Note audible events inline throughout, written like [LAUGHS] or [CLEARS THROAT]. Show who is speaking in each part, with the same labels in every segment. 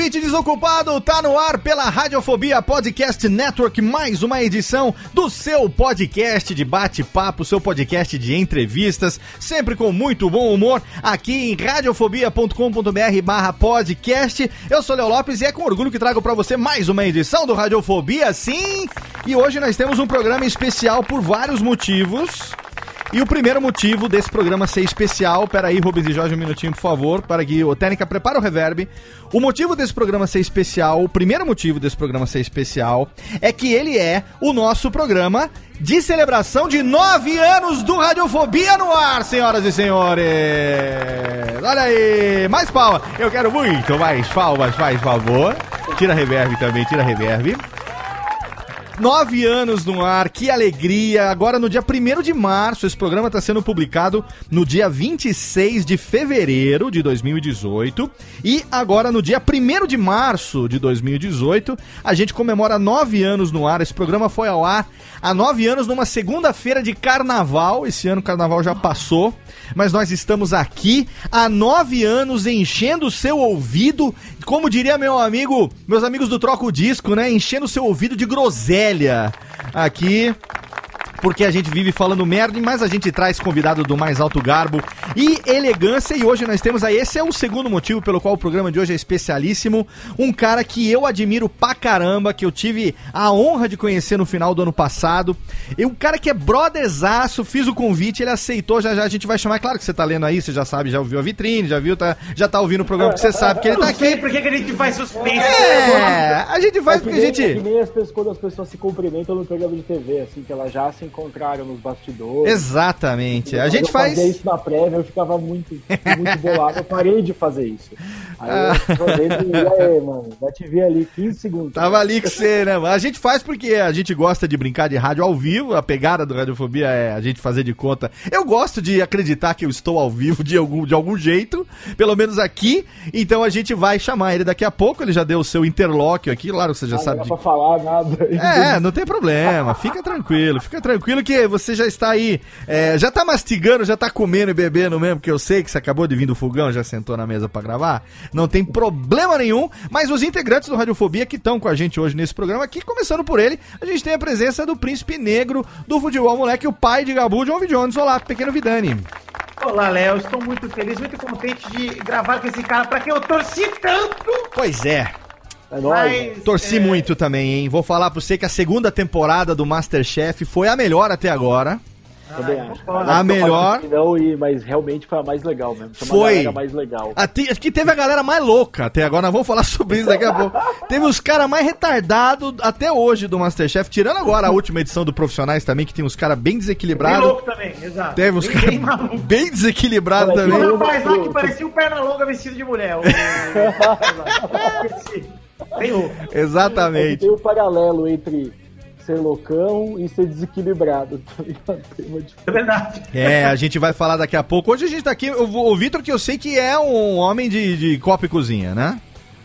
Speaker 1: Ouvinte desocupado! Tá no ar pela Radiofobia Podcast Network, mais uma edição do seu podcast de bate-papo, seu podcast de entrevistas, sempre com muito bom humor, aqui em radiofobia.com.br barra podcast. Eu sou Léo Lopes e é com orgulho que trago pra você mais uma edição do Radiofobia, sim! E hoje nós temos um programa especial por vários motivos. E o primeiro motivo desse programa ser especial, peraí, Rubens e Jorge, um minutinho, por favor, para que o Técnica prepare o reverb. O motivo desse programa ser especial, o primeiro motivo desse programa ser especial, é que ele é o nosso programa de celebração de nove anos do Radiofobia no ar, senhoras e senhores! Olha aí, mais palmas! Eu quero muito mais palmas, faz favor. Tira reverb também, tira reverb. Nove anos no ar, que alegria! Agora no dia 1 de março, esse programa está sendo publicado no dia 26 de fevereiro de 2018. E agora no dia 1 de março de 2018, a gente comemora nove anos no ar. Esse programa foi ao ar há nove anos numa segunda-feira de carnaval. Esse ano o carnaval já passou, mas nós estamos aqui há nove anos enchendo o seu ouvido, como diria meu amigo, meus amigos do Troco Disco, né? Enchendo o seu ouvido de groselha aqui. Porque a gente vive falando merda, mas a gente traz convidado do mais alto garbo e elegância. E hoje nós temos aí, esse é o segundo motivo pelo qual o programa de hoje é especialíssimo. Um cara que eu admiro pra caramba, que eu tive a honra de conhecer no final do ano passado. E um cara que é brotherzaço, fiz o convite, ele aceitou. Já já a gente vai chamar. Claro que você tá lendo aí, você já sabe, já ouviu a vitrine, já viu, tá, já tá ouvindo o programa, porque você sabe que ele tá
Speaker 2: não sei
Speaker 1: aqui.
Speaker 2: por que, a gente faz suspense.
Speaker 1: É, a gente faz
Speaker 3: É que
Speaker 1: porque a
Speaker 3: nem- é que
Speaker 1: gente.
Speaker 3: nem as pessoas, quando as pessoas se cumprimentam no programa de TV, assim, que elas já se encontraram nos bastidores.
Speaker 1: Exatamente. A gente
Speaker 3: eu
Speaker 1: faz.
Speaker 3: fazia isso na prévia, eu ficava muito, muito bolado. Eu parei de fazer isso. Aí eu tô vendo, e aí, mano, vai te ver ali 15 segundos.
Speaker 1: Tava ali que você, né? A gente faz porque a gente gosta de brincar de rádio ao vivo. A pegada do Radiofobia é a gente fazer de conta. Eu gosto de acreditar que eu estou ao vivo de algum, de algum jeito, pelo menos aqui. Então a gente vai chamar ele daqui a pouco. Ele já deu o seu interlóquio aqui, claro, você já
Speaker 3: Ah,
Speaker 1: sabe
Speaker 3: não
Speaker 1: de
Speaker 3: dá pra falar nada.
Speaker 1: é, não tem problema. Fica tranquilo, fica tranquilo que você já está aí, é, já tá mastigando, já tá comendo e bebendo mesmo, que eu sei que você acabou de vir do fogão, já sentou na mesa pra gravar. Não tem problema nenhum, mas os integrantes do Radiofobia que estão com a gente hoje nesse programa aqui, começando por ele, a gente tem a presença do príncipe negro do futebol moleque, o pai de Gabu, John. Jones. Olá, pequeno Vidani.
Speaker 2: Olá, Léo. Estou muito feliz, muito contente de gravar com esse cara pra quem eu torci tanto.
Speaker 1: Pois é,
Speaker 3: É nóis.
Speaker 2: Mas,
Speaker 1: torci
Speaker 2: é,
Speaker 1: muito também, hein? Vou falar pra você que a segunda temporada do Masterchef foi a melhor até agora.
Speaker 3: Também acho.
Speaker 1: A melhor-
Speaker 3: Não, e, mas realmente foi a mais legal mesmo. Foi. Galera mais legal.
Speaker 1: A Acho que teve a galera mais louca até agora, nós vamos falar sobre isso daqui a pouco. Teve os caras mais retardados até hoje do Masterchef, tirando agora a última edição do Profissionais também, que tem uns caras bem
Speaker 2: Bem
Speaker 1: desequilibrados.
Speaker 2: louco também, exato.
Speaker 1: Teve uns
Speaker 2: Bem-
Speaker 1: caras
Speaker 2: bem maluco.
Speaker 1: bem desequilibrados
Speaker 3: Olha,
Speaker 2: Tem
Speaker 1: também.
Speaker 2: um rapaz lá que parecia um perna longa vestido de mulher. O...
Speaker 3: É
Speaker 1: Exatamente.
Speaker 3: tem um paralelo entre ser loucão e ser desequilibrado. Tá ligado? Tem uma diferença.
Speaker 2: É verdade.
Speaker 1: É, a gente vai falar daqui a pouco. Hoje a gente tá aqui, o, o Vitor, que eu sei que é um homem de, de copa e cozinha, né?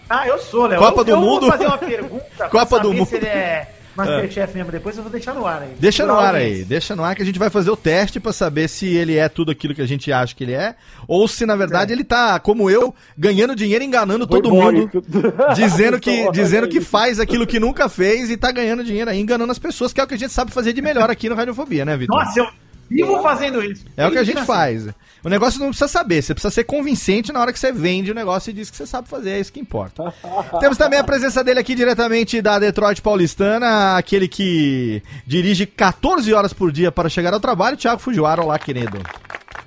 Speaker 2: Ah, eu sou, Léo.
Speaker 1: Copa
Speaker 2: eu,
Speaker 1: do
Speaker 2: eu
Speaker 1: Mundo.
Speaker 2: vou fazer uma pergunta [LAUGHS] pra
Speaker 1: Copa do Mundo.
Speaker 2: se ele é Masterchef mesmo. Depois eu vou deixar no ar aí.
Speaker 1: Deixa no ar aí, deixa no ar que a gente vai fazer o teste pra saber se ele é tudo aquilo que a gente acha que ele é, ou se na verdade ele tá, como eu, ganhando dinheiro, enganando todo
Speaker 3: Foi
Speaker 1: mundo,
Speaker 3: bom. [LAUGHS]
Speaker 1: dizendo que, dizendo que faz aquilo que nunca fez e tá ganhando dinheiro aí, enganando as pessoas, que é o que a gente sabe fazer de melhor aqui no Radiofobia, né, Vitor?
Speaker 2: Nossa, eu vivo fazendo isso.
Speaker 1: É o que a gente
Speaker 2: Desde
Speaker 1: faz. O negócio não precisa saber, você precisa ser convincente na hora que você vende o negócio e diz que você sabe fazer, é isso que importa. [LAUGHS] Temos também a presença dele aqui diretamente da Detroit Paulistana, aquele que dirige 14 horas por dia para chegar ao trabalho, Thiago Fujiwara. Olá, querido.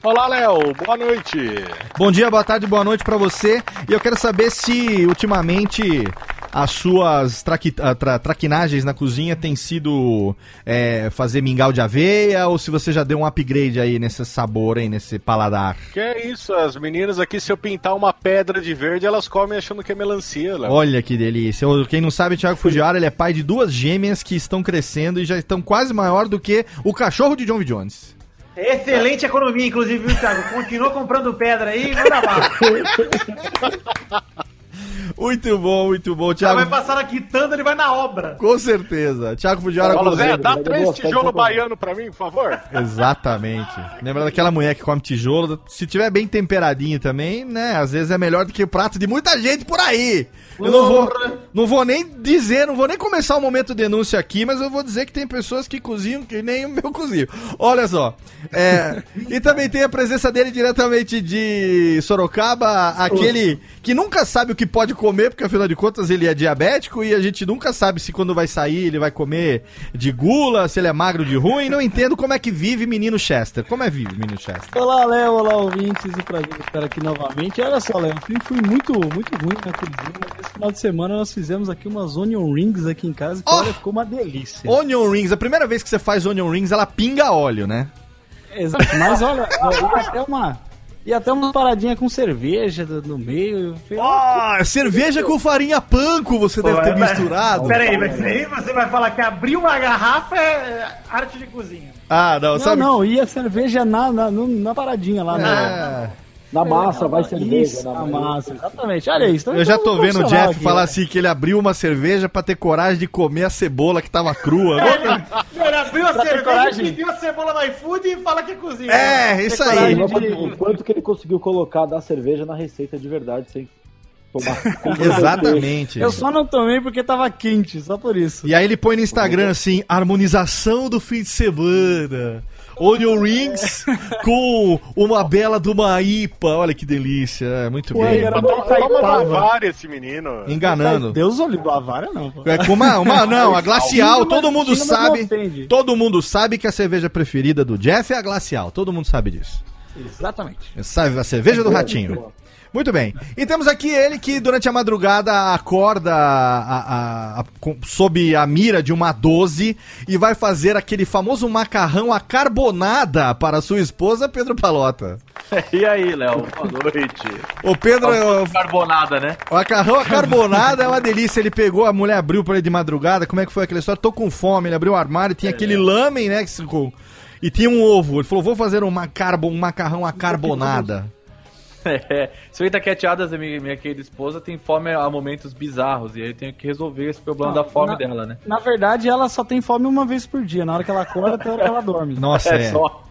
Speaker 4: Olá, Léo. Boa noite.
Speaker 1: Bom dia, boa tarde, boa noite para você. E eu quero saber se ultimamente as suas traqui, ah, tra- traquinagens na cozinha têm sido é, fazer mingau de aveia ou se você já deu um upgrade aí nesse sabor aí, nesse paladar.
Speaker 4: Que é isso, as meninas aqui, se eu pintar uma pedra de verde, elas comem achando que é melancia, Léo.
Speaker 1: Olha que delícia. Quem não sabe, Thiago Fujiwara, ele é pai de duas gêmeas que estão crescendo e já estão quase maior do que o cachorro de John V. Jones.
Speaker 2: Excelente economia, inclusive, viu, Thiago? Continua comprando pedra aí, manda bala. [LAUGHS]
Speaker 1: Muito bom, muito bom,
Speaker 2: Ela
Speaker 1: Thiago.
Speaker 2: vai passar na quitanda, ele vai na obra.
Speaker 1: Com certeza. Thiago Fujiwara
Speaker 4: Paulo
Speaker 1: com
Speaker 4: Zé, dá três
Speaker 3: de
Speaker 4: tijolos baiano pra mim, por favor. [LAUGHS]
Speaker 1: Exatamente. Lembra daquela mulher que come tijolo? Se tiver bem temperadinho também, né? Às vezes é melhor do que o prato de muita gente por aí. Eu não vou, não vou nem dizer, não vou nem começar o momento denúncia aqui, mas eu vou dizer que tem pessoas que cozinham que nem o meu cozinho. Olha só. É, [LAUGHS] e também tem a presença dele diretamente de Sorocaba, aquele que nunca sabe o que pode comer, porque afinal de contas ele é diabético e a gente nunca sabe se quando vai sair ele vai comer de gula, se ele é magro de ruim. Não entendo como é que vive menino Chester. Como é vive menino Chester?
Speaker 5: Olá, Léo, olá, ouvintes, e prazer estar aqui novamente. Olha só, Léo, eu fui muito, muito ruim na cozinha, mas esse final de semana nós fizemos aqui umas onion rings aqui em casa, que
Speaker 1: Oh!
Speaker 5: olha, ficou uma delícia.
Speaker 1: Onion rings, a primeira vez que você faz onion rings, ela pinga óleo, né?
Speaker 5: Exato, mas olha, ia até uma, ia até uma paradinha com cerveja no meio. eu-
Speaker 1: Ah, cerveja com farinha panko você deve ter
Speaker 2: Pô, mas-
Speaker 1: misturado.
Speaker 2: Pera aí, mas aí você vai falar que abrir uma garrafa é arte de cozinha.
Speaker 1: Ah, não,
Speaker 5: Não,
Speaker 1: sabe?
Speaker 5: não, ia cerveja na, na, na paradinha lá. na-
Speaker 1: É,
Speaker 3: Na massa, vai cerveja.
Speaker 5: Isso,
Speaker 3: na
Speaker 5: na massa, exatamente. Olha isso.
Speaker 1: eu já tô
Speaker 5: então,
Speaker 1: vendo o Jeff
Speaker 5: aqui,
Speaker 1: falar
Speaker 5: né?
Speaker 1: assim que ele abriu uma cerveja pra ter coragem de comer a cebola que tava crua.
Speaker 2: Ele abriu a
Speaker 5: Pra
Speaker 2: cerveja, pediu a cebola no iFood e fala que é cozinha.
Speaker 1: É, isso
Speaker 5: coragem
Speaker 1: aí.
Speaker 5: de-
Speaker 3: O quanto que ele conseguiu colocar da cerveja na receita de verdade, sem tomar. [LAUGHS]
Speaker 1: Exatamente.
Speaker 5: Eu só não tomei porque tava quente, só por isso.
Speaker 1: E aí ele põe no Instagram assim, harmonização do fim de semana. Onion rings [LAUGHS] com uma bela de uma IPA. Olha que delícia. É, muito
Speaker 5: Pô,
Speaker 1: bem.
Speaker 5: era-
Speaker 4: Toma
Speaker 5: Itaipava.
Speaker 4: Bavária esse menino.
Speaker 1: Enganando.
Speaker 5: Deus olhe Bavária não, pô.
Speaker 1: É com uma, uma não, a glacial, todo mundo sabe. Todo mundo sabe que a cerveja preferida do Jeff é a glacial. Todo mundo sabe disso.
Speaker 5: Exatamente.
Speaker 1: Sabe a cerveja do ratinho. Muito bem. E temos aqui ele que durante a madrugada acorda a- a- a- sob a mira de uma 12 e vai fazer aquele famoso macarrão à carbonada para sua esposa, Pedro Palota. [LAUGHS]
Speaker 6: E aí, Léo? Boa noite.
Speaker 1: O Pedro, o
Speaker 6: Carbonada, né?
Speaker 1: o macarrão à carbonada é uma delícia. Ele pegou, a mulher abriu para ele de madrugada. Como é que foi aquela história? Tô com fome. Ele abriu o armário, tinha aquele lamen, né? que E tinha um ovo. Ele falou: vou fazer um, macarbo, um macarrão à carbonada. [LAUGHS]
Speaker 6: É, se eu Itaqueteadas, a minha, minha querida esposa, tem fome a momentos bizarros. E aí eu tenho que resolver esse problema
Speaker 5: Não,
Speaker 6: da fome
Speaker 5: na-
Speaker 6: dela, né?
Speaker 5: Na verdade, ela só tem fome uma vez por dia. Na hora que ela acorda, até a hora que ela dorme. [LAUGHS]
Speaker 1: Nossa,
Speaker 6: É
Speaker 1: é.
Speaker 6: só.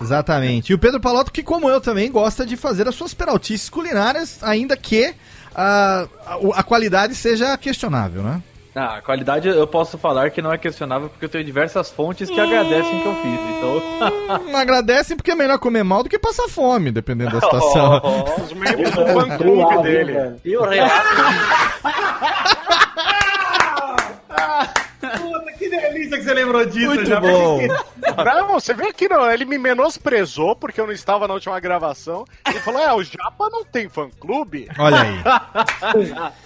Speaker 1: Exatamente. E o Pedro Palotto, que como eu também, gosta de fazer as suas peraltices culinárias, ainda que a, a, a qualidade seja questionável, né?
Speaker 6: Ah, a qualidade eu posso falar que não é questionável porque eu tenho diversas fontes que agradecem o que eu fiz. Então.
Speaker 1: Não agradecem porque é melhor comer mal do que passar fome, dependendo da situação. [LAUGHS]
Speaker 4: Os membros do fã-clube
Speaker 3: viu,
Speaker 4: dele.
Speaker 6: E o Renato. [LAUGHS]
Speaker 2: Que delícia que você lembrou disso.
Speaker 1: Muito
Speaker 2: já
Speaker 1: bom.
Speaker 4: Não, [LAUGHS] você vê aqui, não. Ele me menosprezou porque eu não estava na última gravação. Ele falou: é, o Japa não tem fã-clube.
Speaker 1: Olha aí. [LAUGHS]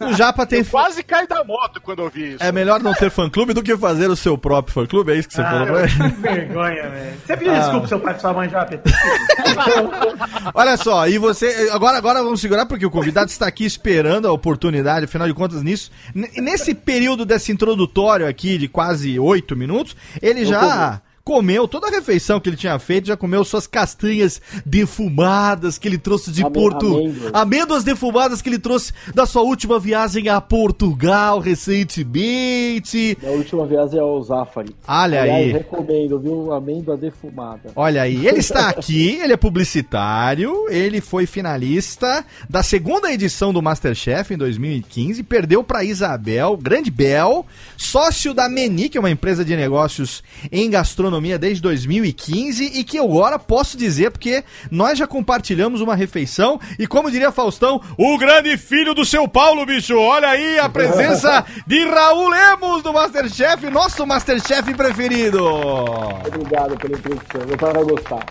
Speaker 1: O Japa tem.
Speaker 4: Quase cai da moto quando eu vi isso.
Speaker 1: É melhor não ter fã-clube do que fazer o seu próprio fã-clube? É isso que você falou pra ele?
Speaker 2: que vergonha, velho. Você pediu desculpa pro seu pai e sua mãe Pedro? [LAUGHS]
Speaker 1: Olha só, e você. Agora, agora vamos segurar, porque o convidado está aqui esperando a oportunidade, afinal de contas, nisso. N- Nesse período desse introdutório aqui, de quase oito minutos, ele já. Comeu toda a refeição que ele tinha feito, já comeu suas castanhas defumadas que ele trouxe de
Speaker 3: Ame-
Speaker 1: Porto.
Speaker 3: amêndoas.
Speaker 1: Amêndoas defumadas que ele trouxe da sua última viagem a Portugal recentemente.
Speaker 3: Minha última viagem é ao Zafari.
Speaker 1: Olha
Speaker 3: Aliás,
Speaker 1: aí.
Speaker 3: recomendo, viu? Amêndoa defumada.
Speaker 1: Olha aí, ele está aqui, [LAUGHS] ele é publicitário, ele foi finalista da segunda edição do Masterchef em 2015, perdeu para Isabel, grande Bel, sócio da Meni, que é uma empresa de negócios em gastronomia desde 2015 e que eu agora posso dizer porque nós já compartilhamos uma refeição e como diria Faustão, o grande filho do seu Paulo, bicho, olha aí a presença de Raul Lemos do Masterchef, nosso Masterchef preferido.
Speaker 3: Obrigado pela introdução. Meu pai vai gostar.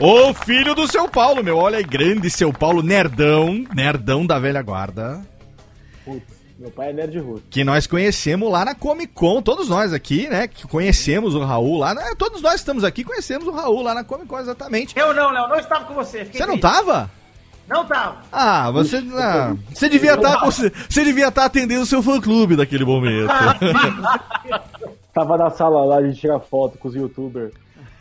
Speaker 1: O filho do seu Paulo, meu. Olha aí, grande seu Paulo, nerdão, nerdão da velha guarda.
Speaker 3: Putz, meu pai é nerd root.
Speaker 1: Que nós conhecemos lá na Comic Con, todos nós aqui, né? Que conhecemos o Raul lá. né, Todos nós estamos aqui, conhecemos o Raul lá na Comic Con, exatamente.
Speaker 2: Eu não, Léo, não estava com você.
Speaker 1: Você não
Speaker 2: triste.
Speaker 1: tava?
Speaker 2: Não tava.
Speaker 1: Ah, você. ah, você devia estar. Você, você devia estar atendendo o seu fã clube naquele momento. [LAUGHS]
Speaker 3: Tava na sala lá, a gente tira foto com os youtubers.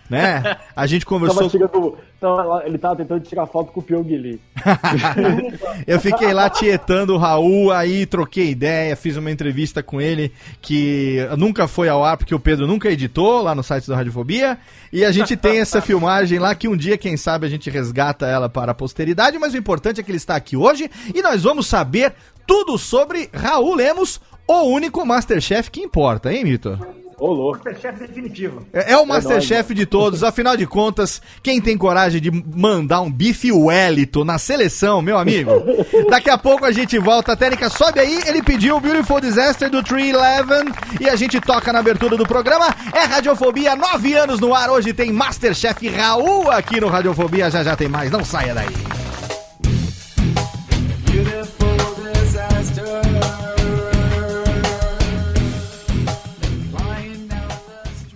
Speaker 1: Né? A gente conversou.
Speaker 3: tirando, lá- ele tava tentando tirar foto com o Pyong Lee. [LAUGHS]
Speaker 1: Eu fiquei lá tietando o Raul, aí troquei ideia, fiz uma entrevista com ele que nunca foi ao ar porque o Pedro nunca editou lá no site da Radiofobia. E a gente tem essa [LAUGHS] filmagem lá que um dia, quem sabe, a gente resgata ela para a posteridade. Mas o importante é que ele está aqui hoje e nós vamos saber tudo sobre Raul Lemos, o único Masterchef que importa, hein, Mito?
Speaker 3: Ô, louco.
Speaker 2: Masterchef definitivo.
Speaker 1: É, é o Masterchef de todos, afinal de contas, quem tem coragem de mandar um bife Wellington na seleção, meu amigo? [LAUGHS] Daqui a pouco a gente volta, a técnica sobe aí, ele pediu o Beautiful Disaster do 311 e a gente toca na abertura do programa. É Radiofobia, nove anos no ar, hoje tem Masterchef Raul aqui no Radiofobia, já já tem mais, não saia daí.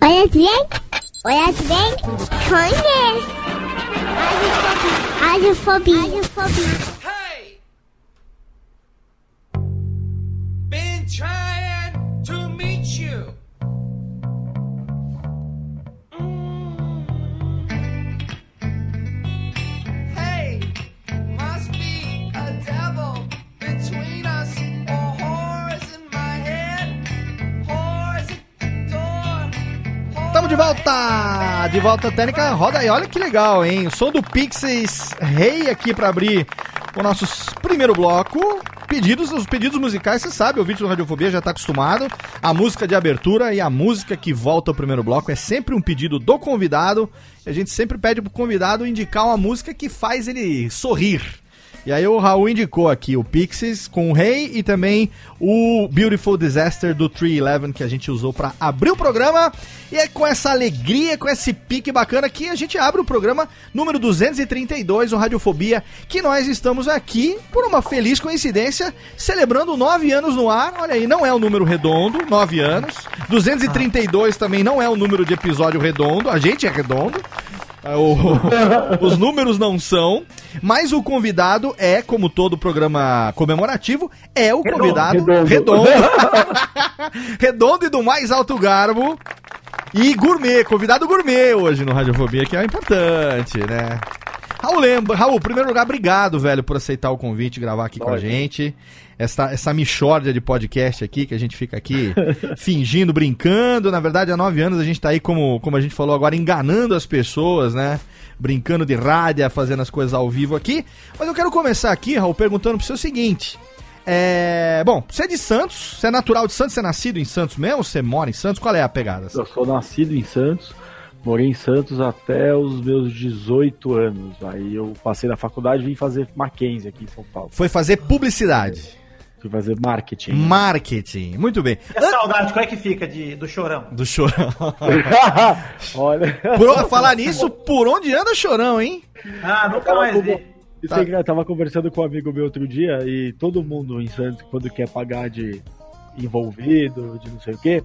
Speaker 7: Hola, bien? Hola, bien?
Speaker 8: Coiners. Are you phobia? Are you phobia? Hey! Been
Speaker 1: trying. De volta! De volta técnica, roda aí, olha que legal, hein? O som do Pixies Rei aqui pra abrir o nosso primeiro bloco. Pedidos, os pedidos musicais, você sabe, o vídeo do Radiofobia já tá acostumado. A música de abertura e a música que volta ao primeiro bloco é sempre um pedido do convidado. A gente sempre pede pro convidado indicar uma música que faz ele sorrir. E aí o Raul indicou aqui o Pixies com o Rei e também o Beautiful Disaster do 311 que a gente usou pra abrir o programa. E é com essa alegria, com esse pique bacana que a gente abre o programa número 232, o Radiofobia, que nós estamos aqui por uma feliz coincidência, celebrando nove anos no ar. Olha aí, não é um número redondo, nove anos. 232 também não é um número de episódio redondo, a gente é redondo. É, o- [LAUGHS] os números não são, mas o convidado é, como todo programa comemorativo, é o convidado
Speaker 3: redondo.
Speaker 1: redondo. [LAUGHS] Redondo e do mais alto garbo. E gourmet, convidado gourmet hoje no Radiofobia, que é importante, né? Raul, lembra, Raul, em primeiro lugar, obrigado, velho, por aceitar o convite, gravar aqui com a gente. Essa, essa mixórdia de podcast aqui, que a gente fica aqui [LAUGHS] fingindo, brincando. Na verdade, há nove anos a gente tá aí, como, como a gente falou agora, enganando as pessoas, né? Brincando de rádio, fazendo as coisas ao vivo aqui. Mas eu quero começar aqui, Raul, perguntando pro você o seguinte. É, bom, você é de Santos, você é natural de Santos, você é nascido em Santos mesmo? Você mora em Santos? Qual é a pegada?
Speaker 3: Eu sou nascido em Santos, morei em Santos até os meus 18 anos. Aí eu passei na faculdade e vim fazer Mackenzie aqui em São Paulo.
Speaker 1: Foi fazer publicidade.
Speaker 3: Fui fazer marketing.
Speaker 1: Marketing. Muito bem.
Speaker 2: E a saudade, qual é que fica de, do chorão?
Speaker 1: Do chorão. [LAUGHS]
Speaker 3: Olha.
Speaker 1: Por falar nisso, por onde anda chorão, hein?
Speaker 2: Ah, nunca mais vi.
Speaker 3: Isso é engraçado, tava conversando com um amigo meu outro dia e todo mundo em Santos, quando quer pagar de envolvido, de não sei o quê,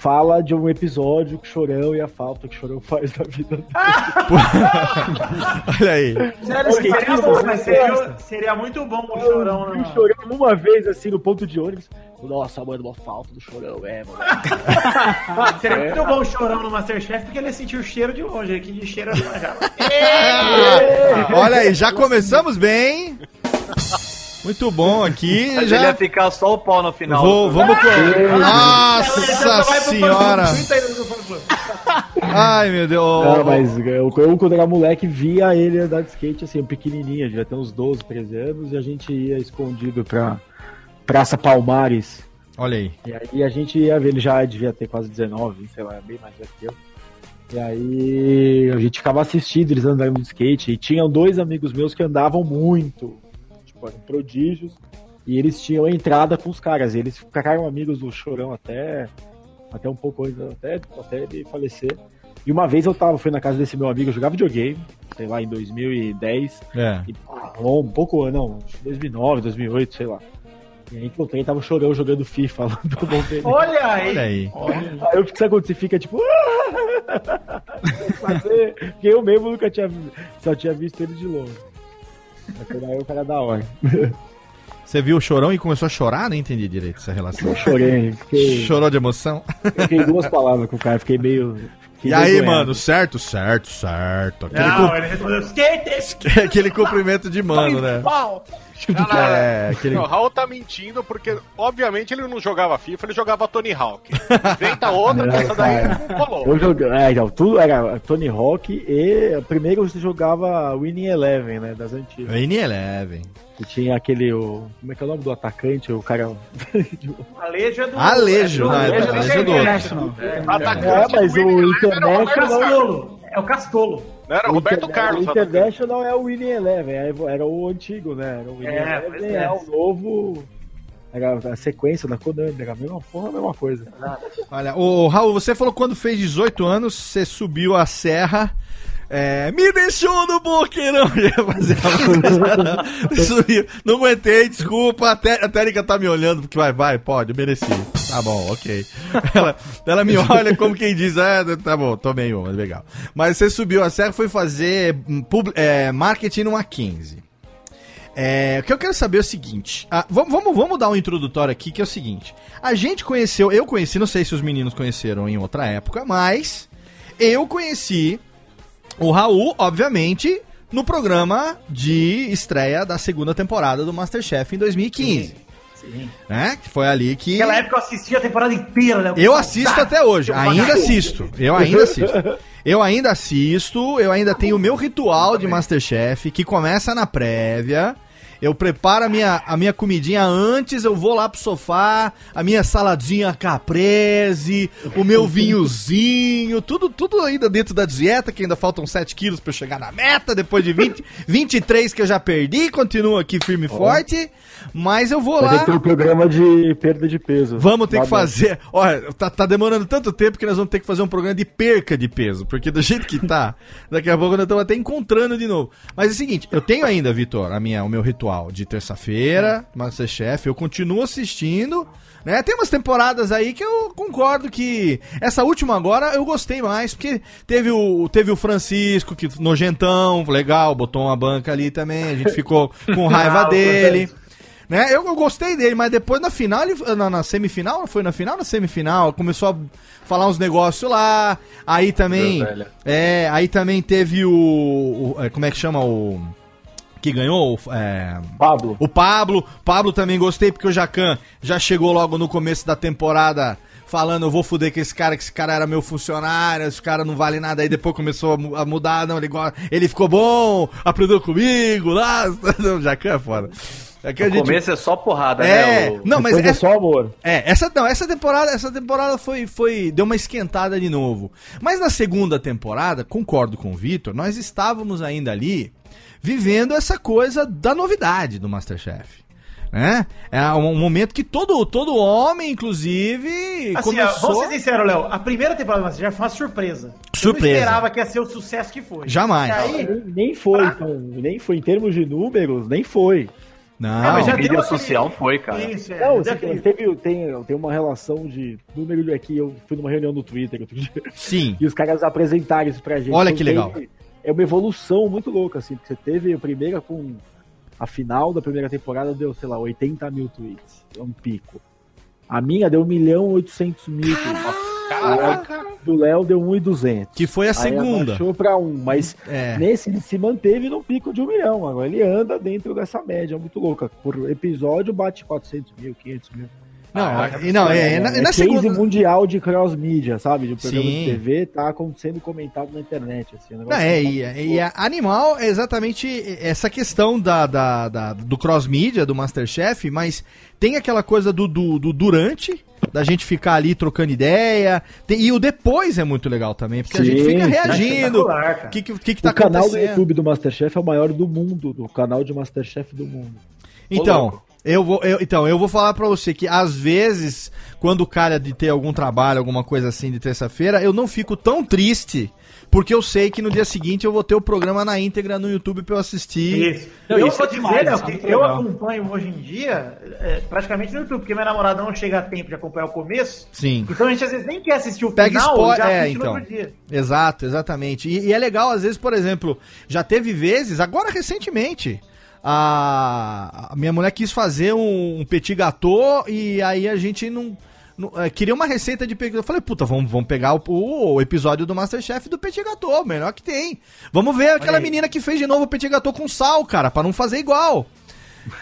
Speaker 3: fala de um episódio que o Chorão e a falta que o Chorão faz na vida dele. [LAUGHS]
Speaker 1: Olha aí.
Speaker 5: Sério,
Speaker 2: Seria bom, seria, seria muito bom o chorão.
Speaker 3: O Chorão uma vez, assim, no ponto de ônibus. Nossa, mano, uma falta do Chorão, é, mano. [LAUGHS]
Speaker 2: Seria muito bom o chorão no Masterchef, porque ele ia sentir o cheiro de longe, aqui de cheiro manjava. [LAUGHS]
Speaker 1: Olha aí, já começamos bem. Muito bom aqui.
Speaker 6: Mas ele
Speaker 1: Já
Speaker 6: ia ficar só o pau no final.
Speaker 1: Vou, vamos com. Nossa
Speaker 2: vai pro
Speaker 1: senhora! Ai, meu Deus.
Speaker 3: Não, mas eu, eu, quando era moleque, via ele andar de skate, assim, pequenininho, devia ter uns 12, 13 anos, e a gente ia escondido pra Praça Palmares.
Speaker 1: Olha aí.
Speaker 3: E aí a gente ia ver, ele já devia ter quase 19, sei lá, bem mais velho que eu. E aí a gente ficava assistindo eles andando de skate. E tinham dois amigos meus que andavam muito, eram prodígios. E eles tinham entrada com os caras. E eles ficaram amigos do Chorão até, até um pouco antes, até, até ele falecer. E uma vez eu tava, fui na casa desse meu amigo, eu jogava videogame, sei lá, em 2010.
Speaker 1: É.
Speaker 3: E, pá, um pouco, não, acho que 2009, 2008, sei lá. E aí encontrei, tava chorando jogando FIFA lá do bom dele.
Speaker 2: Olha aí.
Speaker 1: Olha aí.
Speaker 3: Aí eu fico, sabe quando você fica tipo. [LAUGHS] [LAUGHS] fazer? Porque eu mesmo nunca tinha visto, só tinha visto ele de longe. Mas aí o cara é da hora. [LAUGHS]
Speaker 1: Você viu o chorão e começou a chorar? Não entendi direito essa relação.
Speaker 3: Eu chorei, fiquei,
Speaker 1: Chorou de emoção?
Speaker 3: fiquei duas palavras com o cara, fiquei meio. fiquei
Speaker 1: E aí,
Speaker 3: envergonhado.
Speaker 1: mano, certo, certo, certo. Aquele,
Speaker 2: Não,
Speaker 1: cu-
Speaker 2: ele respondeu skate! [LAUGHS]
Speaker 1: aquele cumprimento de mano, né? É, aquele...
Speaker 4: O Raul tá mentindo porque, obviamente, ele não jogava FIFA, ele jogava Tony Hawk. Inventa outra, [LAUGHS]
Speaker 3: Não,
Speaker 4: que essa daí não rolou.
Speaker 3: Eu jogava, é, então, tudo era Tony Hawk e primeiro você jogava Winning Eleven, né, das antigas.
Speaker 1: N Eleven.
Speaker 3: E tinha aquele, o, como é que é o nome do atacante, o cara... [LAUGHS]
Speaker 2: Alejo é do.
Speaker 1: Alejo,
Speaker 2: é do,
Speaker 1: né?
Speaker 2: Alejo é do
Speaker 1: Alejo é do
Speaker 2: internet.
Speaker 4: Atacante
Speaker 3: É, mas
Speaker 4: do
Speaker 3: o
Speaker 4: Winning Eleven era
Speaker 3: International-
Speaker 4: Roberto Carlos.
Speaker 2: Castolo. É o Castolo.
Speaker 4: Não era Roberto
Speaker 3: Inter-
Speaker 4: Carlos.
Speaker 3: O International é o Winning Eleven, é- era o antigo, né? Era o Winning
Speaker 2: É,
Speaker 3: Eleven,
Speaker 2: é.
Speaker 3: é. o novo. Era a sequência da Konami, era a mesma porra, a mesma coisa.
Speaker 1: Olha, o Raul, você falou que quando fez 18 anos, você subiu a serra. É, me deixou no boqueirão. [LAUGHS] Subiu. Não aguentei, desculpa. A, Té- a Térica tá me olhando, porque vai, vai, pode, eu mereci. Tá bom, ok. [LAUGHS] Ela, ela me olha como quem diz, é, tá bom, tomei uma, legal. Mas você subiu a serra foi fazer hum, é, marketing numa 15. É, o que eu quero saber é o seguinte. ah, vamos, vamos, vamos dar um introdutório aqui, que é o seguinte. A gente conheceu, eu conheci, não sei se os meninos conheceram em outra época, mas eu conheci o Raul, obviamente, no programa de estreia da segunda temporada do Masterchef em 2015.
Speaker 2: Sim.
Speaker 1: Né? Que foi ali que.
Speaker 2: Naquela época eu assistia a temporada inteira, né?
Speaker 1: Eu assisto até hoje, ainda assisto. Eu ainda assisto. Eu ainda assisto, eu ainda tenho o meu ritual de Masterchef, que começa na prévia. Eu preparo a minha, a minha comidinha antes, eu vou lá pro sofá, a minha saladinha caprese, o meu vinhozinho, tudo, tudo ainda dentro da dieta, que ainda faltam 7 quilos pra eu chegar na meta, depois de 20, 23 [LAUGHS] que eu já perdi, continuo aqui firme e forte, mas eu vou
Speaker 3: Vai
Speaker 1: lá...
Speaker 3: ter um programa de perda de peso.
Speaker 1: Vamos ter que fazer. Olha, tá, tá demorando tanto tempo que nós vamos ter que fazer um programa de perca de peso. Porque do jeito que tá, daqui a pouco nós estamos até encontrando de novo. Mas é o seguinte, eu tenho ainda, Vitor, a minha, o meu ritual de terça-feira, Masterchef, eu continuo assistindo. Né? Tem umas temporadas aí que eu concordo que. Essa última agora eu gostei mais, porque teve o, teve o Francisco, que nojentão, legal, botou uma banca ali também, a gente ficou com [LAUGHS] raiva dele. Né? Eu, eu gostei dele, mas depois na final, ele, na, na semifinal, foi na final na semifinal? Começou a falar uns negócios lá. Aí também. É, aí também teve o. o- é, como é que chama o. Que ganhou? o- É,
Speaker 3: Pablo.
Speaker 1: o Pablo. Pablo também gostei, porque o Jacan já chegou logo no começo da temporada. Falando, eu vou fuder com esse cara, que esse cara era meu funcionário, esse cara não vale nada. Aí depois começou a mu- a mudar, não, ele, ele ficou bom, aprendeu comigo lá. [LAUGHS] O Jacan é foda. É
Speaker 6: No
Speaker 1: gente-
Speaker 6: começo é só porrada,
Speaker 1: é,
Speaker 6: né? O-
Speaker 1: não, mas
Speaker 3: Depois é
Speaker 1: essa,
Speaker 3: só amor.
Speaker 1: é, essa não, essa temporada, essa temporada foi, foi deu uma esquentada de novo. Mas na segunda temporada, concordo com o Vitor, nós estávamos ainda ali vivendo essa coisa da novidade do MasterChef. Né? É um momento que todo, todo homem, inclusive,
Speaker 2: Assim,
Speaker 1: começou...
Speaker 2: vamos ser sinceros, Léo. A primeira temporada do Masterchef foi uma surpresa. Eu
Speaker 1: Surpresa.
Speaker 2: não esperava que ia ser o sucesso que foi.
Speaker 1: Jamais.
Speaker 2: E aí,
Speaker 3: Nem, nem foi, então, nem foi. Em termos de números, nem foi.
Speaker 1: Não,
Speaker 2: Ah, mas já
Speaker 6: mídia
Speaker 2: deu aquele-
Speaker 6: social foi, cara.
Speaker 2: Isso, é.
Speaker 3: Não, assim, teve, tem, tem uma relação de número de aqui. Eu fui numa reunião no Twitter outro dia,
Speaker 1: sim. [LAUGHS]
Speaker 3: e os caras apresentaram isso pra gente.
Speaker 1: Olha
Speaker 3: Então,
Speaker 1: que legal.
Speaker 3: teve- É uma evolução muito louca, assim, porque você teve a primeira com. A final da primeira temporada deu, sei lá, 80 mil tweets. É um pico. A minha deu 1 milhão e 800 mil tweets.
Speaker 4: Caraca!
Speaker 3: Do Léo deu 1,200.
Speaker 1: Que foi a
Speaker 3: Aí
Speaker 1: segunda.
Speaker 3: abaixou pra um, mas
Speaker 1: É.
Speaker 3: nesse ele se manteve no pico de um milhão. Agora ele anda dentro dessa média muito louca. Por episódio bate 400 mil, 500 mil.
Speaker 1: Não,
Speaker 4: Ah,
Speaker 1: e não, é, e na, e na segunda.
Speaker 3: mundial de cross-mídia, sabe? De programa
Speaker 1: Sim.
Speaker 3: de TV, tá acontecendo comentado na internet. Assim, um
Speaker 1: Não, é,
Speaker 3: que
Speaker 1: e, e é animal é exatamente essa questão da, da, da- do cross-mídia, do Masterchef, mas tem aquela coisa do, do, do durante, da gente ficar ali trocando ideia, tem- e o depois é muito legal também, porque a gente
Speaker 3: Sim,
Speaker 1: fica
Speaker 3: sim.
Speaker 1: reagindo, o que, que, que, que tá
Speaker 3: o canal do
Speaker 1: acontecendo.
Speaker 3: YouTube do Masterchef é o maior do mundo, do canal de Masterchef do mundo.
Speaker 1: Então, eu vou, eu, então, eu vou falar pra você que às vezes, quando calha de ter algum trabalho, alguma coisa assim de terça-feira, eu não fico tão triste, porque eu sei que no dia seguinte eu vou ter o programa na íntegra no YouTube pra eu assistir.
Speaker 2: Isso.
Speaker 6: Não,
Speaker 2: eu
Speaker 6: isso
Speaker 2: vou
Speaker 6: é
Speaker 2: dizer,
Speaker 6: demais,
Speaker 2: Léo,
Speaker 6: isso é
Speaker 2: que eu
Speaker 6: legal.
Speaker 2: acompanho hoje em dia é, praticamente no YouTube, porque minha namorada não chega a tempo de acompanhar o começo.
Speaker 1: Sim.
Speaker 2: Então a gente às vezes nem quer assistir o
Speaker 1: Pega
Speaker 2: final,
Speaker 1: spoiler,
Speaker 2: já
Speaker 1: é, então.
Speaker 2: no outro dia.
Speaker 1: Exato, exatamente. E, e é legal, às vezes, por exemplo, já teve vezes, agora recentemente, a, a minha mulher quis fazer um, um petit gâteau e aí a gente não. é, queria uma receita de petit. Eu falei, puta, vamos, vamos pegar o, o episódio do Masterchef do petit gâteau, melhor que tem. Vamos ver aquela menina que fez de novo o petit gâteau com sal, cara, pra não fazer igual.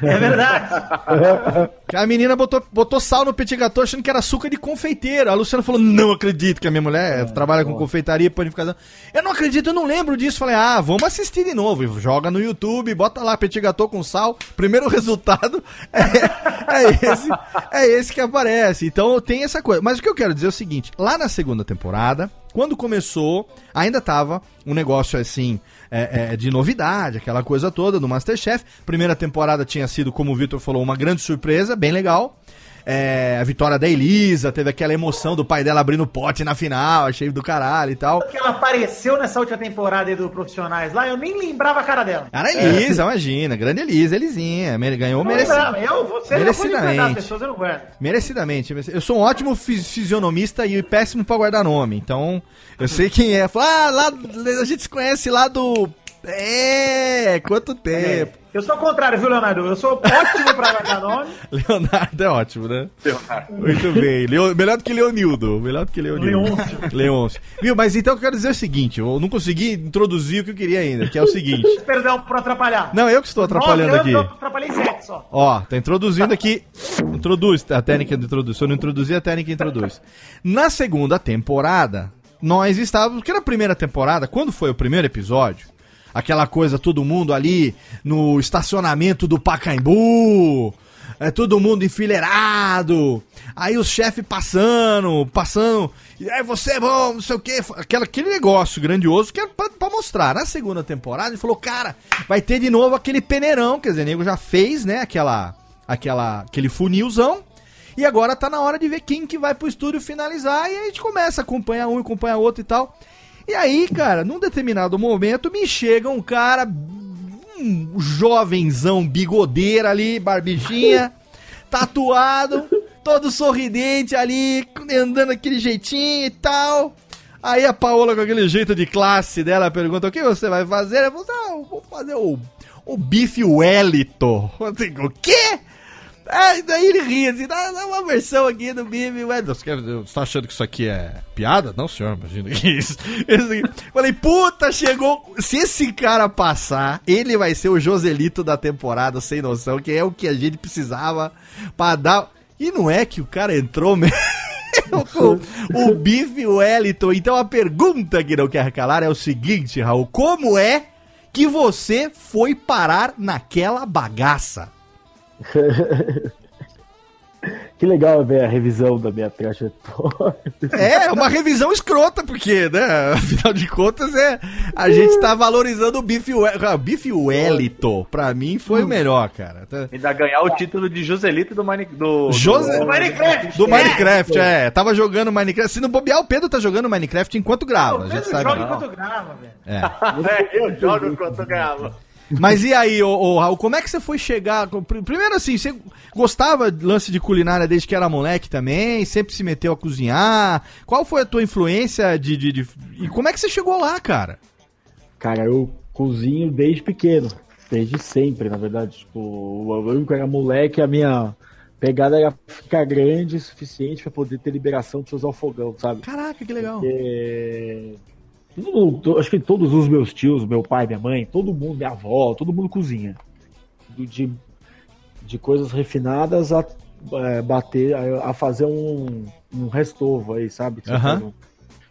Speaker 2: É verdade.
Speaker 1: A menina botou, botou sal no petit gâteau achando que era açúcar de confeiteiro. A Luciana falou, não acredito que a minha mulher trabalha com confeitaria, panificação. Eu não acredito, eu não lembro disso. Falei, ah, vamos assistir de novo. E Joga no YouTube, bota lá petit gâteau com sal. Primeiro [LAUGHS] resultado é, é esse, é esse que aparece. Então tem essa coisa. Mas o que eu quero dizer é o seguinte, lá na segunda temporada, quando começou, ainda tava um negócio assim, é, é, de novidade, aquela coisa toda do Masterchef. Primeira temporada tinha sido, como o Vitor falou, uma grande surpresa, bem legal. É, a vitória da Elisa, teve aquela emoção do pai dela abrindo o pote na final, achei do caralho e tal.
Speaker 2: que ela apareceu nessa última temporada aí do Profissionais lá, eu nem lembrava a cara dela.
Speaker 1: Era a Elisa, imagina, grande Elisa, Elisinha, ganhou
Speaker 2: lembrava. Eu, você pode
Speaker 1: Merecidamente.
Speaker 2: as pessoas, eu não guardo.
Speaker 1: Merecidamente. Eu sou um ótimo fis- fisionomista e péssimo pra guardar nome. Então, eu sei quem é. Fala, ah, lá, a gente se conhece lá do. É, quanto tempo.
Speaker 2: Eu sou o contrário, viu, Leonardo? Eu sou ótimo pra guardar nome. [LAUGHS]
Speaker 1: Leonardo é ótimo, né? Muito bem. Leo- melhor do que Leonildo. Melhor do que Leonildo.
Speaker 2: Leôncio.
Speaker 1: Leôncio. Viu, mas então eu quero dizer o seguinte: eu não consegui introduzir o que eu queria ainda, que é o seguinte. [LAUGHS]
Speaker 2: Perdão por atrapalhar.
Speaker 1: Não, eu que estou atrapalhando
Speaker 2: Nove
Speaker 1: aqui.
Speaker 2: Eu atrapalhei sete só.
Speaker 1: Ó, tá introduzindo aqui. Introduz a técnica de introduz. Se eu não introduzir, a técnica introduz. Na segunda temporada, nós estávamos. Porque na primeira temporada, quando foi o primeiro episódio, aquela coisa, todo mundo ali no estacionamento do Pacaembu. É todo mundo enfileirado. Aí os chefes passando, passando. E aí você é bom, não sei o quê. Aquela, aquele negócio grandioso que é pra, pra mostrar. Na segunda temporada, ele falou, cara, vai ter de novo aquele peneirão. Quer dizer, o nego já fez, né? Aquela, aquela, aquele funilzão. E agora tá na hora de ver quem que vai pro estúdio finalizar. E aí a gente começa a acompanhar um, acompanhar outro e tal. E aí, cara, num determinado momento, me chega um cara um jovenzão bigodeira ali, barbichinha, [LAUGHS] tatuado, todo sorridente ali, andando aquele jeitinho e tal. Aí a Paola, com aquele jeito de classe dela, pergunta: O que você vai fazer? Ela falou: Ah, eu vou fazer o, o bife Wellington. Eu digo, O quê? Aí daí ele ri assim, dá, uma versão aqui do bife Wellington. Você, tá achando que isso aqui é piada? Não, senhor, imagina que isso. Falei, puta, chegou. Se esse cara passar, ele vai ser o Joselito da temporada, sem noção, que é o que a gente precisava pra dar. E não é que o cara entrou mesmo. com [LAUGHS] o bife Wellington. Então a pergunta que não quer calar é o seguinte, Raul: como é que você foi parar naquela bagaça? [LAUGHS]
Speaker 3: Que legal ver a revisão da minha trajetória. [LAUGHS]
Speaker 1: É, uma revisão escrota, porque, né? Afinal de contas, é. A gente tá valorizando o Bife Wellington. O Bife Wellington, pra mim, foi o melhor, cara. Tá-
Speaker 6: Ainda ganhar o título de Joselito do, Mine... do,
Speaker 1: José-
Speaker 6: do-
Speaker 2: Minecraft!
Speaker 1: Do Minecraft, é. Tava jogando Minecraft. Se não bobear, o Pedro tá jogando Minecraft enquanto grava. Gente
Speaker 2: Pedro
Speaker 1: sabe.
Speaker 2: joga
Speaker 1: né?
Speaker 2: enquanto grava, velho.
Speaker 1: É. [LAUGHS]
Speaker 6: É, eu jogo enquanto gravo.
Speaker 1: Mas e aí, ô, ô, Raul, como é que você foi chegar? Pr- Primeiro assim, você gostava de lance de culinária desde que era moleque também? Sempre se meteu a cozinhar? Qual foi a tua influência de. de, de- E como é que você chegou lá, cara?
Speaker 3: Cara, eu cozinho desde pequeno. Desde sempre, na verdade. Tipo, eu que era moleque, a minha pegada era ficar grande o suficiente pra poder ter liberação de usar o fogão, sabe?
Speaker 1: Caraca, que legal.
Speaker 3: Porque acho que todos os meus tios, meu pai, minha mãe, todo mundo, minha avó, todo mundo cozinha. De, de coisas refinadas a é, bater, a, a fazer um, um restovo aí, sabe? Faz Um,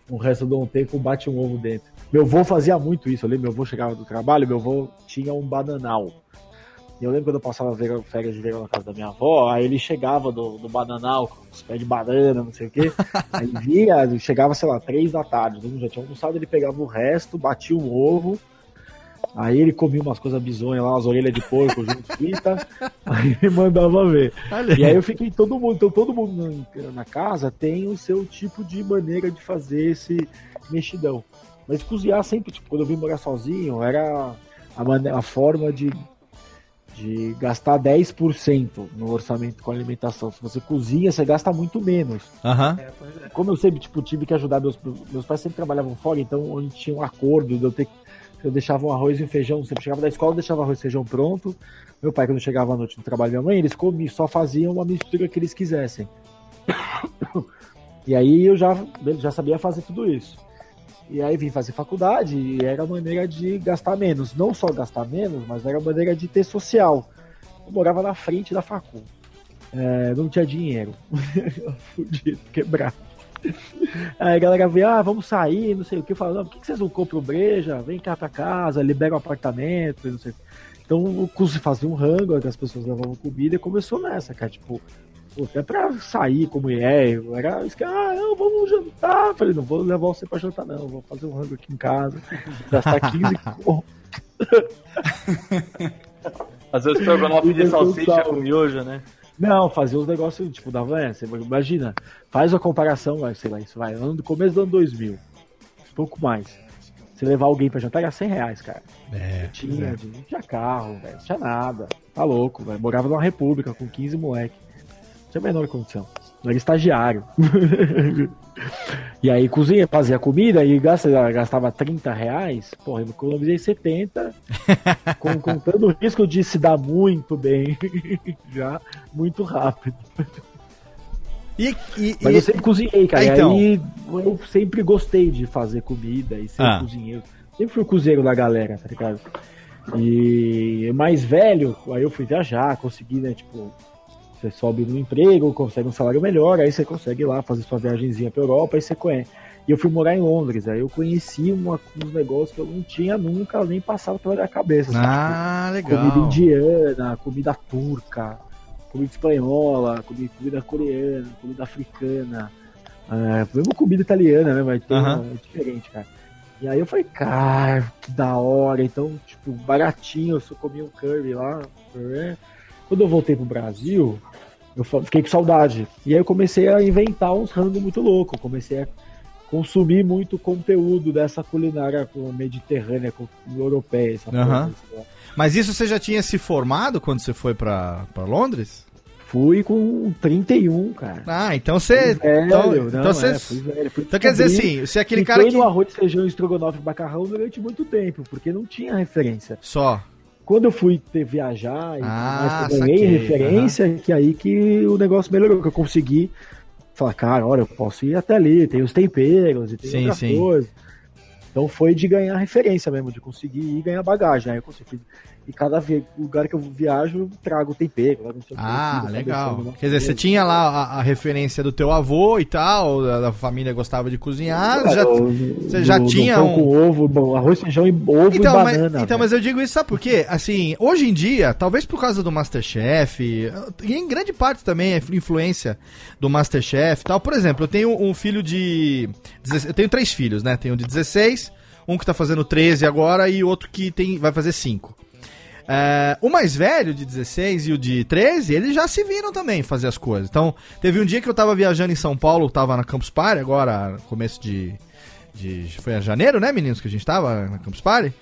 Speaker 3: um resto de um tempo, bate um ovo dentro. Meu avô fazia muito isso, lembro, meu avô chegava do trabalho, meu avô tinha um bananal. Eu lembro quando eu passava férias de verão na casa da minha avó, aí ele chegava do, do bananal com os pés de banana, não sei o quê. [LAUGHS] Aí via, chegava, sei lá, três da tarde, todo mundo já tinha almoçado, ele pegava o resto, batia o ovo, aí ele comia umas coisas bizonhas lá, umas orelhas de porco junto [LAUGHS] frita, aí ele mandava ver. E aí eu fiquei todo mundo, então todo mundo na, na casa tem o seu tipo de maneira de fazer esse mexidão. Mas cozinhar sempre, tipo, quando eu vim morar sozinho, era a, a forma de, de gastar 10% no orçamento com alimentação. Se você cozinha, você gasta muito menos.
Speaker 2: É, pois é.
Speaker 3: Como eu sempre tipo, tive que ajudar meus meus pais sempre trabalhavam fora, então a gente tinha um acordo de eu ter eu deixava um arroz e um feijão, sempre chegava da escola, deixava arroz e feijão pronto. Meu pai, quando chegava à noite no trabalho da minha mãe, eles comiam, só faziam uma mistura que eles quisessem. [COUGHS] E aí eu já, já sabia fazer tudo isso. E aí vim fazer faculdade e era maneira de gastar menos. Não só gastar menos, mas era maneira de ter social. Eu morava na frente da facu. É, não tinha dinheiro. [LAUGHS] Fudido, quebrado. Aí a galera veio, ah, vamos sair, não sei o que. Eu falo, não, por que vocês não compram breja? Vem cá pra casa, libera o apartamento, não sei o que. Então o curso fazia um rango, as pessoas levavam comida e começou nessa, cara. Tipo, até pra sair com mulher, eu era isso que, ah, não, vamos jantar. Eu falei, não vou levar você pra jantar, não, vou fazer um rango aqui em casa, gastar 15 [LAUGHS] conto.
Speaker 6: Fazer o estrogonofe de
Speaker 3: é
Speaker 6: salsicha com miojo, né?
Speaker 3: Não, fazer os negócios, tipo, da van, você imagina, faz a comparação, vai, sei lá, isso vai, ano do começo do ano 2000, pouco mais. Você levar alguém pra jantar era 100 reais, cara.
Speaker 1: É.
Speaker 3: Tinha, não tinha carro, velho, não tinha nada. Tá louco, velho. Morava numa república com 15 moleque. Tinha a menor condição. Era estagiário. [LAUGHS] e aí cozinha, fazia comida e gasta- gastava 30 reais. Porra, eu economizei 70, [LAUGHS] com, contando o risco de se dar muito bem. [LAUGHS] Já muito rápido.
Speaker 1: E, e,
Speaker 3: Mas eu sempre cozinhei, cara.
Speaker 1: Ah,
Speaker 3: E
Speaker 1: então.
Speaker 3: aí eu sempre gostei de fazer comida e ser
Speaker 1: Ah.
Speaker 3: cozinheiro. Sempre fui o cozinheiro da galera, tá ligado? E mais velho, aí eu fui viajar, consegui, né, tipo, você sobe no emprego, consegue um salário melhor, aí você consegue ir lá fazer sua viagemzinha pra Europa, aí você conhece. E eu fui morar em Londres, aí eu conheci uma, uns negócios que eu não tinha nunca nem passado pela minha cabeça.
Speaker 1: Ah, legal.
Speaker 3: Comida indiana, comida turca, comida espanhola, comida, comida coreana, comida africana, é, mesmo comida italiana, né? Mas tem uma- é diferente, cara. E aí eu falei, cara, que da hora. Então, tipo, baratinho, eu só comia um curry lá. Quando eu voltei pro Brasil, eu fiquei com saudade. E aí eu comecei a inventar uns rangos muito loucos. Comecei a consumir muito conteúdo dessa culinária mediterrânea, com- europeia, sei lá.
Speaker 1: Mas isso você já tinha se formado quando você foi pra, pra Londres?
Speaker 3: Fui com 31, cara.
Speaker 1: Ah, então você.
Speaker 3: Velho,
Speaker 1: então,
Speaker 3: não,
Speaker 1: então você.
Speaker 3: é, velho,
Speaker 1: então quer dizer assim, você é aquele cara que.
Speaker 3: no arroz, feijão, estrogonofe macarrão durante muito tempo, porque não tinha referência.
Speaker 1: Só.
Speaker 3: Quando eu fui ter viajar e
Speaker 1: Ah,
Speaker 3: eu ganhei
Speaker 1: saquei,
Speaker 3: referência, que aí que o negócio melhorou, que eu consegui falar, cara, olha, eu posso ir até ali, tem os temperos e tem
Speaker 1: Sim,
Speaker 3: outras
Speaker 1: sim.
Speaker 3: coisas. Então foi de ganhar referência mesmo, de conseguir ir ganhar bagagem. Aí eu consegui. E cada lugar que eu viajo, eu trago tempero. lá
Speaker 1: Ah,
Speaker 3: fico
Speaker 1: legal.
Speaker 3: cabeçando, né?
Speaker 1: Quer dizer, você tinha lá a, a referência do teu avô e tal, da, da família gostava de cozinhar,
Speaker 3: Cara,
Speaker 1: já, você
Speaker 3: do-
Speaker 1: já
Speaker 3: do
Speaker 1: tinha um...
Speaker 3: com ovo, bom, arroz, feijão e ovo
Speaker 1: Então,
Speaker 3: e
Speaker 1: mas,
Speaker 3: banana.
Speaker 1: então, mas eu digo isso, sabe por quê? Assim, hoje em dia, talvez por causa do Masterchef, e em grande parte também é influência do Masterchef e tal. Por exemplo, eu tenho um filho de. 16 Eu tenho três filhos, né? Tenho um de 16, um que tá fazendo 13 agora e outro que tem, vai fazer 5. É, o mais velho, de 16, e o de 13, eles já se viram também fazer as coisas. Então, teve um dia que eu tava viajando em São Paulo, tava na Campus Party, agora, começo de. de foi em janeiro, né, meninos, que a gente tava na Campus Party?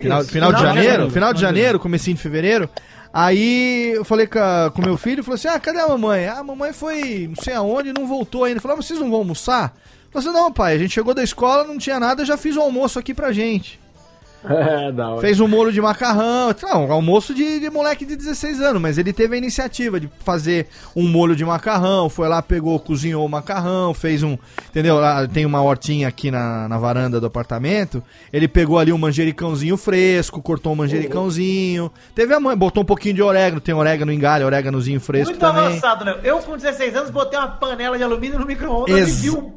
Speaker 1: Final, final de
Speaker 2: final de
Speaker 1: janeiro, final de
Speaker 5: final de
Speaker 1: janeiro, comecinho de fevereiro. Aí eu falei com, a- meu filho, falou assim: Ah, cadê a mamãe? Ah, a mamãe foi não sei aonde e não voltou ainda. Falei, ah, vocês não vão almoçar? Eu falei assim, não, pai, a gente chegou da escola, não tinha nada, já fiz o almoço aqui pra gente.
Speaker 3: É, da hora.
Speaker 1: Fez um molho de macarrão. Não, almoço de, de moleque de 16 anos, mas ele teve a iniciativa de fazer um molho de macarrão. Foi lá, pegou, cozinhou o macarrão, fez um. Entendeu? Lá tem uma hortinha aqui na, na varanda do apartamento. Ele pegou ali um manjericãozinho fresco, cortou um manjericãozinho. Teve a mãe, botou um pouquinho de orégano, tem orégano em galho, oréganozinho fresco
Speaker 2: Muito
Speaker 1: também.
Speaker 2: avançado, Léo. Eu, com 16 anos, botei uma panela de alumínio no micro-ondas
Speaker 1: Ex-
Speaker 2: e vi um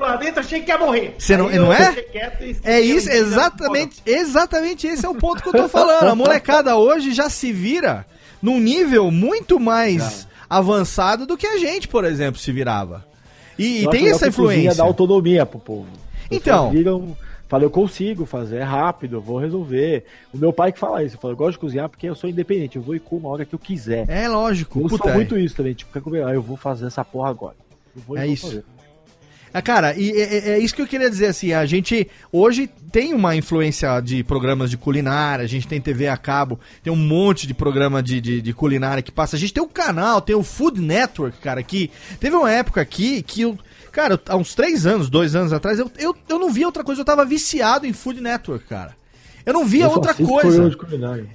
Speaker 2: lá dentro, achei que ia morrer.
Speaker 1: Você não- não é? É isso, exatamente, exatamente esse é o ponto que eu tô falando. A molecada hoje já se vira num nível muito mais avançado do que a gente, por exemplo, se virava. E, e tem essa
Speaker 3: cozinha
Speaker 1: influência.
Speaker 3: dá autonomia pro povo.
Speaker 1: Então.
Speaker 3: Viram, fala, eu consigo fazer, é rápido, eu vou resolver. O meu pai que fala isso, eu falo, eu gosto de cozinhar porque eu sou independente, eu vou e como a hora que eu quiser.
Speaker 1: É lógico,
Speaker 3: eu
Speaker 1: puta.
Speaker 3: sou
Speaker 1: é.
Speaker 3: muito isso também, tipo, quer comer, ah, eu vou fazer essa porra agora. Eu vou
Speaker 1: É isso.
Speaker 3: fazer.
Speaker 1: Ah, cara, e é, é- é isso que eu queria dizer, assim, a gente hoje tem uma influência de programas de culinária, a gente tem TV a cabo, tem um monte de programa de, de, de culinária que passa, a gente tem o canal, tem o Food Network, cara, que teve uma época aqui que eu, cara, há uns três anos, dois anos atrás, eu, eu, eu não via outra coisa, eu tava viciado em Food Network, cara. Eu não via
Speaker 3: Eu
Speaker 1: outra coisa.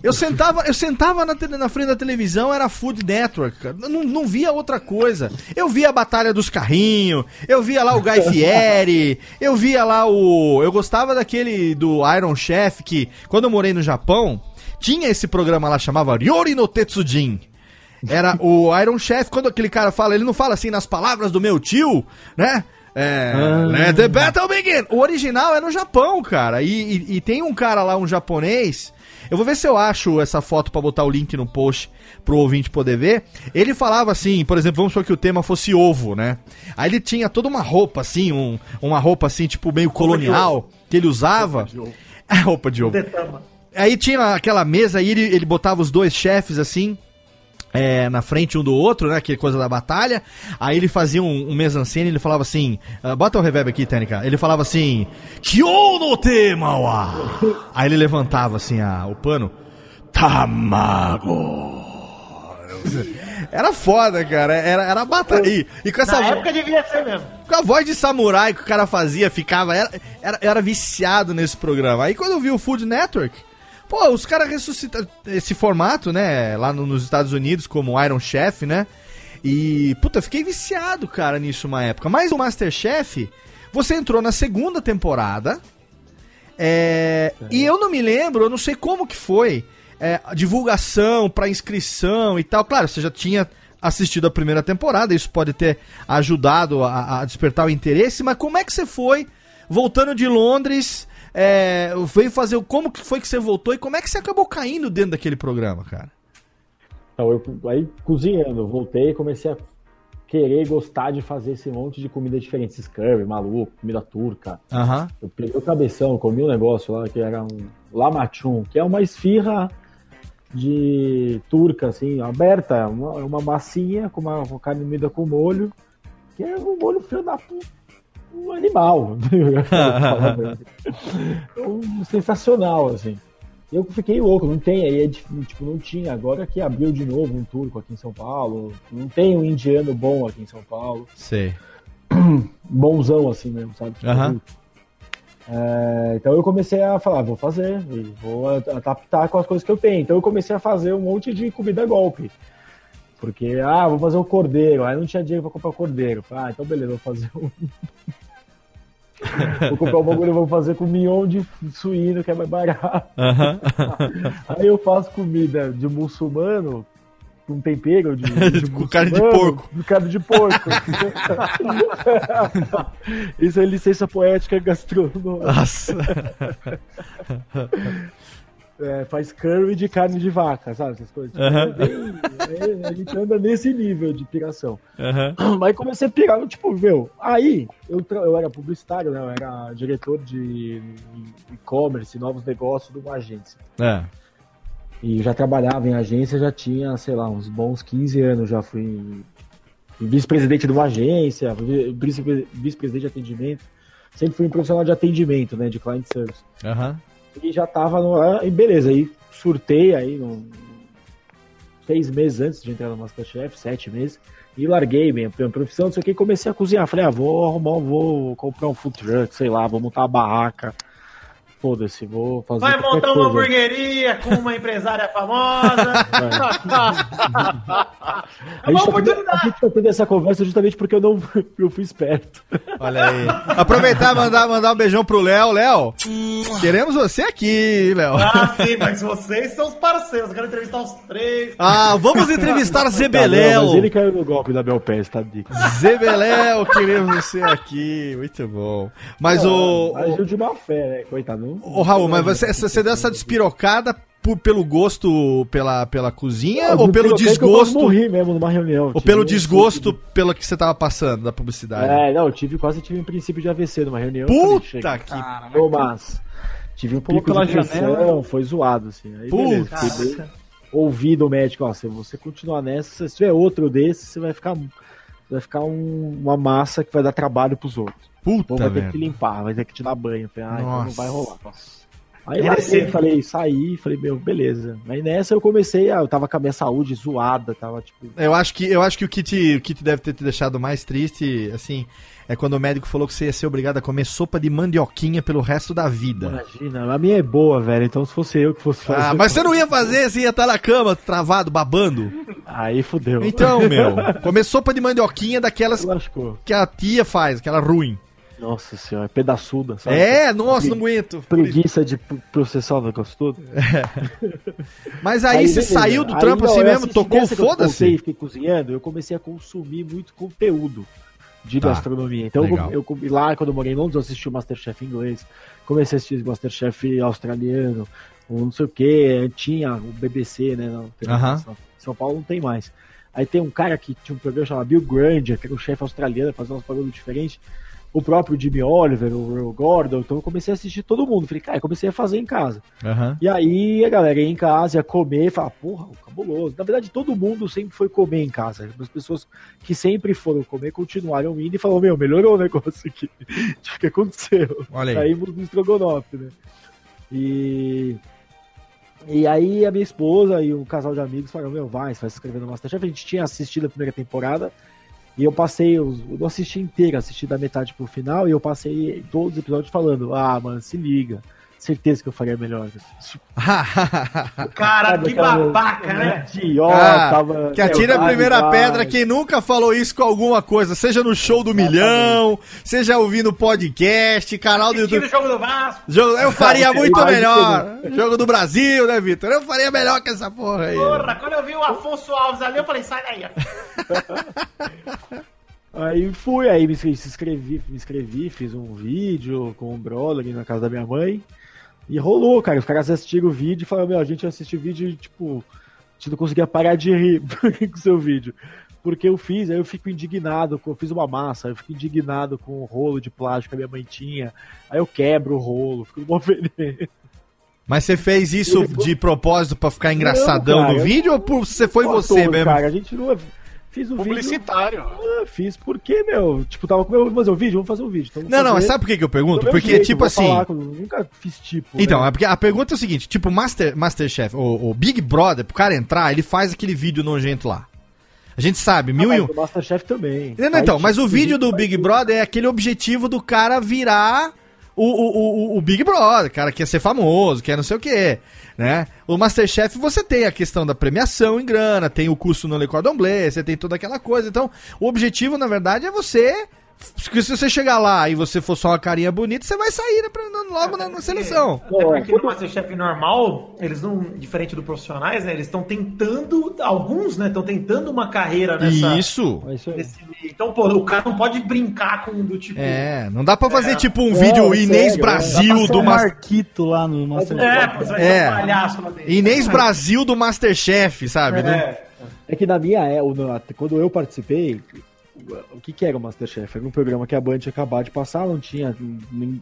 Speaker 1: Eu sentava, eu sentava na, na frente da televisão, era Food Network, cara. Não, não via outra coisa. Eu via a Batalha dos Carrinhos, eu via lá o Guy [LAUGHS] Fieri, eu via lá o. Eu gostava daquele do Iron Chef, que quando eu morei no Japão, tinha esse programa lá, chamava Ryori no Tetsujin. Era o Iron Chef, quando aquele cara fala, ele não fala assim nas palavras do meu tio, né? É,
Speaker 3: Ah.
Speaker 1: let the battle begin. O original é no Japão, cara. E, e- e tem um cara lá, um japonês. Eu vou ver se eu acho essa foto pra botar o link no post pro ouvinte poder ver. Ele falava assim, por exemplo, vamos supor que o tema fosse ovo, né? Aí ele tinha toda uma roupa assim, um- uma roupa assim, tipo meio colonial, que ele usava. [LAUGHS] É roupa de ovo. Aí tinha aquela mesa aí, ele, ele botava os dois chefes assim. É, na frente um do outro, né? Que coisa da batalha. Aí ele fazia um, um mise-en-scène, ele falava assim. ah, bota o reverb aqui, Tênica. Ele falava assim. Kyo no tema wa! Aí ele levantava assim a, o pano. Tamago! Era foda, cara. Era, era batalha. E, e com essa
Speaker 2: Na
Speaker 1: vo-
Speaker 2: época devia ser mesmo.
Speaker 1: com a voz de samurai que o cara fazia, ficava. Era, era, era viciado nesse programa. Aí quando eu vi o Food Network, pô, os caras ressuscitam esse formato, né? Lá no- nos Estados Unidos, como Iron Chef, né? E, puta, fiquei viciado, cara, nisso uma época. Mas o Masterchef, você entrou na segunda temporada. é, e eu não me lembro, eu não sei como que foi. é, a divulgação pra inscrição e tal. Claro, você já tinha assistido a primeira temporada, isso pode ter ajudado a, a despertar o interesse, mas como é que você foi voltando de Londres? É, veio fazer o- como que foi que você voltou e como é que você acabou caindo dentro daquele programa, cara?
Speaker 3: Então, eu, aí cozinhando, voltei e comecei a querer gostar de fazer esse monte de comida diferente, esses curry, maluco, comida turca.
Speaker 1: Aham.
Speaker 3: Eu peguei o cabeção, comi um negócio lá que era um lamachum, que é uma esfirra de turca, assim, aberta, é uma, uma massinha com uma com carne moída com molho, que é um molho filho da puta, um animal. [LAUGHS] [LAUGHS] um, sensacional, assim. Eu fiquei louco, não tem aí, é tipo, não tinha. Agora que abriu de novo um turco aqui em São Paulo, não tem um indiano bom aqui em São Paulo
Speaker 1: Sei. [CLEARS THROAT]
Speaker 3: bonzão assim mesmo, sabe? Tipo,
Speaker 1: Aham.
Speaker 3: é, então eu comecei a falar, vou fazer, vou adaptar com as coisas que eu tenho. Então eu comecei a fazer um monte de comida golpe. Porque, ah, vou fazer o cordeiro. Aí não tinha dinheiro pra comprar cordeiro. Falei, Ah, então beleza, vou fazer um. Vou comprar [LAUGHS] um bagulho, vou fazer com mignon de suíno, que é mais barato.
Speaker 1: Aham. [LAUGHS]
Speaker 3: Aí eu faço comida de muçulmano com tempero de, de [LAUGHS]
Speaker 1: Com carne de porco.
Speaker 3: Com carne de porco. Isso é licença poética gastronômica.
Speaker 1: Nossa.
Speaker 3: É, faz curry de carne de vaca, sabe? Essas coisas.
Speaker 1: Aham.
Speaker 3: é bem- é, a gente anda nesse nível de piração.
Speaker 1: Aham. [CLEARS THROAT]
Speaker 3: Mas comecei a pirar, tipo, meu, aí eu, eu era publicitário, né? Eu era diretor de e-commerce, novos negócios de uma agência.
Speaker 1: É.
Speaker 3: E já trabalhava em agência, já tinha, sei lá, uns bons 15 anos, já fui vice-presidente de uma agência, vi- vice- vice-presidente de atendimento. Sempre fui um profissional de atendimento, né? De client service.
Speaker 1: Aham.
Speaker 3: E já tava no. ah, e beleza, aí surtei aí no, seis meses antes de entrar no Masterchef, sete meses, e larguei minha, minha profissão, não sei o que, e comecei a cozinhar. Falei, ah, vou arrumar, vou comprar um food truck, sei lá, vou montar uma barraca. Foda-se, vou fazer.
Speaker 2: Vai montar uma
Speaker 3: coisa.
Speaker 2: hamburgueria com uma empresária famosa. [LAUGHS]
Speaker 3: A
Speaker 2: É uma
Speaker 3: tá tendo,
Speaker 2: oportunidade.
Speaker 3: a gente tá tendo essa conversa justamente porque eu não eu fui esperto.
Speaker 1: Olha aí. Aproveitar e mandar, mandar um beijão pro Léo. Léo, queremos você aqui, Léo.
Speaker 2: Ah, sim, mas vocês são os parceiros. Eu quero entrevistar os três.
Speaker 1: Ah, vamos entrevistar
Speaker 3: Tá, não,
Speaker 1: Zebeléu.
Speaker 3: mas ele caiu no golpe da Belpés, tá dica.
Speaker 1: Zebeléu, queremos você aqui. Muito bom. Mas o.
Speaker 3: Agiu de má fé, né? Coitado.
Speaker 1: Ô, Raul, mas você, você deu essa despirocada por- pelo gosto pela, pela cozinha
Speaker 3: Ah,
Speaker 1: ou pelo
Speaker 3: eu quase
Speaker 1: desgosto?
Speaker 3: morri mesmo numa reunião.
Speaker 1: Ou pelo
Speaker 3: um
Speaker 1: desgosto pelo que você tava passando da
Speaker 3: de-
Speaker 1: publicidade?
Speaker 3: É, não, eu tive, quase tive um princípio de AVC numa reunião.
Speaker 1: Puta
Speaker 3: Falei,
Speaker 1: que.
Speaker 3: Ô, mas tive um
Speaker 5: pela
Speaker 3: de pressão, foi zoado, assim. Aí,
Speaker 1: Puta.
Speaker 3: beleza, ouvi do médico, ó, se você continuar nessa, se tiver outro desse, você vai ficar, vai ficar um- uma massa que vai dar trabalho pros outros.
Speaker 1: Puta,
Speaker 3: vai ter que limpar, vai ter que te dar banho. Eu Falei, ah, então não vai rolar. Aí
Speaker 2: É
Speaker 3: larguei, falei, saí, falei, meu, beleza. Aí nessa eu comecei, ah, eu tava com a minha saúde zoada, tava tipo.
Speaker 1: Eu acho que, eu acho que o, te, o te deve ter te deixado mais triste, assim, é quando o médico falou que você ia ser obrigado a comer sopa de mandioquinha pelo resto da vida.
Speaker 3: Imagina, a minha é boa, velho. Então se fosse eu que fosse fazer.
Speaker 1: Ah, mas você não ia fazer, você ia estar na cama, travado, babando.
Speaker 3: Aí fudeu.
Speaker 1: Então, meu, [LAUGHS] comer sopa de mandioquinha daquelas
Speaker 3: lascou.
Speaker 1: que a tia faz, aquela ruim.
Speaker 3: Nossa senhora, pedaçuda, sabe?
Speaker 1: É, nossa, não aguento.
Speaker 3: Preguiça de processar o negócio todo.
Speaker 1: Mas aí, você
Speaker 3: beleza.
Speaker 1: saiu do
Speaker 3: Aí,
Speaker 1: trampo
Speaker 3: não,
Speaker 1: assim
Speaker 3: eu
Speaker 1: mesmo, tocou
Speaker 3: eu
Speaker 1: foda-se.
Speaker 3: e fiquei cozinhando, eu comecei a consumir muito conteúdo de
Speaker 1: Tá.
Speaker 3: gastronomia. Então,
Speaker 1: Legal.
Speaker 3: eu, eu, lá, quando eu morei em Londres, eu assisti o Masterchef inglês, comecei a assistir o Masterchef australiano, o não sei o que, tinha o BBC, né? Não, tem-
Speaker 1: Aham.
Speaker 3: São, Paulo não tem mais. Aí tem um cara que tinha um programa chamado Bill Granger, que era um chefe australiano, fazendo uns bagulho diferentes. O próprio Jimmy Oliver, o Gordon, então eu comecei a assistir todo mundo. Falei, cara, eu comecei a fazer em casa.
Speaker 1: Aham.
Speaker 3: E aí a galera ia em casa, ia comer e falar, porra, cabuloso. Na verdade, todo mundo sempre foi comer em casa. As pessoas que sempre foram comer continuaram indo e falaram, meu, melhorou o negócio aqui. [LAUGHS] O que aconteceu?
Speaker 1: Olha aí.
Speaker 3: Aí do estrogonofe, né? E. E aí a minha esposa e um casal de amigos falaram, meu, vai, você vai se inscrever no Masterchef. A gente tinha assistido a primeira temporada e eu passei, eu não assisti inteira, assisti da metade pro final e eu passei todos os episódios falando, ah, mano, se liga. Certeza que eu faria melhor. [LAUGHS] Tipo,
Speaker 2: Cara,
Speaker 3: Sabe
Speaker 2: que
Speaker 3: aquela-
Speaker 2: babaca, né?
Speaker 3: Idiota,
Speaker 1: Ah,
Speaker 3: tava-
Speaker 1: que atira a primeira
Speaker 3: vai.
Speaker 1: pedra quem nunca falou isso com alguma coisa, seja no show do milhão, seja ouvindo podcast, canal do YouTube.
Speaker 2: o jogo do Vasco.
Speaker 1: Jogo- eu faria muito
Speaker 3: Vai,
Speaker 1: melhor. Jogo do Brasil, né, Vitor? Eu faria melhor que essa porra aí.
Speaker 2: Porra, quando eu vi o Afonso Alves ali, eu falei, sai daí. [LAUGHS]
Speaker 3: Aí fui, aí me inscrevi, se inscrevi, me inscrevi, fiz um vídeo com um brother ali na casa da minha mãe. E rolou, cara. Os caras assistiram o vídeo e falaram, meu, a gente assistiu o vídeo e, tipo, a gente não conseguia parar de rir [LAUGHS] com o seu vídeo. Porque eu fiz, aí eu fico indignado, eu fiz uma massa, eu fico indignado com o rolo de plástico que a minha mãe tinha. Aí eu quebro o rolo, fico mó [LAUGHS] veneno.
Speaker 1: Mas você fez isso de propósito pra ficar engraçadão
Speaker 3: Não, cara,
Speaker 1: no
Speaker 3: eu-
Speaker 1: vídeo ou por você foi você
Speaker 3: todo,
Speaker 1: mesmo?
Speaker 3: Cara, a gente não. Fiz o vídeo.
Speaker 4: Publicitário.
Speaker 3: Ah, fiz porque, meu, tipo, tava com vamos fazer um vídeo, vamos fazer um vídeo. Então,
Speaker 1: Não, não, mas sabe por que, que eu pergunto? Porque,
Speaker 3: jeito,
Speaker 1: tipo assim.
Speaker 3: falar nunca fiz tipo.
Speaker 1: Então,
Speaker 3: né?
Speaker 1: é porque a pergunta é o seguinte: tipo, Master, Masterchef, o, o Big Brother, pro cara entrar, ele faz aquele vídeo nojento lá. A gente sabe, mil
Speaker 3: Ah,
Speaker 1: e
Speaker 3: mas
Speaker 1: um.
Speaker 3: o Masterchef também.
Speaker 1: Não, não, então, mas o vídeo do Big. Brother é aquele objetivo do cara virar o, o, o, o Big Brother, cara quer ser famoso, quer não sei o quê, né? O Masterchef você tem a questão da premiação em grana, tem o custo no Le Cordon Bleu, você tem toda aquela coisa. Então, o objetivo, na verdade, é você Porque se você chegar lá e você for só uma carinha bonita, você vai sair né, pra- logo na, na seleção.
Speaker 2: Até porque no Masterchef normal, eles não, diferente do profissionais, né? Eles estão tentando, alguns, né? Estão tentando uma carreira nessa.
Speaker 1: Isso.
Speaker 3: É
Speaker 2: nesse meio. Então, pô, o cara não pode brincar com do tipo.
Speaker 1: É, não dá pra fazer tipo um
Speaker 3: É,
Speaker 1: vídeo
Speaker 3: sério,
Speaker 1: Inês
Speaker 3: é.
Speaker 1: Brasil
Speaker 5: Dá pra
Speaker 1: do.
Speaker 5: Marquito lá no
Speaker 2: É,
Speaker 5: Masterchef.
Speaker 2: pô, você vai
Speaker 1: É.
Speaker 2: ser um palhaço lá dentro.
Speaker 1: Inês Brasil do Masterchef, sabe?
Speaker 2: É.
Speaker 3: É que na minha é, quando eu participei, o que, que era o Masterchef? Era um programa que a Band tinha acabado de passar, não tinha. nem-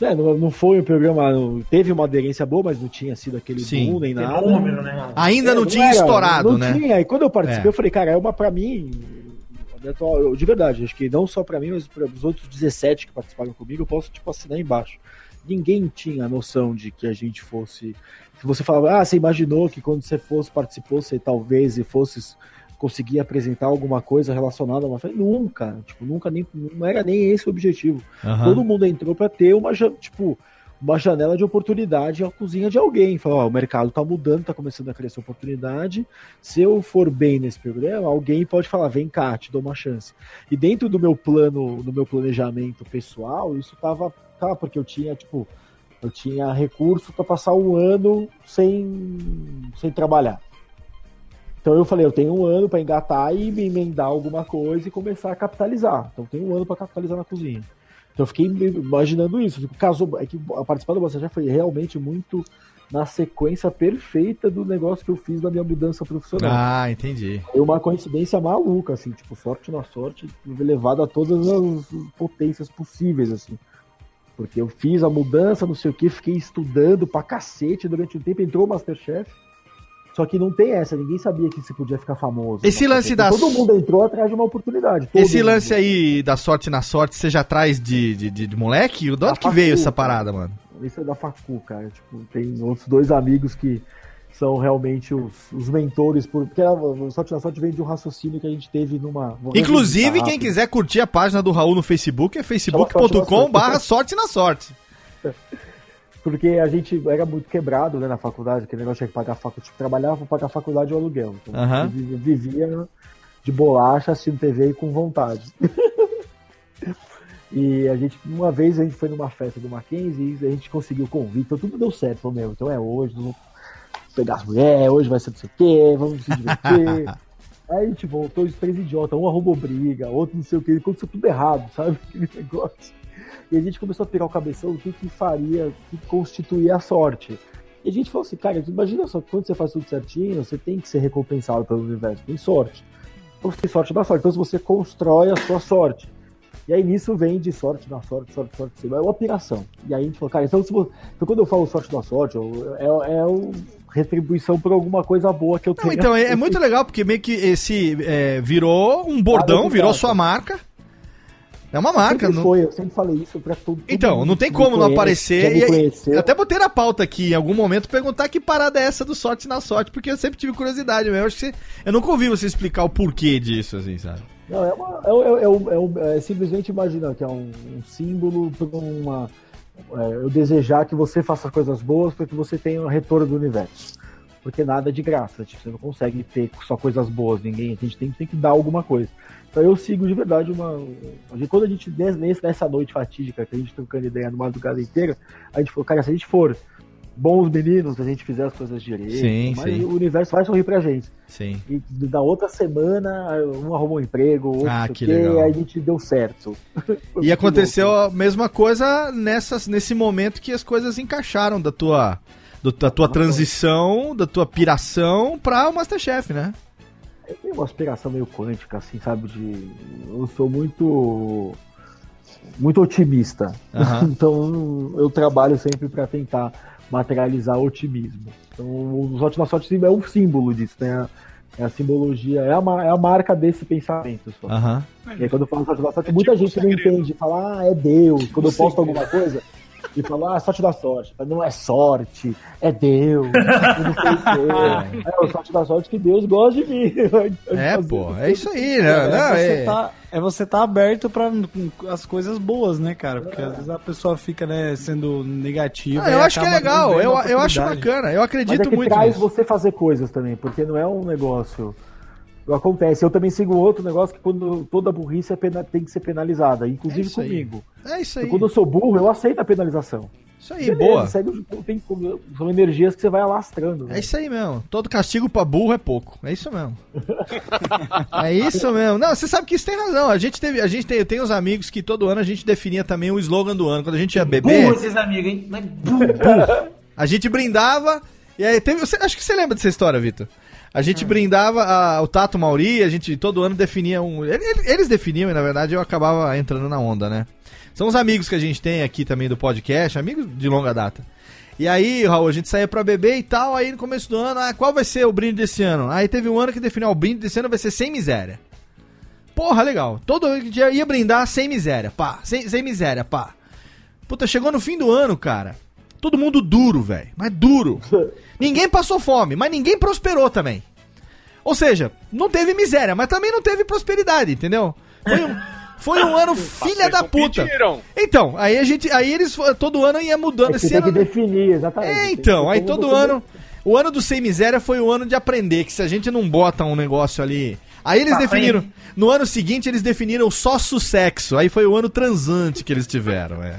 Speaker 3: É, não, não foi um programa. não- teve uma aderência boa, mas não tinha sido aquele
Speaker 1: Sim.
Speaker 3: boom nem nada.
Speaker 2: Fenômeno, né?
Speaker 1: Ainda
Speaker 3: É,
Speaker 1: não tinha
Speaker 3: era,
Speaker 1: estourado,
Speaker 3: não
Speaker 1: né?
Speaker 3: tinha. E quando eu participei,
Speaker 1: É.
Speaker 3: eu falei, cara, é uma pra mim. a eu- De verdade, acho que não só pra mim, mas para os outros 17 que participaram comigo, eu posso tipo assinar embaixo. Ninguém tinha noção de que a gente fosse. Se você falava, ah, você imaginou que quando você fosse, participou, você talvez e fosse conseguir apresentar alguma coisa relacionada a uma festa. Nunca, tipo, nunca nem. Não era nem esse o objetivo.
Speaker 1: Aham.
Speaker 3: Todo mundo entrou pra ter uma, tipo, uma janela de oportunidade à cozinha de alguém. Falou, ó, o mercado tá mudando, tá começando a crescer oportunidade. Se eu for bem nesse programa, alguém pode falar, vem cá, te dou uma chance. E dentro do meu plano, do meu planejamento pessoal, isso tava, tá, porque eu tinha, tipo, eu tinha recurso para passar um ano sem, sem trabalhar. Então eu falei, eu tenho um ano para engatar e me emendar alguma coisa e começar a capitalizar. Então tem um ano para capitalizar na cozinha. Então eu fiquei imaginando isso. Casou, é que a participar do Masterchef foi realmente muito na sequência perfeita do negócio que eu fiz da minha mudança profissional.
Speaker 1: Ah, entendi.
Speaker 3: Foi uma coincidência maluca, assim, tipo, sorte na sorte, levado a todas as potências possíveis, assim. Porque eu fiz a mudança, não sei o que, fiquei estudando pra cacete durante um tempo, entrou o Masterchef. Só que não tem essa, ninguém sabia que se podia ficar famoso.
Speaker 1: Esse lance da-
Speaker 3: Todo mundo entrou atrás de uma oportunidade.
Speaker 1: Esse
Speaker 3: mundo.
Speaker 1: lance aí da sorte na sorte, você já traz de, de, de- de moleque? De onde que veio
Speaker 3: facu,
Speaker 1: essa
Speaker 3: cara.
Speaker 1: parada, mano?
Speaker 3: Isso é da Facu, cara. Tipo, tem outros dois amigos que são realmente os, os mentores. Por, porque a, Sorte na Sorte vem de um raciocínio que a gente teve numa.
Speaker 1: Inclusive, quem quiser curtir a página do Raul no Facebook é facebook.com barra sorte na sorte. [LAUGHS]
Speaker 3: Porque a gente era muito quebrado né, na faculdade, aquele negócio tinha que pagar a faculdade. Tipo, trabalhava pra pagar a faculdade e o aluguel. Então, eu vivia de bolacha, assistindo TV e com vontade. [LAUGHS] e a gente, uma vez, a gente foi numa festa do Mackenzie e a gente conseguiu o convite, então tudo deu certo, falou, meu, então é hoje, vamos pegar as mulheres, hoje vai ser não sei o quê, vamos se divertir. [LAUGHS] Aí a gente voltou, os três idiotas, um arrumou briga, outro não sei o que, aconteceu tudo errado, sabe? [LAUGHS] Aquele negócio. E a gente começou a pegar o cabeção do que, que faria, o que constituía a sorte. E a gente falou assim, cara, imagina só, quando você faz tudo certinho, você tem que ser recompensado pelo universo, tem sorte. Então você tem sorte da sorte, então você constrói a sua sorte. E aí nisso vem de sorte na sorte, sorte, sorte, sorte. é uma piração. E aí a gente falou, cara, então, se você- então quando eu falo sorte na sorte, é, é o retribuição por alguma coisa boa que eu tenho.
Speaker 1: então, é, é muito legal, porque meio que esse é, virou um bordão,
Speaker 3: Ah,
Speaker 1: virou sua marca. É uma marca.
Speaker 3: Sempre
Speaker 1: Não...
Speaker 3: foi, eu sempre falei isso pra todo, todo
Speaker 1: Então, não tem como não
Speaker 3: conhece,
Speaker 1: aparecer. E até botei na pauta aqui em algum momento perguntar que parada é essa do sorte na sorte, porque eu sempre tive curiosidade mesmo. Eu Acho que você, eu nunca ouvi você explicar o porquê disso, assim, sabe?
Speaker 3: Não, é, uma, é, é- é um- é um- é simplesmente imaginar que é um, um símbolo para uma. é, eu desejar que você faça coisas boas para que você tenha um retorno do universo. Porque nada é de graça, tipo, você não consegue ter só coisas boas, ninguém, a gente tem, tem que dar alguma coisa. Então eu sigo de verdade uma. Quando a gente, nessa noite fatídica, que a gente trocando ideia no madrugada inteira, a gente falou, cara, se a gente for bons meninos, se a gente fizer as coisas direito,
Speaker 1: Sim,
Speaker 3: mas
Speaker 1: sim.
Speaker 3: o universo vai sorrir pra gente.
Speaker 1: Sim.
Speaker 3: E da outra semana, um arrumou um emprego, outro
Speaker 1: Ah, que
Speaker 3: quê,
Speaker 1: legal.
Speaker 3: aí a gente deu certo. [LAUGHS]
Speaker 1: E aconteceu
Speaker 3: louco.
Speaker 1: a mesma coisa nessas, nesse momento que as coisas encaixaram da tua, do- da tua transição, da tua piração pra o Masterchef, né?
Speaker 3: Eu tenho uma aspiração meio quântica, assim, sabe? De... Eu sou muito. muito otimista.
Speaker 1: Aham. [LAUGHS]
Speaker 3: então eu trabalho sempre para tentar materializar otimismo. Então o Sorte Sorte é um símbolo disso, né? É a simbologia, é a, é a marca desse pensamento só.
Speaker 1: Aham.
Speaker 3: E aí quando eu falo sorte da sorte,
Speaker 4: É
Speaker 3: muita
Speaker 4: tipo
Speaker 3: gente não entende, fala, ah, é Deus. Quando eu posto alguma coisa, e fala, ah, sorte da sorte. Mas Não é sorte, é Deus. Eu não sei o quê. É sorte da sorte que Deus gosta de mim. [LAUGHS]
Speaker 1: É, pô, é isso aí, né?
Speaker 5: É,
Speaker 1: Não,
Speaker 5: você
Speaker 1: é-
Speaker 5: tá, é você tá aberto pra as coisas boas, né, cara? Porque às vezes a pessoa fica, né, sendo negativa.
Speaker 1: Ah, eu
Speaker 5: e
Speaker 1: acho que é legal, eu, eu acho bacana, eu
Speaker 3: Mas
Speaker 1: acredito
Speaker 3: é que
Speaker 1: muito
Speaker 3: traz
Speaker 1: nisso.
Speaker 3: você fazer coisas também, porque não é um negócio. Acontece. Eu também sigo outro negócio que quando toda burrice é pena- tem que ser penalizada, inclusive
Speaker 1: É isso aí.
Speaker 3: comigo.
Speaker 1: É isso aí.
Speaker 3: Quando eu sou burro, eu aceito a penalização.
Speaker 1: Isso aí,
Speaker 3: Beleza,
Speaker 1: boa.
Speaker 3: segue tem são energias que você vai alastrando. né?
Speaker 1: É isso aí mesmo. Todo castigo pra burro é pouco. É isso mesmo. [LAUGHS] é isso mesmo. Não, você sabe que isso tem razão. A gente teve, a gente tem, tem uns amigos que todo ano a gente definia também o slogan do ano. Quando a gente ia beber,
Speaker 2: Burro esses amigos, hein? Mas burro.
Speaker 1: a gente brindava e aí teve, você- acho que você lembra dessa história, Vitor. A gente brindava a- o Tato Mauri, a gente todo ano definia um. ele- ele- Eles definiam e na verdade eu acabava entrando na onda, né? São os amigos que a gente tem aqui também do podcast, amigos de longa data. E aí, Raul, a gente saía pra beber e tal, aí no começo do ano, ah, qual vai ser o brinde desse ano? Aí teve um ano que definiu, o brinde desse ano vai ser sem miséria. Porra, legal. Todo dia ia brindar sem miséria, pá. Sem, sem miséria, pá. Puta, chegou no fim do ano, cara. Todo mundo duro, velho. Mas duro. [LAUGHS] Ninguém passou fome, mas ninguém prosperou também. Ou seja, não teve miséria, mas também não teve prosperidade, entendeu? Foi um, foi um ano [LAUGHS] filha da puta.
Speaker 4: pediram.
Speaker 1: Então, aí a gente, aí eles todo ano ia mudando
Speaker 3: É
Speaker 1: esse
Speaker 3: tem
Speaker 1: ano.
Speaker 3: que definir, exatamente.
Speaker 1: É, então, aí todo ano. O ano do sem miséria foi o ano de aprender que se a gente não bota um negócio ali. Aí eles
Speaker 2: Pra
Speaker 1: definiram.
Speaker 2: frente.
Speaker 1: No ano seguinte eles definiram só sucesso. Aí foi o ano transante que eles tiveram, é.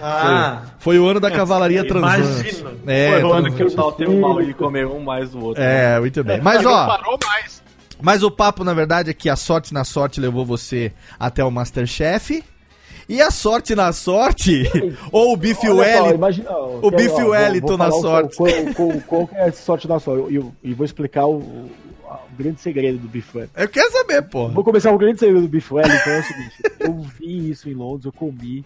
Speaker 2: Ah,
Speaker 1: Foi o ano da cavalaria transante.
Speaker 2: imagino.
Speaker 1: É,
Speaker 6: Foi o ano
Speaker 1: transante.
Speaker 6: que o tal tem o mal e comer um mais do outro.
Speaker 1: É, muito bem. Mas
Speaker 4: Não
Speaker 1: ó,
Speaker 4: parou mais.
Speaker 1: mas o papo na verdade é que a sorte na sorte levou você até o Masterchef. E a sorte na sorte, [LAUGHS] ou o
Speaker 3: só,
Speaker 1: Wellington.
Speaker 3: imagina,
Speaker 1: o
Speaker 3: vou-
Speaker 1: Wellington na sorte.
Speaker 3: Qual, qual- qual que é a sorte na sorte? E vou explicar o, o- o grande segredo do Bife Wellington.
Speaker 1: Eu quero saber, pô.
Speaker 3: Vou começar o grande segredo do Bife Wellington, é o seguinte. Eu vi isso em Londres, eu comi.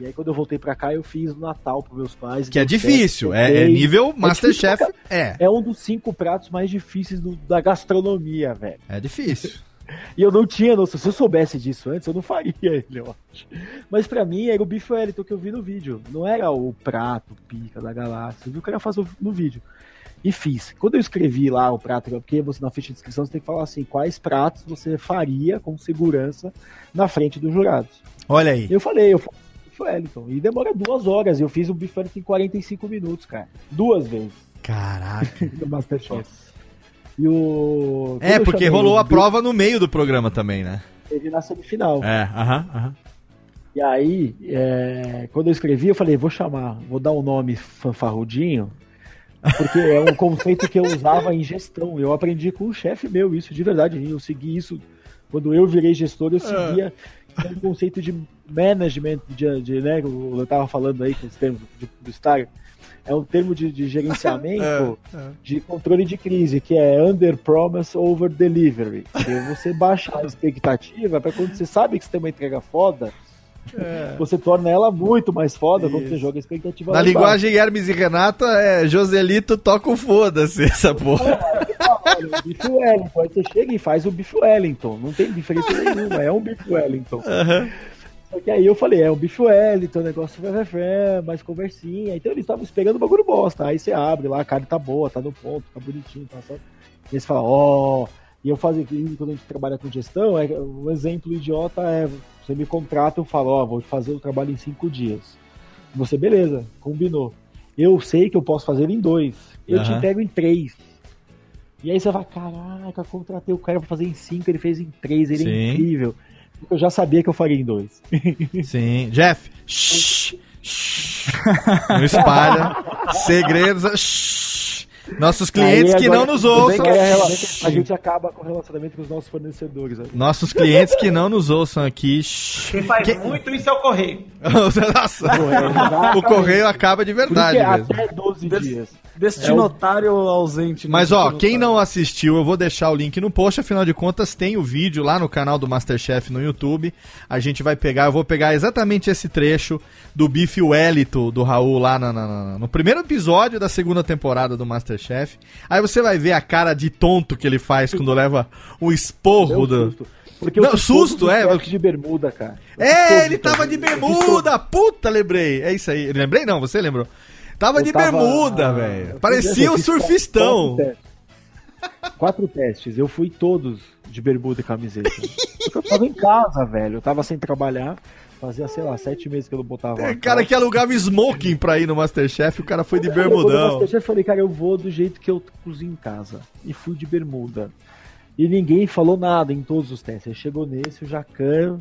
Speaker 3: E aí quando eu voltei pra cá, eu fiz no Natal pros meus pais.
Speaker 1: Que é difícil, é, é nível
Speaker 3: difícil
Speaker 1: Masterchef.
Speaker 3: pra
Speaker 1: É,
Speaker 3: É um dos cinco pratos mais difíceis do- da gastronomia, velho.
Speaker 1: é difícil. [LAUGHS]
Speaker 3: E eu não tinha noção. Se eu soubesse disso antes, eu não faria ele, eu acho. Mas pra mim era o Bife Wellington que eu vi no vídeo. Não era o prato pica da galáxia. Eu vi o cara fazer no vídeo. E fiz. Quando eu escrevi lá o prato, porque você na ficha de inscrição você tem que falar assim, quais pratos você faria com segurança na frente dos jurados.
Speaker 1: Olha aí.
Speaker 3: Eu falei, eu falei Wellington. E demora duas horas. Eu fiz o Wellington em 45 minutos, cara. Duas vezes
Speaker 1: Caraca. [LAUGHS]
Speaker 3: no Masterchef. E o.
Speaker 1: É, porque rolou
Speaker 3: o
Speaker 1: a prova no meio do programa também, né?
Speaker 3: Teve na semifinal.
Speaker 1: É, aham, aham.
Speaker 3: E aí, é, quando eu escrevi, eu falei, vou chamar, vou dar um nome fanfarrudinho, porque é um conceito que eu usava em gestão. Eu aprendi com um chefe meu isso, de verdade. Eu segui isso. Quando eu virei gestor, eu seguia é um conceito de management, de, de, né, eu eu tava falando aí com os termos de- do Star. É um termo de, de gerenciamento [LAUGHS] de controle de crise, que é under promise over delivery. Que é você baixar a expectativa para quando você sabe que você tem uma entrega foda, você torna ela muito mais foda quando você joga a expectativa
Speaker 1: Na
Speaker 3: embaixo.
Speaker 1: linguagem Hermes e Renata, é Joselito toca o foda-se essa porra.
Speaker 3: O Bife Wellington. Aí você chega e faz o Bife Wellington. Não tem diferença nenhuma, é um Bife Wellington. Só que aí eu falei, é um Bife Wellington, negócio mais conversinha. Então eles estavam esperando o bagulho bosta. Aí você abre lá, a carne tá boa, tá no ponto, tá bonitinho, tá certo. E eles falam, ó. E eu fazia quando a gente trabalha com gestão, é, um exemplo idiota é você me contrata, eu falo, ó, vou fazer o trabalho em cinco dias. Você, beleza, combinou. Eu sei que eu posso fazer em dois. Eu te
Speaker 1: Aham.
Speaker 3: entrego em três. E aí você vai, caraca, contratei o cara pra fazer em cinco, ele fez em três, ele
Speaker 1: Sim.
Speaker 3: é incrível. Porque eu já sabia que eu faria em dois. [LAUGHS]
Speaker 1: Sim. Jeff. shh, shh. Não espalha. [LAUGHS] Segredos. shh. Nossos clientes
Speaker 3: Aí
Speaker 1: que
Speaker 3: agora-
Speaker 1: não nos ouçam.
Speaker 3: que a A gente acaba com o relacionamento com os nossos fornecedores. né?
Speaker 1: Nossos clientes que não nos ouçam aqui.
Speaker 2: Quem faz
Speaker 1: Que-
Speaker 2: muito isso é o correio. [LAUGHS]
Speaker 1: Nossa. O correio acaba de verdade
Speaker 3: é
Speaker 1: mesmo.
Speaker 3: até 12 dias.
Speaker 5: Destinatário ausente. né?
Speaker 1: Mas ó, quem não assistiu, eu vou deixar o link no post, afinal de contas tem o vídeo lá no canal do Masterchef no YouTube. A gente vai pegar, eu vou pegar exatamente esse trecho do Bife Wellington do Raul lá na- na- na- no primeiro episódio da segunda temporada do Masterchef. Aí você vai ver a cara de tonto que ele faz quando leva o esporro
Speaker 3: Deu
Speaker 1: do.
Speaker 3: susto. Porque eu
Speaker 1: Não, susto, é,
Speaker 3: testes de bermuda, cara. Eu fiz
Speaker 1: É, ele tava de
Speaker 3: Eu
Speaker 1: bermuda! Puta, lembrei. É isso aí. Lembrei não, você lembrou. Tava
Speaker 3: Eu
Speaker 1: de
Speaker 3: tava-
Speaker 1: bermuda, velho. Parecia
Speaker 3: fiz
Speaker 1: surfistão.
Speaker 3: Quatro testes. Quatro testes, eu fui todos de bermuda e camiseta. Porque eu tava em casa, velho. Eu tava sem trabalhar. Fazia, sei lá, sete meses que eu não botava.
Speaker 1: Tem cara que alugava smoking pra ir no Masterchef, o cara foi de
Speaker 3: quando eu
Speaker 1: bermudão.
Speaker 3: Masterchef, falei, cara, eu vou do jeito que eu cozinho em casa. E fui de bermuda. E ninguém falou nada em todos os testes. Aí chegou nesse, o Jacan.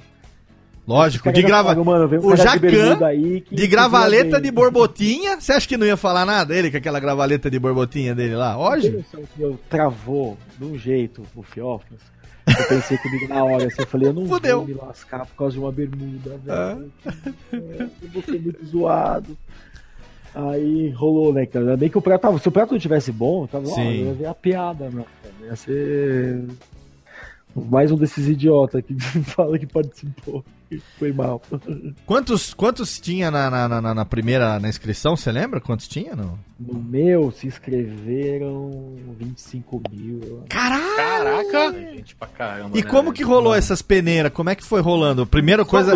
Speaker 1: Lógico, de grava... o Jacan,
Speaker 3: que-
Speaker 1: de
Speaker 3: que
Speaker 1: gravaleta de borbotinha. Você acha que não ia falar nada? Ele com aquela gravaleta de borbotinha dele lá? Hoje?
Speaker 3: eu travou de um jeito o Fiofas. Eu pensei comigo na hora, assim, eu falei, eu não
Speaker 1: Fudeu.
Speaker 3: vou me lascar por causa de uma bermuda, velho. É, eu vou ser muito zoado. Aí rolou, né, cara? Ainda bem que o prato tava. Se o prato não tivesse bom, tava ó, ia ver a piada, meu. Ia ser. Mais um desses idiotas que [LAUGHS] fala que participou. Foi mal. [LAUGHS]
Speaker 1: Quantos, quantos tinha na, na, na- na primeira na inscrição? Você lembra quantos tinha? Não?
Speaker 3: No meu se inscreveram 25 mil.
Speaker 1: Caralho!
Speaker 4: Caraca!
Speaker 6: Gente pra caramba.
Speaker 1: E
Speaker 6: né,
Speaker 1: como que rolou essas peneiras? Como é que foi rolando? Primeira coisa.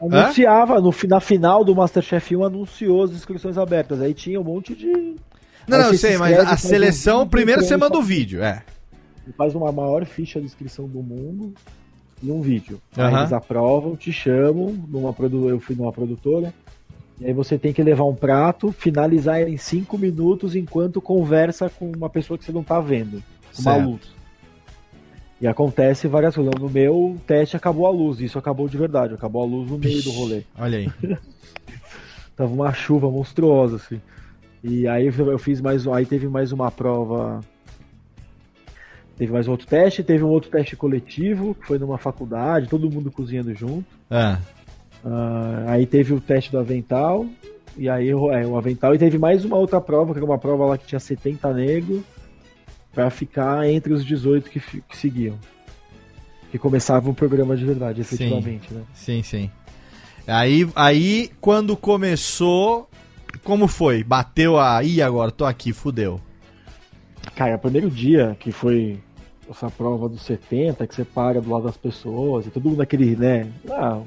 Speaker 3: Anunciava, no, na final do Masterchef 1, anunciou as inscrições abertas. Aí tinha um monte de.
Speaker 1: Não,
Speaker 3: Aí
Speaker 1: não, eu sei,
Speaker 3: se
Speaker 1: mas a
Speaker 3: um
Speaker 1: seleção,
Speaker 3: vídeo,
Speaker 1: primeiro você manda o vídeo, é.
Speaker 3: Faz uma maior ficha de inscrição do mundo e um vídeo. Aí
Speaker 1: Aham.
Speaker 3: eles aprovam, te chamam, numa produ... eu fui numa produtora. E aí você tem que levar um prato, finalizar em 5 minutos enquanto conversa com uma pessoa que você não tá vendo. Com uma luz. E acontece várias coisas. No meu teste acabou a luz, isso acabou de verdade, acabou a luz no meio do rolê.
Speaker 1: Olha aí. [LAUGHS]
Speaker 3: Tava uma chuva monstruosa, assim. E aí eu fiz mais. Aí teve mais uma prova. Teve mais um outro teste, teve um outro teste coletivo, que foi numa faculdade, todo mundo cozinhando junto.
Speaker 1: Ah,
Speaker 3: Ah, aí teve o teste do avental, e aí o- é, o avental, e teve mais uma outra prova, que era uma prova lá que tinha 70 negros, pra ficar entre os 18 que, que seguiam. Que começava o programa de verdade,
Speaker 1: Sim.
Speaker 3: efetivamente, né?
Speaker 1: sim, sim. Aí, aí, quando começou, como foi? Bateu a. Ih, agora tô aqui, fudeu.
Speaker 3: Cara, o primeiro dia que foi essa prova dos 70, que você para do lado das pessoas, e todo mundo naquele, né? Ah,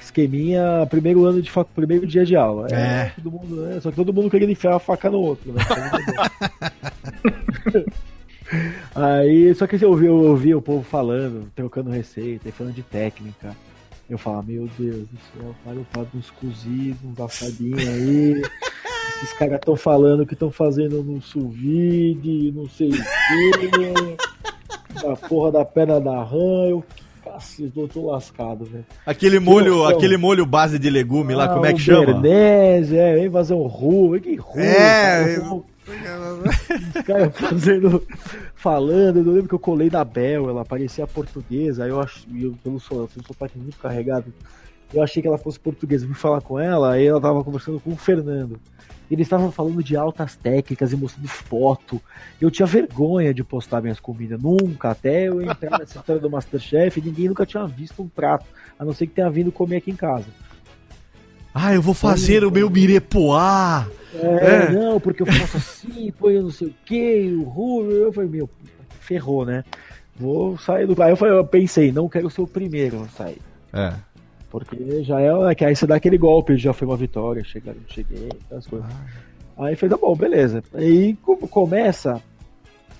Speaker 3: esqueminha, primeiro ano de fac... primeiro dia de aula.
Speaker 1: É.
Speaker 3: todo mundo, né? Só que todo mundo querendo enfiar a faca no outro, né? [LAUGHS] Aí, só que eu ouvi, eu o povo falando, trocando receita, e falando de técnica. Eu falo, meu Deus do céu, para eu uns cozidos, uns assadinhos aí. Esses caras estão falando que estão fazendo no sous vide, não sei o quê. A porra da perna da rã, eu cacete, eu tô lascado, velho.
Speaker 1: Aquele molho, aquele molho base de legume lá,
Speaker 3: Ah,
Speaker 1: como é que chama?
Speaker 3: Bernese, é, vem fazer um ru, que ru,
Speaker 1: É,
Speaker 3: cara. Os [LAUGHS] caras fazendo, falando, eu lembro que eu colei na Bel, ela parecia portuguesa, aí eu acho, e eu, pelo sol, um sotaque muito carregado, eu achei que ela fosse portuguesa, fui falar com ela, aí ela tava conversando com o Fernando. Eles estavam falando de altas técnicas e mostrando foto. Eu tinha vergonha de postar minhas comidas. Nunca, até eu entrar nessa história do Masterchef, ninguém nunca tinha visto um prato, a não ser que tenha vindo comer aqui em casa.
Speaker 1: Ah, eu vou fazer o meu mirepoá.
Speaker 3: É,
Speaker 1: É.
Speaker 3: não, porque eu faço assim, [LAUGHS] põe eu não sei o que, o Rubio. Eu falei, meu, ferrou, né? Vou sair do. Aí eu, falei, eu pensei, não quero ser o primeiro a sair.
Speaker 1: É.
Speaker 3: Porque já é. que Aí você dá aquele golpe, já foi uma vitória, chegar, cheguei, essas coisas. Aí foi, tá bom, beleza. Aí como começa,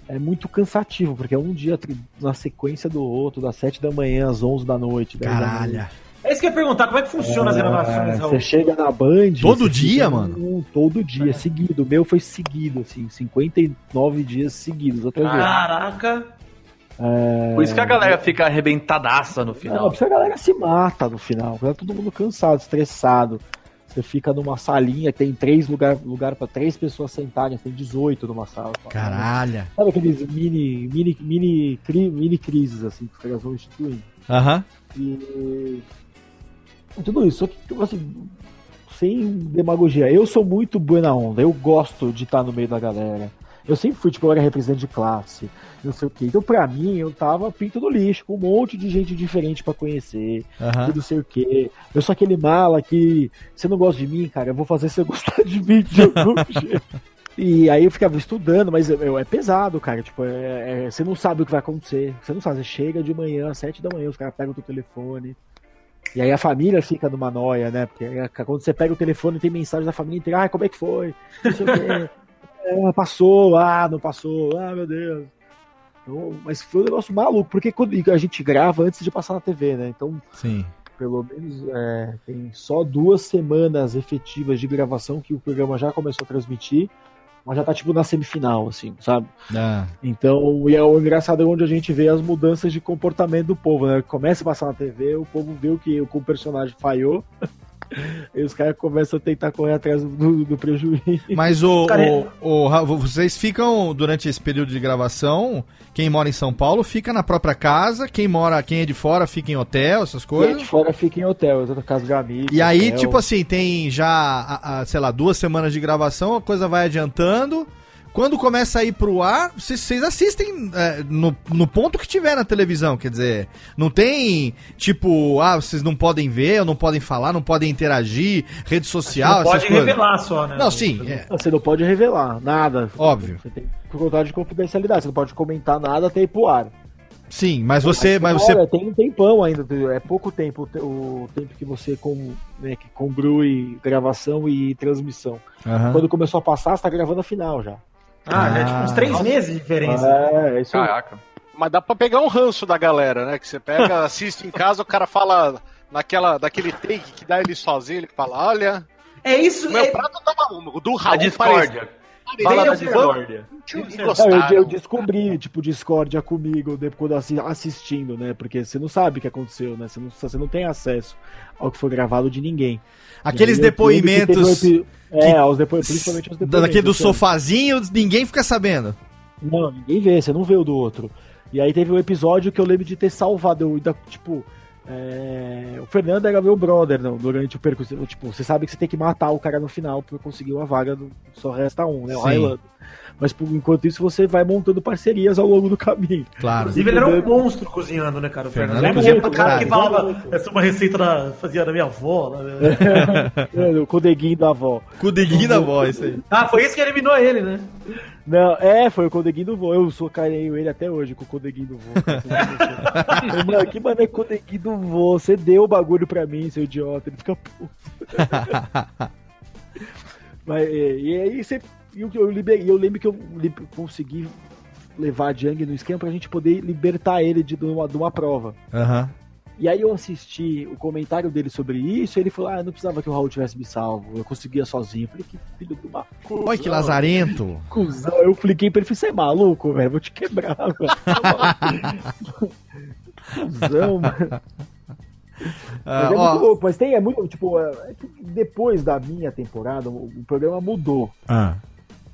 Speaker 3: é muito cansativo, porque é um dia na sequência do outro, das 7 da manhã às 11 da noite. 10 da noite.
Speaker 1: Caralho.
Speaker 2: É isso que eu ia perguntar, como é que funciona as gravações,
Speaker 3: É? Você chega na Band.
Speaker 1: Todo dia, mano?
Speaker 3: um- todo dia, seguido. O meu foi seguido, assim, 59 dias seguidos. Ver. É...
Speaker 6: Por isso que a galera fica arrebentadaça no
Speaker 3: Não,
Speaker 6: final.
Speaker 3: porque a galera se mata no final. Tá todo mundo cansado, estressado. Você fica numa salinha que tem três lugar, lugar para três pessoas sentarem, tem 18 numa sala.
Speaker 1: Caralho.
Speaker 3: Sabe aqueles mini, mini, mini, cri- mini crises assim que os caras vão instituindo?
Speaker 1: Aham.
Speaker 3: E tudo isso, só que tipo assim, sem demagogia. Eu sou muito buena onda, eu gosto de estar no meio da galera. Eu sempre fui, tipo, eu era representante de classe, não sei o quê. Então, pra mim, eu tava pinto do lixo, com um monte de gente diferente pra conhecer,
Speaker 1: Aham.
Speaker 3: e não sei o quê. Eu sou aquele mala que, você não gosta de mim, cara, eu vou fazer você [LAUGHS] gostar de mim de algum [LAUGHS] jeito. E aí eu ficava estudando, mas é, é pesado, cara. Tipo, é- é- você não sabe o que vai acontecer. Você não sabe. Você chega de manhã, às sete da manhã, os caras pegam o teu telefone. E aí a família fica numa noia, né? Porque é, quando você pega o telefone tem mensagem da família inteira, ah, como é que foi? Não sei o quê. [LAUGHS] É, passou, ah, não passou, ah, meu Deus. Então, mas foi um negócio maluco, porque quando a gente grava antes de passar na TV, né? Então,
Speaker 1: Sim.
Speaker 3: pelo menos é, tem só duas semanas efetivas de gravação que o programa já começou a transmitir. mas já tá tipo na semifinal, assim, sabe?
Speaker 1: Ah.
Speaker 3: Então, e é o engraçado é onde a gente vê as mudanças de comportamento do povo, né? Começa a passar na TV, o povo vê o, que o personagem falhou, [LAUGHS] [LAUGHS] e os caras começam a tentar correr atrás do, do prejuízo.
Speaker 1: Mas o, o, o vocês ficam durante esse período de gravação, quem mora em São Paulo fica na própria casa, quem mora, quem é de fora fica em hotel, essas
Speaker 3: Quem é de
Speaker 1: coisas.
Speaker 3: fora fica em hotel, eu tô na casa de amigos.
Speaker 1: E aí,
Speaker 3: hotel.
Speaker 1: tipo assim, tem já, a- a, sei lá, duas semanas de gravação, a coisa vai adiantando. Quando começa a ir pro ar, vocês assistem é, no, no ponto que tiver na televisão, quer dizer, não tem tipo, ah, vocês não podem ver, ou não podem falar, não podem interagir, rede social,
Speaker 2: Não
Speaker 1: essas
Speaker 2: pode
Speaker 1: coisas.
Speaker 2: revelar só, né?
Speaker 1: Não, sim, é,
Speaker 3: Você não pode revelar nada.
Speaker 1: Óbvio.
Speaker 3: Você tem contrato de confidencialidade, você não pode comentar nada até ir pro ar.
Speaker 1: sim, mas você, mas você,
Speaker 3: Olha, tem um tempão ainda, é pouco tempo o te- o tempo que você com, né, que congrui gravação e transmissão.
Speaker 1: Aham.
Speaker 3: Quando começou a passar, você tá gravando a final já.
Speaker 2: Ah, já é tipo uns três meses de diferença.
Speaker 3: É, isso aí.
Speaker 6: Caraca.
Speaker 4: Mas dá pra pegar um ranço da galera, né? Que você pega, [LAUGHS] assiste em casa, o cara fala naquela, daquele take que dá ele sozinho, ele fala, olha,
Speaker 2: É isso,
Speaker 4: meu
Speaker 2: é,
Speaker 4: prato tava o do
Speaker 6: A
Speaker 4: Raul
Speaker 6: discórdia.
Speaker 4: parece-
Speaker 6: Fala da discórdia.
Speaker 4: não
Speaker 3: Não, eu, descobri, tipo, discórdia comigo depois, quando assi- assistindo, né? Porque você não sabe o que aconteceu, né? Você não, você não tem acesso ao que foi gravado de ninguém.
Speaker 1: aqueles
Speaker 3: aí, que
Speaker 1: depoimentos
Speaker 3: um epi- É, aos depo... principalmente os depoimentos.
Speaker 1: daquele do
Speaker 3: então.
Speaker 1: sofazinho, ninguém fica sabendo.
Speaker 3: Não, ninguém vê, você não vê o do outro. E aí teve um episódio que eu lembro de ter salvado, eu ainda, tipo. É, O Fernando era meu brother não, durante o percurso. Tipo, você sabe que você tem que matar o cara no final pra conseguir uma vaga, só resta um, né? O. Highlander. Mas por- enquanto isso você vai montando parcerias ao longo do caminho.
Speaker 1: Claro.
Speaker 2: Inclusive, ele era um monstro cozinhando, né, cara? O
Speaker 1: Fernando
Speaker 2: Fernando. do cara que falava, essa é uma receita da, fazia da minha avó. né? [LAUGHS]
Speaker 3: É, o codeguinho da avó.
Speaker 1: Com o dedinho da voz, isso aí.
Speaker 2: Ah, foi isso que eliminou ele, né?
Speaker 3: Não, é, foi o codeguinho do vô. Eu sou carinho ele até hoje com o codeguinho do vô. [LAUGHS] Mano, que mano é codeguinho do vô? Você deu o bagulho pra mim, seu idiota. Ele fica puto. [LAUGHS] Mas, é, e aí você. E Eu, eu, liberei, eu lembro que eu consegui levar a Jang no esquema pra gente poder libertar ele de, de uma, de uma prova.
Speaker 1: Aham.
Speaker 3: E aí eu assisti o comentário dele sobre isso, e ele falou, ah, não precisava que o Raul tivesse me salvo, eu conseguia sozinho. Eu falei, que filho de uma puta.
Speaker 1: Olha que lazarento. [LAUGHS]
Speaker 3: Cusão, eu cliquei pra ele e falei, você é maluco, velho? Vou te quebrar, [LAUGHS] velho. Cusão, mano.
Speaker 1: Ah,
Speaker 3: Mas é
Speaker 1: ó,
Speaker 3: muito louco, mas tem, é muito, tipo, é é depois da minha temporada, o, o programa mudou.
Speaker 1: ah,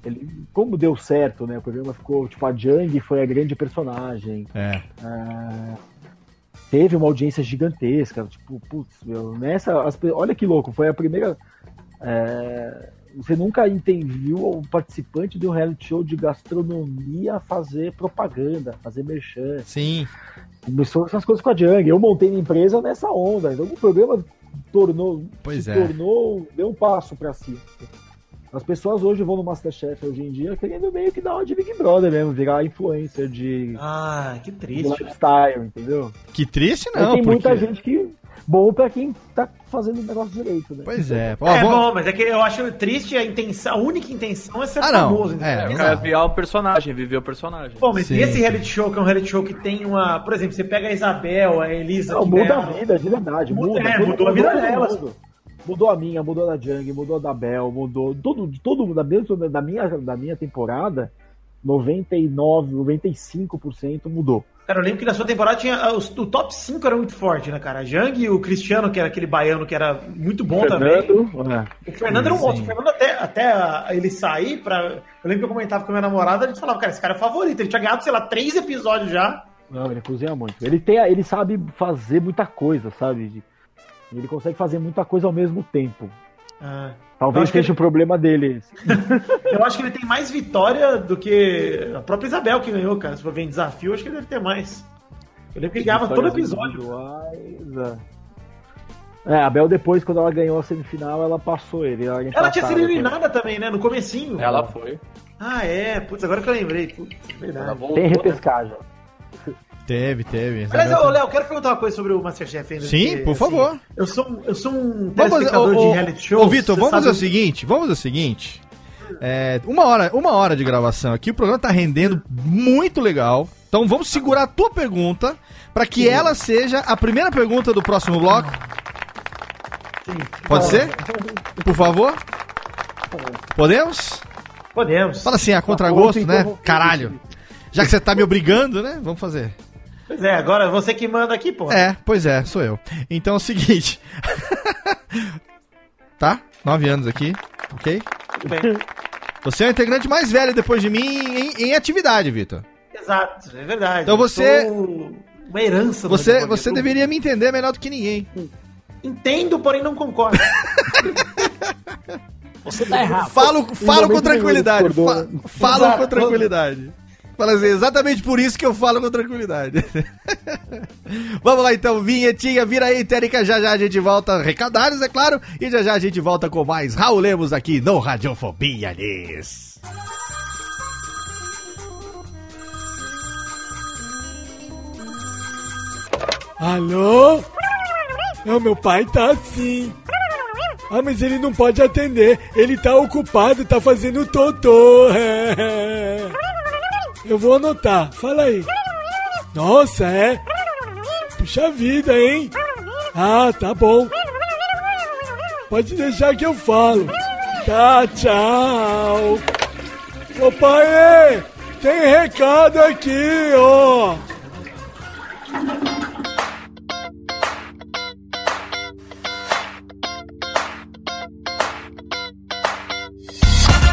Speaker 3: Ele, como deu certo, né? O programa ficou, tipo, a Jang foi a grande personagem.
Speaker 1: é.
Speaker 3: ah, teve uma audiência gigantesca, tipo, putz, meu, nessa, as olha que louco, foi a primeira. é, você nunca viu um participante de um reality show de gastronomia fazer propaganda, fazer merchan.
Speaker 1: Sim.
Speaker 3: Começou essas coisas com a Jang. Eu montei minha empresa nessa onda. Então o programa tornou,
Speaker 1: Pois
Speaker 3: se
Speaker 1: é.
Speaker 3: tornou, deu um passo pra cima. As pessoas hoje vão no Masterchef hoje em dia querendo meio que dar uma de Big Brother mesmo, virar influencer de,
Speaker 2: Ah, que
Speaker 3: de
Speaker 2: triste.
Speaker 3: lifestyle, entendeu?
Speaker 1: Que triste não,
Speaker 3: tem muita
Speaker 1: porque...
Speaker 3: gente que. Bom pra quem tá fazendo o negócio direito, né?
Speaker 1: Pois é. Ó,
Speaker 2: é
Speaker 1: vou-
Speaker 2: bom, mas é que eu acho triste a intenção, a única intenção é ser
Speaker 1: Ah, não.
Speaker 2: famoso.
Speaker 1: É,
Speaker 2: entendeu?
Speaker 6: O cara virar um personagem, viver o personagem.
Speaker 2: Bom, mas
Speaker 1: Sim,
Speaker 2: esse reality show, que é um reality show que tem uma. Por exemplo, você pega a Isabel, a Elisa.
Speaker 3: Não, muda a vida, de verdade.
Speaker 2: Muda-
Speaker 3: Muda,
Speaker 2: é,
Speaker 3: Todo-
Speaker 2: mudou a vida delas.
Speaker 3: Mudou a minha, mudou a da Jang, mudou a da Bel, mudou todo, todo mundo, da, mesmo, da, minha, da minha temporada, 99, 95% mudou.
Speaker 2: Cara, eu lembro que na sua temporada tinha. ah, os- o top 5 era muito forte, né, cara? A Jang e o Cristiano, que era aquele baiano que era muito bom também.
Speaker 3: Fernando, é.
Speaker 2: O Fernando era um monstro. O Fernando, até, até ele sair pra. Eu lembro que eu comentava com a minha namorada, a gente falava, cara, esse cara é favorito. Ele tinha ganhado, sei lá, três episódios já.
Speaker 3: Não, ele cozinha muito. Ele, tem, ele sabe fazer muita coisa, sabe? Ele consegue fazer muita coisa ao mesmo tempo.
Speaker 2: Ah, Eu
Speaker 3: Talvez seja o problema dele. [LAUGHS]
Speaker 2: eu acho que ele tem mais vitória do que a própria Isabel que ganhou, cara. Se for ver em desafio, eu acho que ele deve ter mais. Eu lembro que ele ganhava todo episódio.
Speaker 3: individuais, É, É, a Bel depois, quando ela ganhou a semifinal, ela passou ele. Ela,
Speaker 2: Ela tinha sido eliminada também, né? No comecinho.
Speaker 6: Ela foi.
Speaker 2: Ah, é. Putz, agora que eu lembrei. Putz, é
Speaker 6: Ela
Speaker 2: verdade.
Speaker 6: voltou.
Speaker 3: Tem
Speaker 6: né?
Speaker 1: Teve, teve.
Speaker 2: Aliás, ô, Léo, eu quero perguntar uma coisa sobre o Masterchef ainda.
Speaker 1: Sim,
Speaker 2: porque,
Speaker 1: por favor.
Speaker 2: assim, eu, sou, um- eu sou um
Speaker 1: Vamos ô,
Speaker 2: de reality show.
Speaker 1: Ô, Vitor, vamos fazer o seguinte, vamos fazer o seguinte. É, uma, hora, uma hora de gravação aqui, o programa tá rendendo muito legal. Então vamos segurar a tua pergunta para que ela seja a primeira pergunta do próximo bloco. Pode ser? Por favor? Podemos?
Speaker 2: Podemos.
Speaker 1: Fala assim, a contragosto, né? Caralho. Já que você tá me obrigando, né? Vamos fazer.
Speaker 2: Pois é, agora é você que manda aqui, pô.
Speaker 1: É, pois é, sou eu. Então é o seguinte. [LAUGHS] tá? Nove anos aqui, ok?
Speaker 2: Tudo bem.
Speaker 1: Você é o integrante mais velho depois de mim em, em atividade, Vitor.
Speaker 2: Exato, é verdade.
Speaker 1: Então você-
Speaker 2: Uma herança do
Speaker 1: Você, você deveria me entender melhor do que ninguém.
Speaker 2: Entendo, porém não concordo.
Speaker 5: Você tá errado.
Speaker 1: Falo, falo com tranquilidade. fa-
Speaker 3: discordou.
Speaker 1: falo
Speaker 2: Exato.
Speaker 1: com tranquilidade. Fala assim, exatamente por isso que eu falo com tranquilidade. [LAUGHS] Vamos lá então, vinhetinha, vira aí, Térica, já já a gente volta, recadários, é claro, e já já a gente volta com mais Raul Lemos aqui no Radiofobia Liz.
Speaker 9: Alô? Não, meu pai tá assim. Ah, mas ele não pode atender. Ele tá ocupado, tá fazendo totô. [LAUGHS] Eu vou anotar. Fala aí. Nossa, é? Puxa vida, hein? Ah, tá bom. Pode deixar que eu falo. Tá, tchau. Ô pai, tem recado aqui, ó.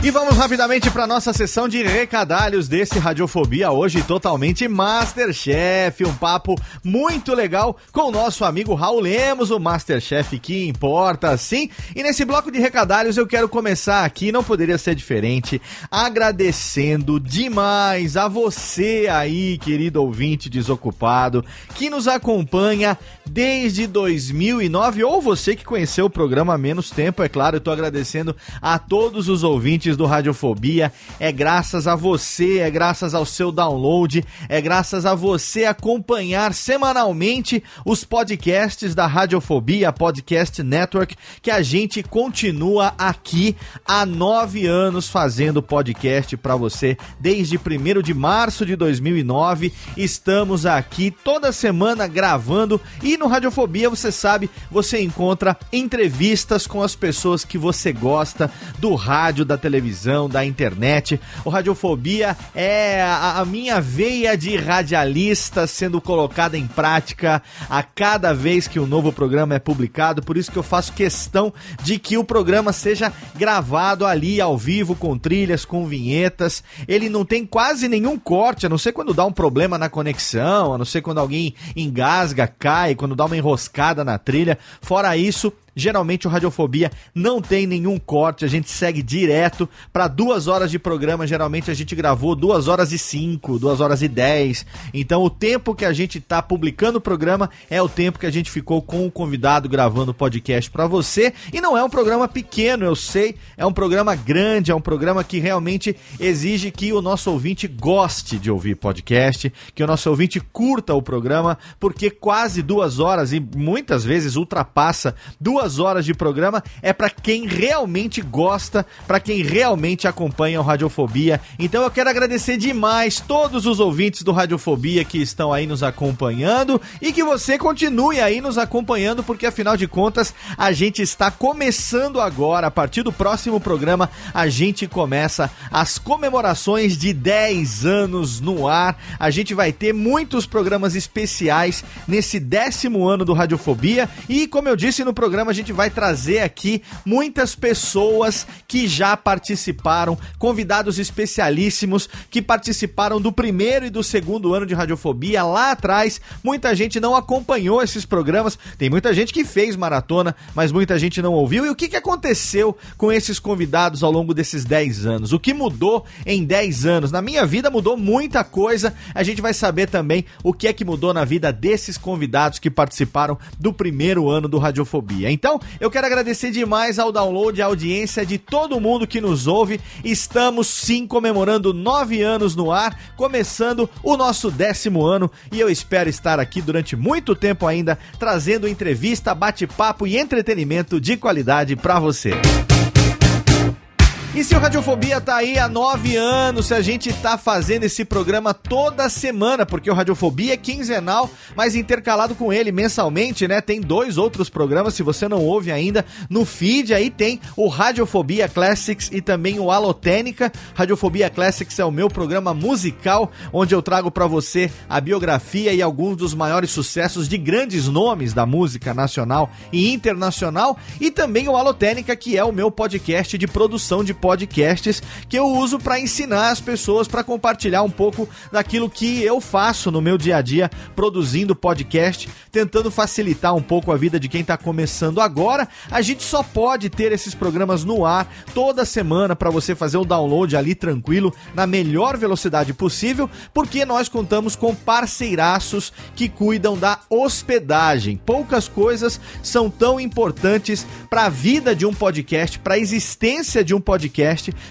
Speaker 1: E vamos rapidamente para nossa sessão de recadalhos desse Radiofobia, hoje totalmente Masterchef, um papo muito legal com o nosso amigo Raul Lemos, o Masterchef que importa, sim. E nesse bloco de recadalhos eu quero começar aqui, não poderia ser diferente, agradecendo demais a você aí, querido ouvinte desocupado, que nos acompanha desde 2009, ou você que conheceu o programa há menos tempo, é claro, eu tô agradecendo a todos os ouvintes do Radiofobia. É graças a você, é graças ao seu download, é graças a você acompanhar semanalmente os podcasts da Radiofobia, Podcast Network, que a gente continua aqui há nove anos fazendo podcast para você. Desde 1 de março de 2009, estamos aqui toda semana gravando e no Radiofobia, você sabe, você encontra entrevistas com as pessoas que você gosta do rádio, da televisão, da internet. O Radiofobia é a, a minha veia de radialista sendo colocada em prática a cada vez que um novo programa é publicado. Por isso que eu faço questão de que o programa seja gravado ali ao vivo, com trilhas, com vinhetas. Ele não tem quase nenhum corte, a não ser quando dá um problema na conexão, a não ser quando alguém engasga, cai, quando dá uma enroscada na trilha. Fora isso, Geralmente o Radiofobia não tem nenhum corte, a gente segue direto para duas horas de programa. Geralmente a gente gravou duas horas e cinco, duas horas e dez. Então o tempo que a gente tá publicando o programa é o tempo que a gente ficou com o convidado gravando o podcast para você. E não é um programa pequeno, eu sei, é um programa grande, é um programa que realmente exige que o nosso ouvinte goste de ouvir podcast, que o nosso ouvinte curta o programa, porque quase duas horas e muitas vezes ultrapassa duas horas de programa é para quem realmente gosta, para quem realmente acompanha o Radiofobia. Então eu quero agradecer demais todos os ouvintes do Radiofobia que estão aí nos acompanhando e que você continue aí nos acompanhando, porque afinal de contas a gente está começando agora, a partir do próximo programa, a gente começa as comemorações de 10 anos no ar. A gente vai ter muitos programas especiais nesse décimo ano do Radiofobia e, como eu disse no programa, gente vai trazer aqui muitas pessoas que já participaram, convidados especialíssimos que participaram do primeiro e do segundo ano de Radiofobia lá atrás. Muita gente não acompanhou esses programas, tem muita gente que fez maratona, mas muita gente não ouviu. E o que, aconteceu com esses convidados ao longo desses 10 anos? O que mudou em 10 anos? Na minha vida mudou muita coisa. A gente vai saber também o que é que mudou na vida desses convidados que participaram do primeiro ano do Radiofobia. Então, eu quero agradecer demais ao download, à audiência de todo mundo que nos ouve. Estamos sim comemorando nove anos no ar, começando o nosso décimo ano e eu espero estar aqui durante muito tempo ainda, trazendo entrevista, bate-papo e entretenimento de qualidade para você. E se o Radiofobia tá aí há nove anos, se a gente tá fazendo esse programa toda semana, porque o Radiofobia é quinzenal, mas intercalado com ele mensalmente, né? Tem dois outros programas, se você não ouve ainda, no feed aí tem o Radiofobia Classics e também o Alotênica. Radiofobia Classics é o meu programa musical, onde eu trago para você a biografia e alguns dos maiores sucessos de grandes nomes da música nacional e internacional, e também o Alotênica, que é o meu podcast de produção de podcasts que eu uso para ensinar as pessoas, para compartilhar um pouco daquilo que eu faço no meu dia a dia produzindo podcast, tentando facilitar um pouco a vida de quem está começando agora. A gente só pode ter esses programas no ar toda semana para você fazer o download ali tranquilo, na melhor velocidade possível, porque nós contamos com parceiraços que cuidam da hospedagem. Poucas coisas são tão importantes para a vida de um podcast, para a existência de um podcast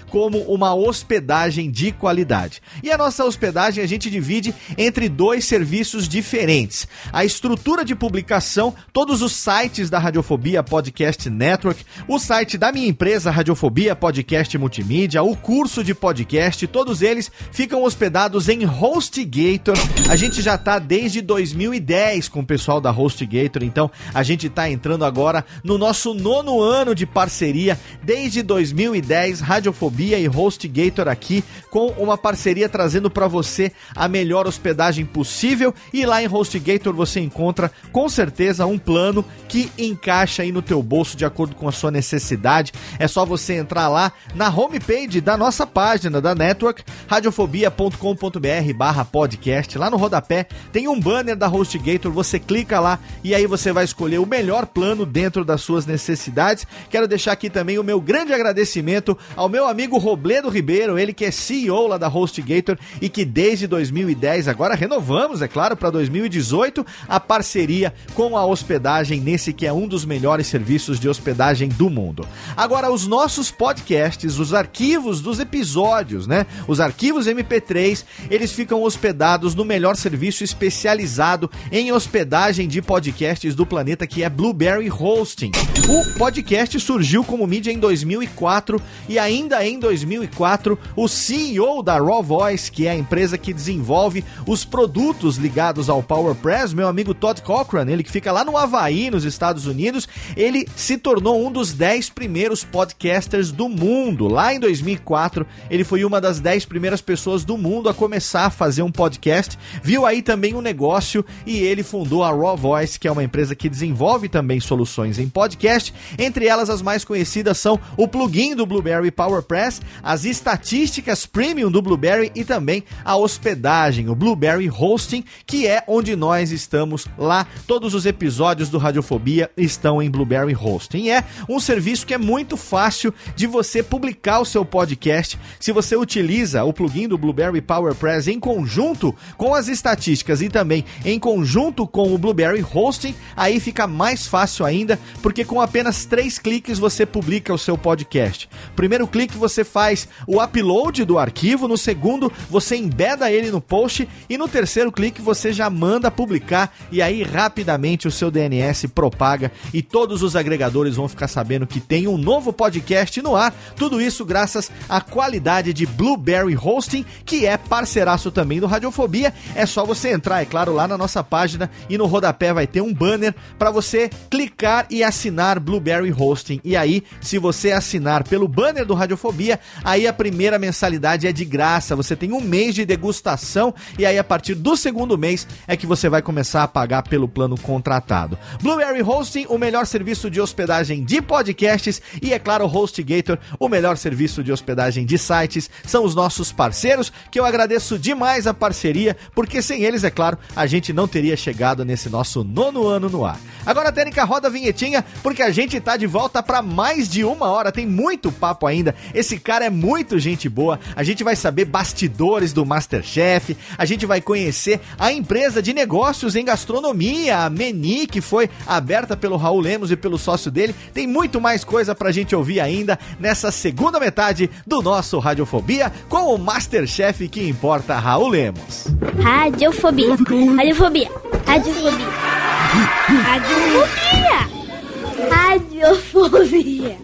Speaker 1: como uma hospedagem de qualidade. E a nossa hospedagem a gente divide entre dois serviços diferentes. A estrutura de publicação, todos os sites da Radiofobia Podcast Network, o site da minha empresa Radiofobia Podcast Multimídia, o curso de podcast, todos eles ficam hospedados em HostGator. A gente já está desde 2010 com o pessoal da HostGator, então a gente está entrando agora no nosso nono ano de parceria desde 2010 Radiofobia e HostGator aqui com uma parceria trazendo para você a melhor hospedagem possível e lá em HostGator você encontra com certeza um plano que encaixa aí no teu bolso de acordo com a sua necessidade. É só você entrar lá na homepage da nossa página da network radiofobia.com.br/podcast. Lá no rodapé tem um banner da HostGator, você clica lá e aí você vai escolher o melhor plano dentro das suas necessidades. Quero deixar aqui também o meu grande agradecimento ao meu amigo Robledo Ribeiro, ele que é CEO lá da HostGator e que desde 2010, agora renovamos, é claro, para 2018, a parceria com a hospedagem nesse que é um dos melhores serviços de hospedagem do mundo. Agora, os nossos podcasts, os arquivos dos episódios, né? Os arquivos MP3, eles ficam hospedados no melhor serviço especializado em hospedagem de podcasts do planeta, que é Blueberry Hosting. O podcast surgiu como mídia em 2004 e ainda em 2004, o CEO da Raw Voice, que é a empresa que desenvolve os produtos ligados ao PowerPress, meu amigo Todd Cochran, ele que fica lá no Havaí, nos Estados Unidos, ele se tornou um dos 10 primeiros podcasters do mundo. Lá em 2004, ele foi uma das 10 primeiras pessoas do mundo a começar a fazer um podcast. Viu aí também um negócio e ele fundou a Raw Voice, que é uma empresa que desenvolve também soluções em podcast. Entre elas, as mais conhecidas são o plugin do Blueberry PowerPress, as estatísticas premium do Blueberry e também a hospedagem, o Blueberry Hosting, que é onde nós estamos lá. Todos os episódios do Radiofobia estão em Blueberry Hosting. É um serviço que é muito fácil de você publicar o seu podcast. Se você utiliza o plugin do Blueberry PowerPress em conjunto com as estatísticas e também em conjunto com o Blueberry Hosting, aí fica mais fácil ainda, porque com apenas três cliques você publica o seu podcast. Primeiro clique você faz o upload do arquivo, no segundo você embeda ele no post e no terceiro clique você já manda publicar e aí rapidamente o seu DNS propaga e todos os agregadores vão ficar sabendo que tem um novo podcast no ar. Tudo isso graças à qualidade de Blueberry Hosting, que é parceiraço também do Radiofobia. É só você entrar, é claro, lá na nossa página e no rodapé vai ter um banner para você clicar e assinar Blueberry Hosting. E aí, se você assinar pelo banner do Radiofobia, aí a primeira mensalidade é de graça. Você tem um mês de degustação e aí a partir do segundo mês é que você vai começar a pagar pelo plano contratado. Blueberry Hosting, o melhor serviço de hospedagem de podcasts e é claro, HostGator, o melhor serviço de hospedagem de sites, são os nossos parceiros que eu agradeço demais a parceria, porque sem eles, é claro, a gente não teria chegado nesse nosso nono ano no ar. Agora, Tênica, roda a vinhetinha, porque a gente tá de volta para mais de uma hora, tem muito papo ainda. Esse cara é muito gente boa. A gente vai saber bastidores do Masterchef, a gente vai conhecer a empresa de negócios em gastronomia, a Meni, que foi aberta pelo Raul Lemos e pelo sócio dele. Tem muito mais coisa pra gente ouvir ainda nessa segunda metade do nosso Radiofobia com o Masterchef que importa, Raul Lemos.
Speaker 7: Radiofobia. Radiofobia. Radiofobia. Radiofobia. Radiofobia.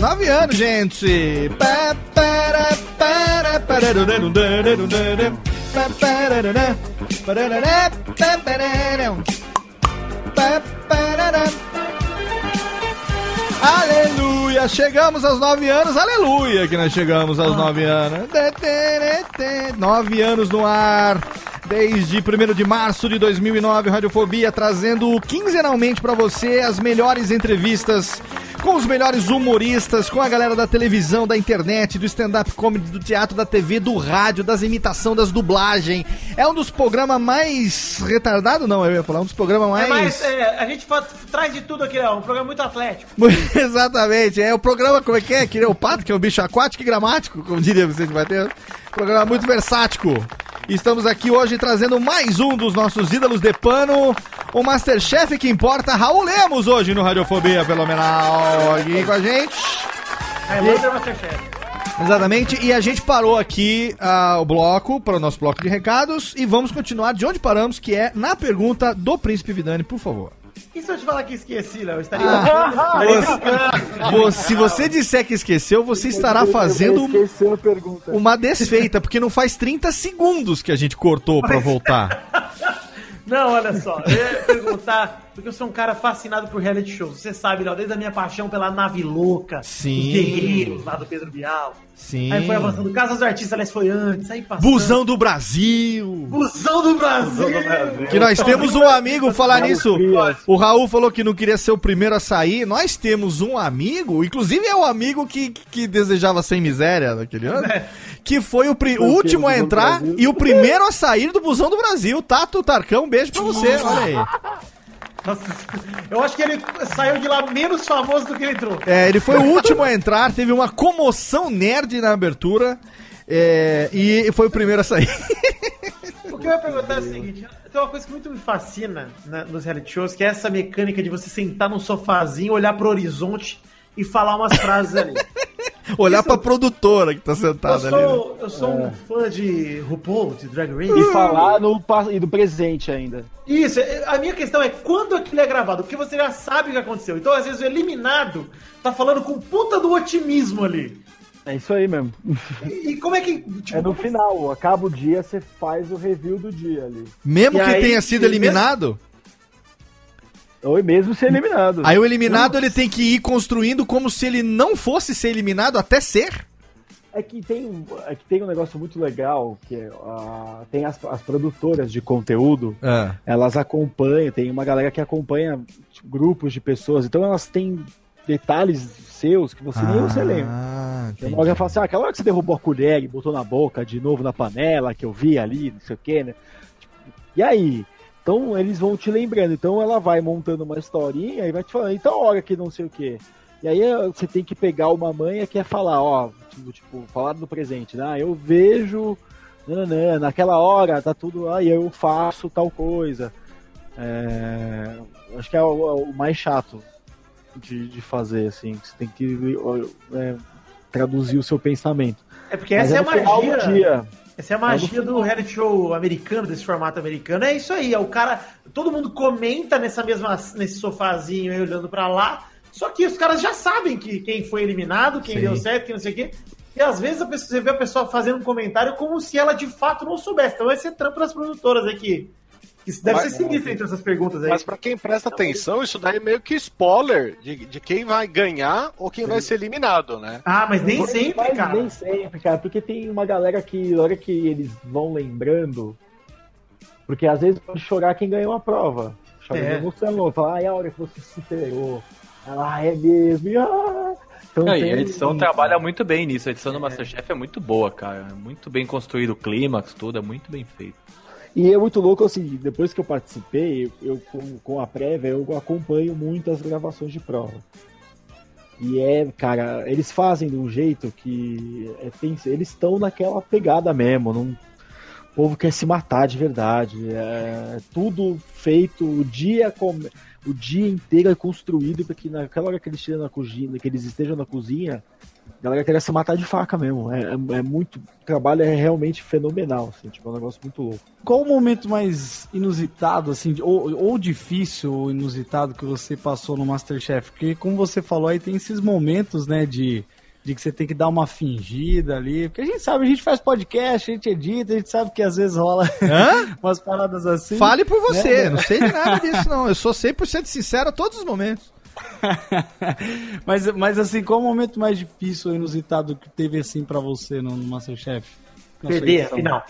Speaker 1: Nove anos, gente. Aleluia, chegamos aos nove anos, aleluia que nós chegamos aos nove anos. Nove anos no ar, desde 1 de março de 2009, Radiofobia trazendo quinzenalmente pra você as melhores entrevistas com os melhores humoristas, com a galera da televisão, da internet, do stand-up comedy, do teatro, da TV, do rádio, das imitação, das dublagem. É um dos programas mais retardado, não, eu ia falar, um dos programas mais...
Speaker 2: É mais, é, a gente fa- traz de tudo aqui, ó, um programa muito atlético. [LAUGHS]
Speaker 1: Exatamente, é o programa, como é que é? Que é o pato, que é um bicho aquático e gramático, como diria Vicente Mateus. Programa muito versático. Estamos aqui hoje trazendo mais um dos nossos ídolos de pano, o Masterchef que importa, Raul Lemos, hoje no Radiofobia Fenomenal, aqui com a gente.
Speaker 2: Highlander Masterchef.
Speaker 1: Exatamente, e a gente parou aqui ah, o bloco, para o nosso bloco de recados, e vamos continuar de onde paramos, que é na pergunta do Príncipe Vidani, por favor.
Speaker 2: E se eu te falar que esqueci, Léo? Eu estaria...
Speaker 1: Ah, você- se você disser que esqueceu, você estará fazendo uma desfeita, porque não faz 30 segundos que a gente cortou pra voltar. [LAUGHS]
Speaker 2: Não, olha só, eu ia perguntar, porque eu sou um cara fascinado por reality shows. Você sabe, Léo, desde a minha paixão pela nave louca,
Speaker 1: Sim.
Speaker 2: os guerreiros lá do Pedro Bial.
Speaker 1: Sim.
Speaker 2: Aí foi avançando, Casa dos Artistas, aliás, foi antes, aí passou.
Speaker 1: Busão do Brasil.
Speaker 2: Busão do Brasil!
Speaker 1: Que nós temos um amigo, falar nisso. O Raul falou que não queria ser o primeiro a sair. Nós temos um amigo, inclusive é o amigo que, que desejava sem miséria naquele ano, que foi o, pri- o último a entrar e o primeiro a sair do Busão do Brasil. Tato Tarcão, um beijo pra você. Olha aí.
Speaker 2: Nossa, eu acho que ele saiu de lá menos famoso do que ele entrou.
Speaker 1: É, ele foi o último a entrar, teve uma comoção nerd na abertura. é, e foi o primeiro a sair. [LAUGHS]
Speaker 2: O que eu ia perguntar é o seguinte: tem uma coisa que muito me fascina né, nos reality shows, que é essa mecânica de você sentar num sofazinho, olhar pro horizonte e falar umas frases ali.
Speaker 1: Olhar
Speaker 2: Isso-
Speaker 1: pra produtora que tá
Speaker 2: Eu
Speaker 1: sentada ali. né?
Speaker 2: sou, eu sou um fã de RuPaul, de Drag Race.
Speaker 3: E falar no, e do presente ainda.
Speaker 2: Isso, é- a minha questão é quando aquilo é gravado, porque você já sabe o que aconteceu. Então, às vezes, o eliminado tá falando com puta do otimismo ali.
Speaker 3: É isso aí mesmo.
Speaker 2: E, e como é que. Tipo,
Speaker 3: É no final, acaba o dia, você faz o review do dia ali.
Speaker 1: Mesmo
Speaker 2: E
Speaker 1: que
Speaker 2: aí,
Speaker 1: tenha sido
Speaker 2: mesmo-
Speaker 1: eliminado,
Speaker 3: Ou mesmo ser eliminado.
Speaker 1: aí o eliminado ele tem que ir construindo como se ele não fosse ser eliminado até ser.
Speaker 3: É que tem, um- é que tem um negócio muito legal, que é, ah, tem as, as produtoras de conteúdo, elas acompanham, tem uma galera que acompanha tipo, grupos de pessoas, então elas têm detalhes seus que você nem você lembra.
Speaker 1: Ah,
Speaker 3: Tem uma hora que fala assim, ah, aquela hora que você derrubou a colher e botou na boca de novo na panela, que eu vi ali, não sei o que, né? Tipo, e aí? Então eles vão te lembrando. Então ela vai montando uma historinha e vai te falando, então hora que não sei o que. E aí eh, você tem que pegar uma manha que é falar, ó, tipo, tipo, falar no presente, né? Ah, eu vejo, nananã, naquela hora tá tudo, aí eu faço tal coisa. É, acho que é o, o mais chato de, de fazer, assim. Você tem que é, traduzir o seu pensamento.
Speaker 2: é porque
Speaker 3: Mas
Speaker 2: essa é,
Speaker 3: é
Speaker 2: a
Speaker 3: do
Speaker 2: magia.
Speaker 3: dia.
Speaker 2: Essa é a magia do reality show americano, desse formato americano. É isso aí, é o cara. Todo mundo comenta nessa mesma, nesse sofazinho aí olhando pra lá. Só que os caras já sabem que quem foi eliminado, quem
Speaker 1: Sim.
Speaker 2: deu certo, quem não sei o quê. E às vezes a pessoa, você vê a pessoa fazendo um comentário como se ela de fato não soubesse. Então vai ser trampo das produtoras aqui. Isso deve
Speaker 4: Mas-
Speaker 2: ser sinistro entre essas perguntas aí.
Speaker 4: Mas pra quem presta atenção, isso daí é meio que spoiler de, de quem vai ganhar ou quem vai ser eliminado, né?
Speaker 2: Ah, mas nem
Speaker 3: Mas
Speaker 2: sempre, cara.
Speaker 3: Nem sempre, cara, porque tem uma galera que, na hora que eles vão lembrando, porque às vezes pode chorar quem ganhou a prova. Chora
Speaker 2: É.
Speaker 3: é. emocionou, fala, ai, a hora que você superou. Ah, é mesmo. e, ah. Então
Speaker 6: Não, e
Speaker 3: tem
Speaker 6: a edição
Speaker 3: isso.
Speaker 6: trabalha muito bem nisso. A edição do Masterchef é muito boa, cara. É Muito bem construído o clímax, tudo, é muito bem feito.
Speaker 3: E é muito louco, assim, depois que eu participei, eu, com, com a prévia, eu acompanho muito as gravações de prova. E é, cara, eles fazem de um jeito que é, tem- eles estão naquela pegada mesmo. Não, o povo quer se matar de verdade. É, tudo feito, o dia, come- o dia inteiro é construído para que naquela hora que eles na cozinha, que eles estejam na cozinha, A galera queria se matar de faca mesmo. É, é- é muito. O trabalho é realmente fenomenal, assim, tipo, é um negócio muito louco.
Speaker 5: Qual o momento mais inusitado, assim, ou, ou difícil ou inusitado que você passou no Masterchef? Porque, como você falou aí, tem esses momentos, né, de, de que você tem que dar uma fingida ali. Porque a gente sabe, a gente faz podcast, a gente edita, a gente sabe que às vezes rola
Speaker 1: Hã? [LAUGHS]
Speaker 5: umas paradas assim.
Speaker 1: Fale por você,
Speaker 5: né?
Speaker 1: não sei de nada disso, não. Eu sou 100% sincero a todos os momentos. [LAUGHS]
Speaker 5: mas, mas, assim, qual o momento mais difícil ou inusitado que teve, assim, pra você no, no Masterchef?
Speaker 2: Perder,
Speaker 5: edição?
Speaker 2: afinal.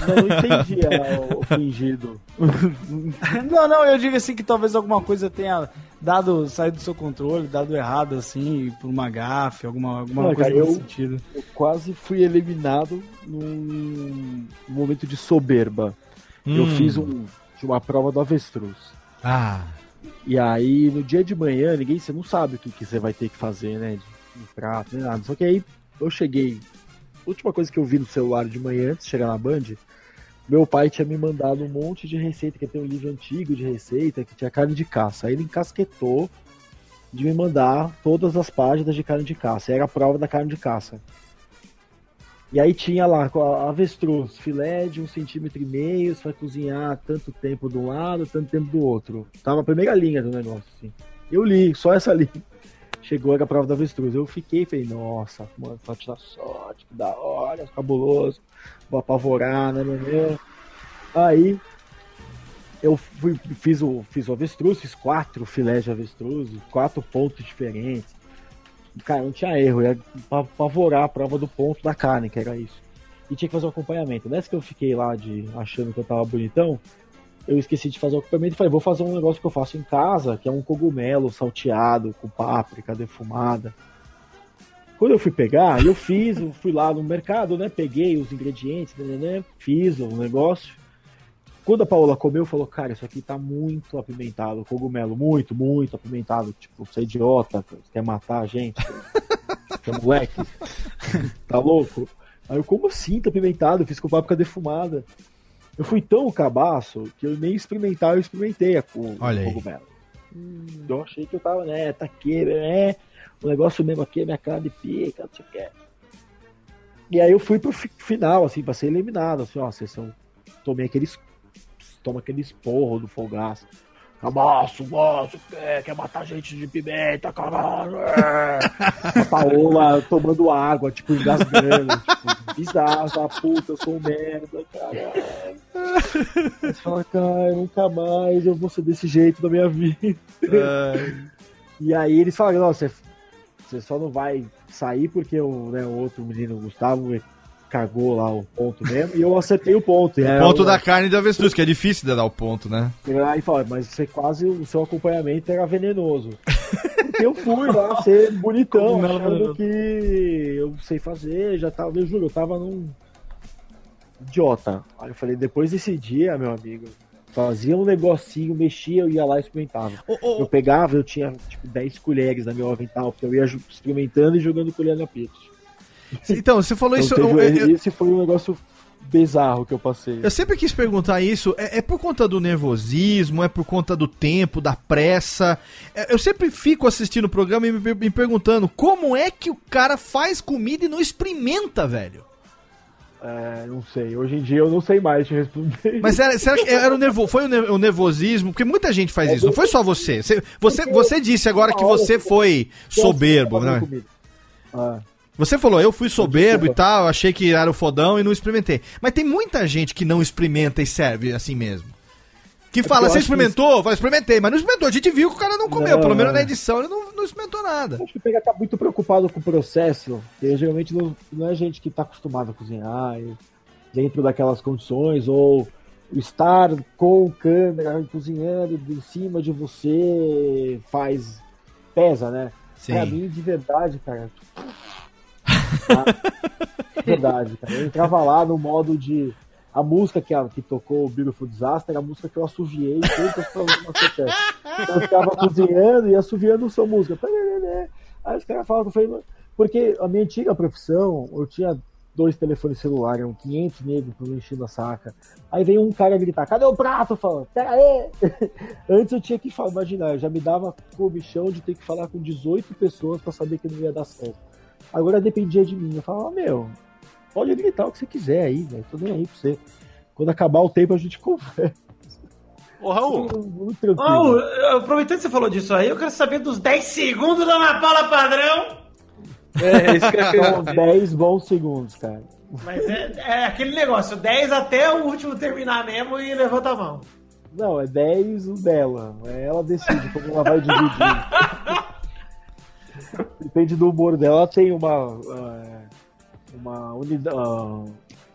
Speaker 3: Não, não entendi é, o fingido. [LAUGHS]
Speaker 5: Não, não, eu digo assim que talvez alguma coisa tenha dado, saído do seu controle, dado errado, assim, por uma gafe, alguma, alguma
Speaker 3: Não,
Speaker 5: coisa
Speaker 3: cara,
Speaker 5: nesse
Speaker 3: eu-
Speaker 5: sentido.
Speaker 3: Eu quase fui eliminado num momento de soberba. Eu
Speaker 1: Hum.
Speaker 3: fiz um, uma prova do avestruz.
Speaker 1: Ah.
Speaker 3: E aí, no dia de manhã, ninguém, você não sabe o que, que você vai ter que fazer, né? De prato, nem nada. Só que aí eu cheguei. A última coisa que eu vi no celular de manhã, antes de chegar na Band, meu pai tinha me mandado um monte de receita, que tem um livro antigo de receita, que tinha carne de caça. Aí ele encasquetou de me mandar todas as páginas de carne de caça. Era a prova da carne de caça. E aí tinha lá avestruz, filé de um centímetro e meio, você vai cozinhar tanto tempo de um lado, tanto tempo do outro. Tava a primeira linha do negócio, assim. Eu li, só essa [LAUGHS] linha. Chegou era a prova da avestruz. Eu fiquei, falei, nossa, mano, só tirar sorte, que da hora, cabuloso, vou apavorar, né, né. Aí eu fui, fiz, o, fiz o avestruz, fiz quatro filés de avestruz, quatro pontos diferentes. Cara, não tinha erro, ia pa- apavorar a prova do ponto da carne, que era isso. E tinha que fazer um acompanhamento. Nessa que eu fiquei lá de achando que eu tava bonitão, eu esqueci de fazer o acompanhamento e falei, vou fazer um negócio que eu faço em casa, que é um cogumelo salteado com páprica defumada. Quando eu fui pegar, eu fiz, eu fui lá no mercado, né? Peguei os ingredientes, né, né, né, fiz o negócio. Quando a Paola comeu, falou, cara, isso aqui tá muito apimentado, cogumelo, muito, muito apimentado. Tipo, você é idiota, você quer matar a gente? [LAUGHS] Você é moleque? Tá louco? Aí eu, como assim tá apimentado? Eu fiz com páprica defumada. Eu fui tão cabaço que eu nem experimentar, eu experimentei a co-
Speaker 1: Olha
Speaker 3: cogumelo. Hum, eu achei que eu tava, né, tá aqui, né? O negócio mesmo aqui, minha cara de pica, não sei o que. E aí eu fui pro fi- final, assim, pra ser eliminado. Assim, ó, vocês são. Tomei aqueles. Toma aquele esporro do folgaço. Cabaço, gosto, quer, quer matar gente de pimenta, caralho. é. A Paola tomando água, tipo, engasgando, tipo, bizarra, puta, eu sou um merda, caralho. Você fala, cara, nunca mais eu vou ser desse jeito na minha vida. E aí eles falaram, não, você, você só não vai sair porque o, né, o outro menino, o Gustavo, cagou lá o ponto mesmo, e eu acertei o ponto. E aí
Speaker 1: Ponto
Speaker 3: eu-
Speaker 1: da carne do avestruz, que é difícil de dar o ponto, né?
Speaker 3: Aí fala, mas você quase, o seu acompanhamento era venenoso. Porque eu fui lá ser bonitão,
Speaker 5: Cogumelo
Speaker 3: achando
Speaker 5: venenoso.
Speaker 3: que eu sei fazer, já tava, eu juro, eu tava num idiota. Aí eu falei, depois desse dia, meu amigo, fazia um negocinho, mexia, eu ia lá e experimentava. Eu pegava, eu tinha tipo 10 colheres na meu avental, porque eu ia experimentando e jogando colher na pizza. [LAUGHS]
Speaker 1: Então, você falou
Speaker 3: Então,
Speaker 1: isso.
Speaker 3: teve-
Speaker 1: eu- eu-
Speaker 3: esse foi um negócio bizarro que eu passei.
Speaker 1: Eu sempre quis perguntar isso. É, é por conta do nervosismo? É por conta do tempo, da pressa? É, Eu sempre fico assistindo o programa e me, me perguntando como é que o cara faz comida e não experimenta, velho?
Speaker 3: É, não sei, hoje em dia eu não sei mais te responder.
Speaker 1: Mas era, será que era o [LAUGHS] nervo, foi o, ner- o nervosismo? Porque muita gente faz isso, não foi só você. Você, você, você disse agora que você foi soberbo, né?
Speaker 3: Ah,
Speaker 1: Você falou, eu fui soberbo e tal, achei que era o fodão e não experimentei. Mas tem muita gente que não experimenta e serve assim mesmo. Que fala,
Speaker 3: É eu
Speaker 1: você
Speaker 3: acho que
Speaker 1: experimentou? Fala, experimentei, mas não experimentou. A gente viu que o cara não comeu,
Speaker 3: Não,
Speaker 1: pelo menos na edição ele não, não experimentou nada.
Speaker 3: acho que o PH tá muito preocupado com o processo, porque geralmente não, não é gente que tá acostumado a cozinhar dentro daquelas condições, ou estar com câmera cozinhando em cima de você faz. pesa, né?
Speaker 1: Sim.
Speaker 3: Pra mim, de verdade, cara. De verdade, cara. Eu entrava lá no modo de. A música que, a- que tocou o Beautiful Disaster era a música que eu assoviei todas as provas do Masterchef. Então eu ficava cozinhando e assoviando sua música. Aí os caras falavam falei, porque a minha antiga profissão, eu tinha dois telefones celulares, eram 500 negros por enchendo a saca. Aí veio um cara gritar, cadê o prato? Falo, pera aí! [LAUGHS] Antes eu tinha que falar, imaginar, eu já me dava comichão de ter que falar com 18 pessoas pra saber que não ia dar certo. Agora dependia de mim. Eu falava, meu, pode gritar o que você quiser aí, velho. Tô nem aí pra você. Quando acabar o tempo, a gente [LAUGHS] conversa.
Speaker 4: Ô, Raul,
Speaker 3: Muito tranquilo.
Speaker 2: Raul, aproveitando que você falou disso aí, eu quero saber dos 10 segundos da Ana Paula Padrão.
Speaker 6: É, isso que eu queria
Speaker 3: São 10 bons segundos, cara.
Speaker 2: Mas é, é aquele negócio, 10 até o último terminar mesmo e levanta a mão.
Speaker 3: Não, é 10 o dela. É Ela decide como ela vai dividir. [LAUGHS] Depende do humor dela. Ela tem uma. ah, uma, unida, ah,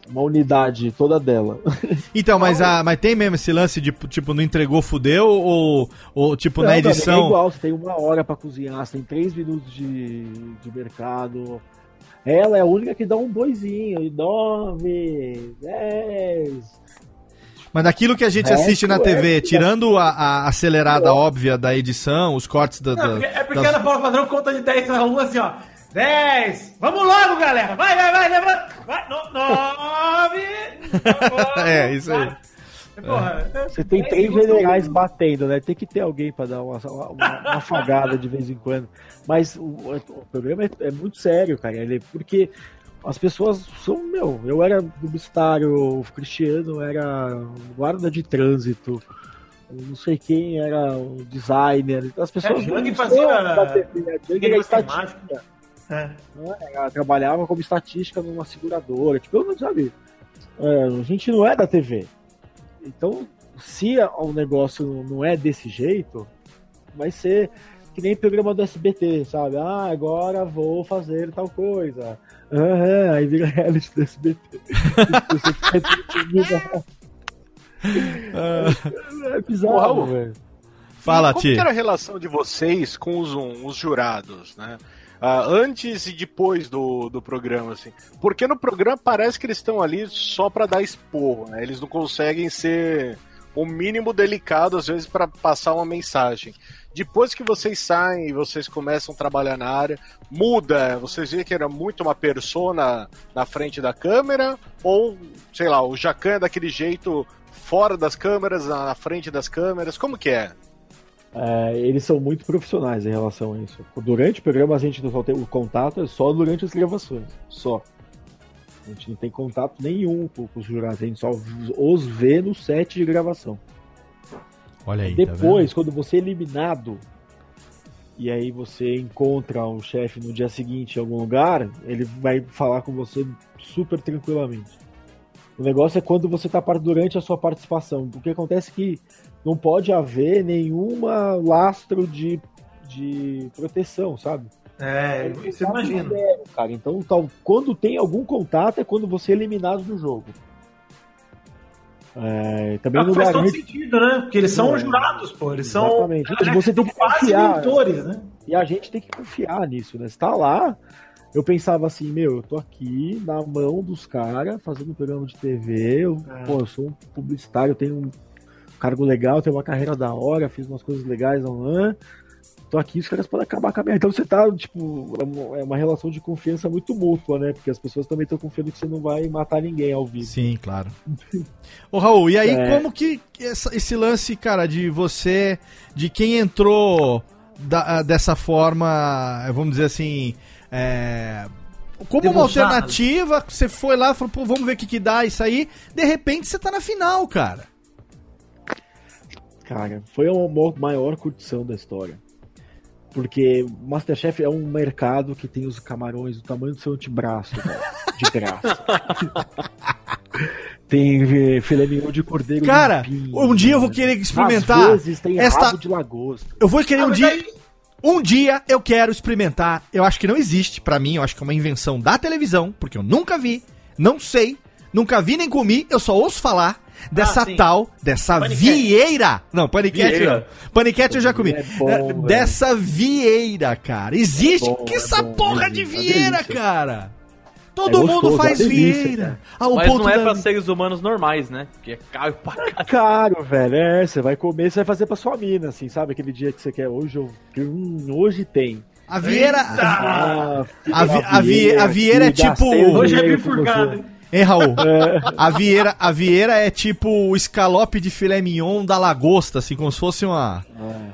Speaker 3: uma unidade toda dela. [LAUGHS]
Speaker 1: Então, mas, a, mas tem mesmo esse lance de, tipo, não entregou, fudeu? Ou, ou tipo, na
Speaker 3: Não, É
Speaker 1: edição...
Speaker 3: igual, você tem uma hora pra cozinhar, você tem 3 minutos de, de mercado. Ela é a única que dá um boizinho. 9, 10.
Speaker 1: Mas daquilo que a gente assiste na
Speaker 3: é-
Speaker 1: TV, tirando a, a acelerada óbvia da edição, os cortes da... Da-
Speaker 2: porque- é porque
Speaker 1: das-
Speaker 2: a Ana Paula Padrão conta de 10 a 1 assim, ó. 10! Vamos logo, galera! Vai, vai, vai, levanta! Vai! 9! [LAUGHS]
Speaker 1: É, isso aí.
Speaker 2: Porra,
Speaker 3: Você tem
Speaker 2: 10
Speaker 3: três generais batendo, né? Tem que ter alguém pra dar uma, uma, uma [LAUGHS] afagada de vez em quando. Mas o, o programa é, é muito sério, cara. Ele, porque as pessoas são, meu, eu era publicitário, o Cristiano era guarda de trânsito, não sei quem era o designer. As pessoas
Speaker 2: É, Jung fazia-
Speaker 3: são da TV, a Jung era estatística.
Speaker 2: É.
Speaker 3: né? Ela trabalhava como estatística numa seguradora. Tipo, eu não sabia. É, a gente não é da TV. Então, se o negócio não é desse jeito, vai ser que nem programa do SBT, sabe? Ah, agora vou fazer tal coisa. Aham, aí vira reality do SBT. Você fica é bizarro, velho.
Speaker 1: Fala,
Speaker 4: como
Speaker 1: Ti.
Speaker 4: que era a relação de vocês com os, um, os jurados, né? Ah, antes e depois do, do programa, assim. Porque no programa parece que eles estão ali só pra dar esporro, né? Eles não conseguem ser o mínimo delicado, às vezes, pra passar uma mensagem. Depois que vocês saem e vocês começam a trabalhar na área, muda? Vocês veem que era muito uma persona na frente da câmera? Ou, sei lá, o Jacan é daquele jeito fora das câmeras, na frente das câmeras? Como que é?
Speaker 3: É, eles são muito profissionais em relação a isso. Durante o programa a gente não tem o contato, é só durante as gravações. Só. A gente não tem contato nenhum com os jurados, a gente só os vê no set de gravação.
Speaker 1: Olha aí, tá
Speaker 3: Depois, quando você é eliminado, e aí você encontra o chefe no dia seguinte em algum lugar, ele vai falar com você super tranquilamente. O negócio é quando você está durante a sua participação. O que acontece é que não pode haver nenhuma lastro de, de proteção, sabe?
Speaker 2: É, você imagina.
Speaker 3: Zero, cara. Então, tal, quando tem algum contato é quando você é eliminado do jogo. É, também
Speaker 2: Ah,
Speaker 3: não
Speaker 2: faz todo sentido, né? Porque eles são
Speaker 3: É.
Speaker 2: jurados, pô. Eles são
Speaker 3: Exatamente.
Speaker 2: Aliás,
Speaker 3: Você tem que confiar.
Speaker 2: mentores, né?
Speaker 3: E a gente tem que confiar nisso, né? Você tá lá, eu pensava assim, meu, eu tô aqui na mão dos caras, fazendo um programa de TV, eu,
Speaker 2: É.
Speaker 3: pô, eu sou um publicitário, eu tenho um cargo legal, tenho uma carreira da hora, fiz umas coisas legais, não Tô aqui, os caras podem acabar com a minha. Então você tá, tipo, é uma- uma relação de confiança muito mútua, né? Porque as pessoas também estão confiando que você não vai matar ninguém ao vivo.
Speaker 1: Sim, claro. [LAUGHS] Ô, Raul, e aí
Speaker 3: É.
Speaker 1: como que esse lance, cara, de você, de quem entrou da- dessa forma, vamos dizer assim, é, como uma
Speaker 2: Debochado.
Speaker 1: alternativa, você foi lá e falou, pô, vamos ver o que que dá isso aí, de repente você tá na final, cara.
Speaker 3: Cara, foi a maior curtição da história. Porque Masterchef é um mercado que tem os camarões do tamanho do seu antebraço, cara, de graça. [LAUGHS] tem eh, filé mignon de cordeiro
Speaker 1: Cara,
Speaker 3: limpinho,
Speaker 1: um dia eu vou
Speaker 3: né?
Speaker 1: querer experimentar
Speaker 3: Às vezes tem
Speaker 1: esta-
Speaker 3: rabo de lagosta.
Speaker 1: Eu vou querer
Speaker 2: Ah,
Speaker 1: um dia...
Speaker 2: aí-
Speaker 1: Um dia eu quero experimentar. Eu acho que não existe pra mim. Eu acho que é uma invenção da televisão, porque eu nunca vi, não sei, nunca vi nem comi. Eu só ouço falar dessa
Speaker 2: Ah,
Speaker 1: tal, dessa
Speaker 2: Paniquete.
Speaker 1: vieira. Não, paniquete
Speaker 6: Vieira.
Speaker 1: não. Paniquete eu já comi.
Speaker 3: É bom,
Speaker 1: É,
Speaker 3: velho.
Speaker 1: dessa vieira, cara. Existe.
Speaker 3: É bom,
Speaker 1: que
Speaker 3: é
Speaker 1: essa
Speaker 3: bom,
Speaker 1: porra de
Speaker 3: é
Speaker 1: vieira, cara. Todo
Speaker 3: É
Speaker 1: mundo
Speaker 3: gostoso,
Speaker 1: faz
Speaker 3: é delícia,
Speaker 1: vieira. Ao
Speaker 6: Mas
Speaker 1: ponto
Speaker 6: não é
Speaker 1: da-
Speaker 6: pra seres humanos normais, né? Porque é caro pra caralho.
Speaker 3: É caro, velho. É, você vai comer, você vai fazer pra sua mina, assim, sabe? Aquele dia que você quer. Hoje eu. Hum, hoje tem.
Speaker 1: A vieira.
Speaker 3: Ah,
Speaker 1: A vi- a vi- a vieira é tipo-
Speaker 2: Hoje é bifurcado.
Speaker 1: Hein, Raul? [LAUGHS]
Speaker 3: É,
Speaker 1: A vieira, a vieira é tipo o escalope de filé mignon da lagosta, assim, como se fosse uma.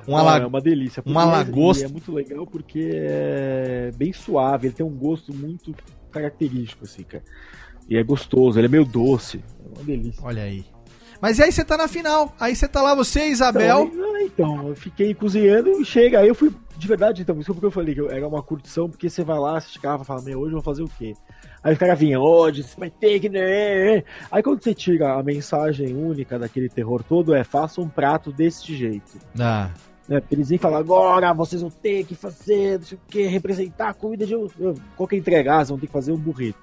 Speaker 1: Uma
Speaker 3: Não,
Speaker 1: la-
Speaker 3: é uma delícia.
Speaker 1: uma
Speaker 3: Porque
Speaker 1: lagosta.
Speaker 3: É, é muito legal porque é bem suave, ele tem um gosto muito característico, assim, cara. E é gostoso, ele é meio doce. É uma delícia.
Speaker 1: Olha aí. Mas e aí você tá na final. Aí você tá lá, você, Isabel.
Speaker 3: Então, ah, então, eu fiquei cozinhando e chega. Aí eu fui, de verdade, então, isso porque eu falei que era uma curtição, porque você vai lá, assiste carro e fala, meu, hoje eu vou fazer o quê? Aí o cara vinha, hoje você vai ter que. né?" Aí quando você tira a mensagem única daquele terror todo, é faça um prato desse jeito.
Speaker 1: Ah,
Speaker 3: Né? Porque eles vêm falar, agora vocês vão ter que fazer, não sei o que, representar a comida de. Qual que é entregar? Vocês vão ter que fazer um burrito.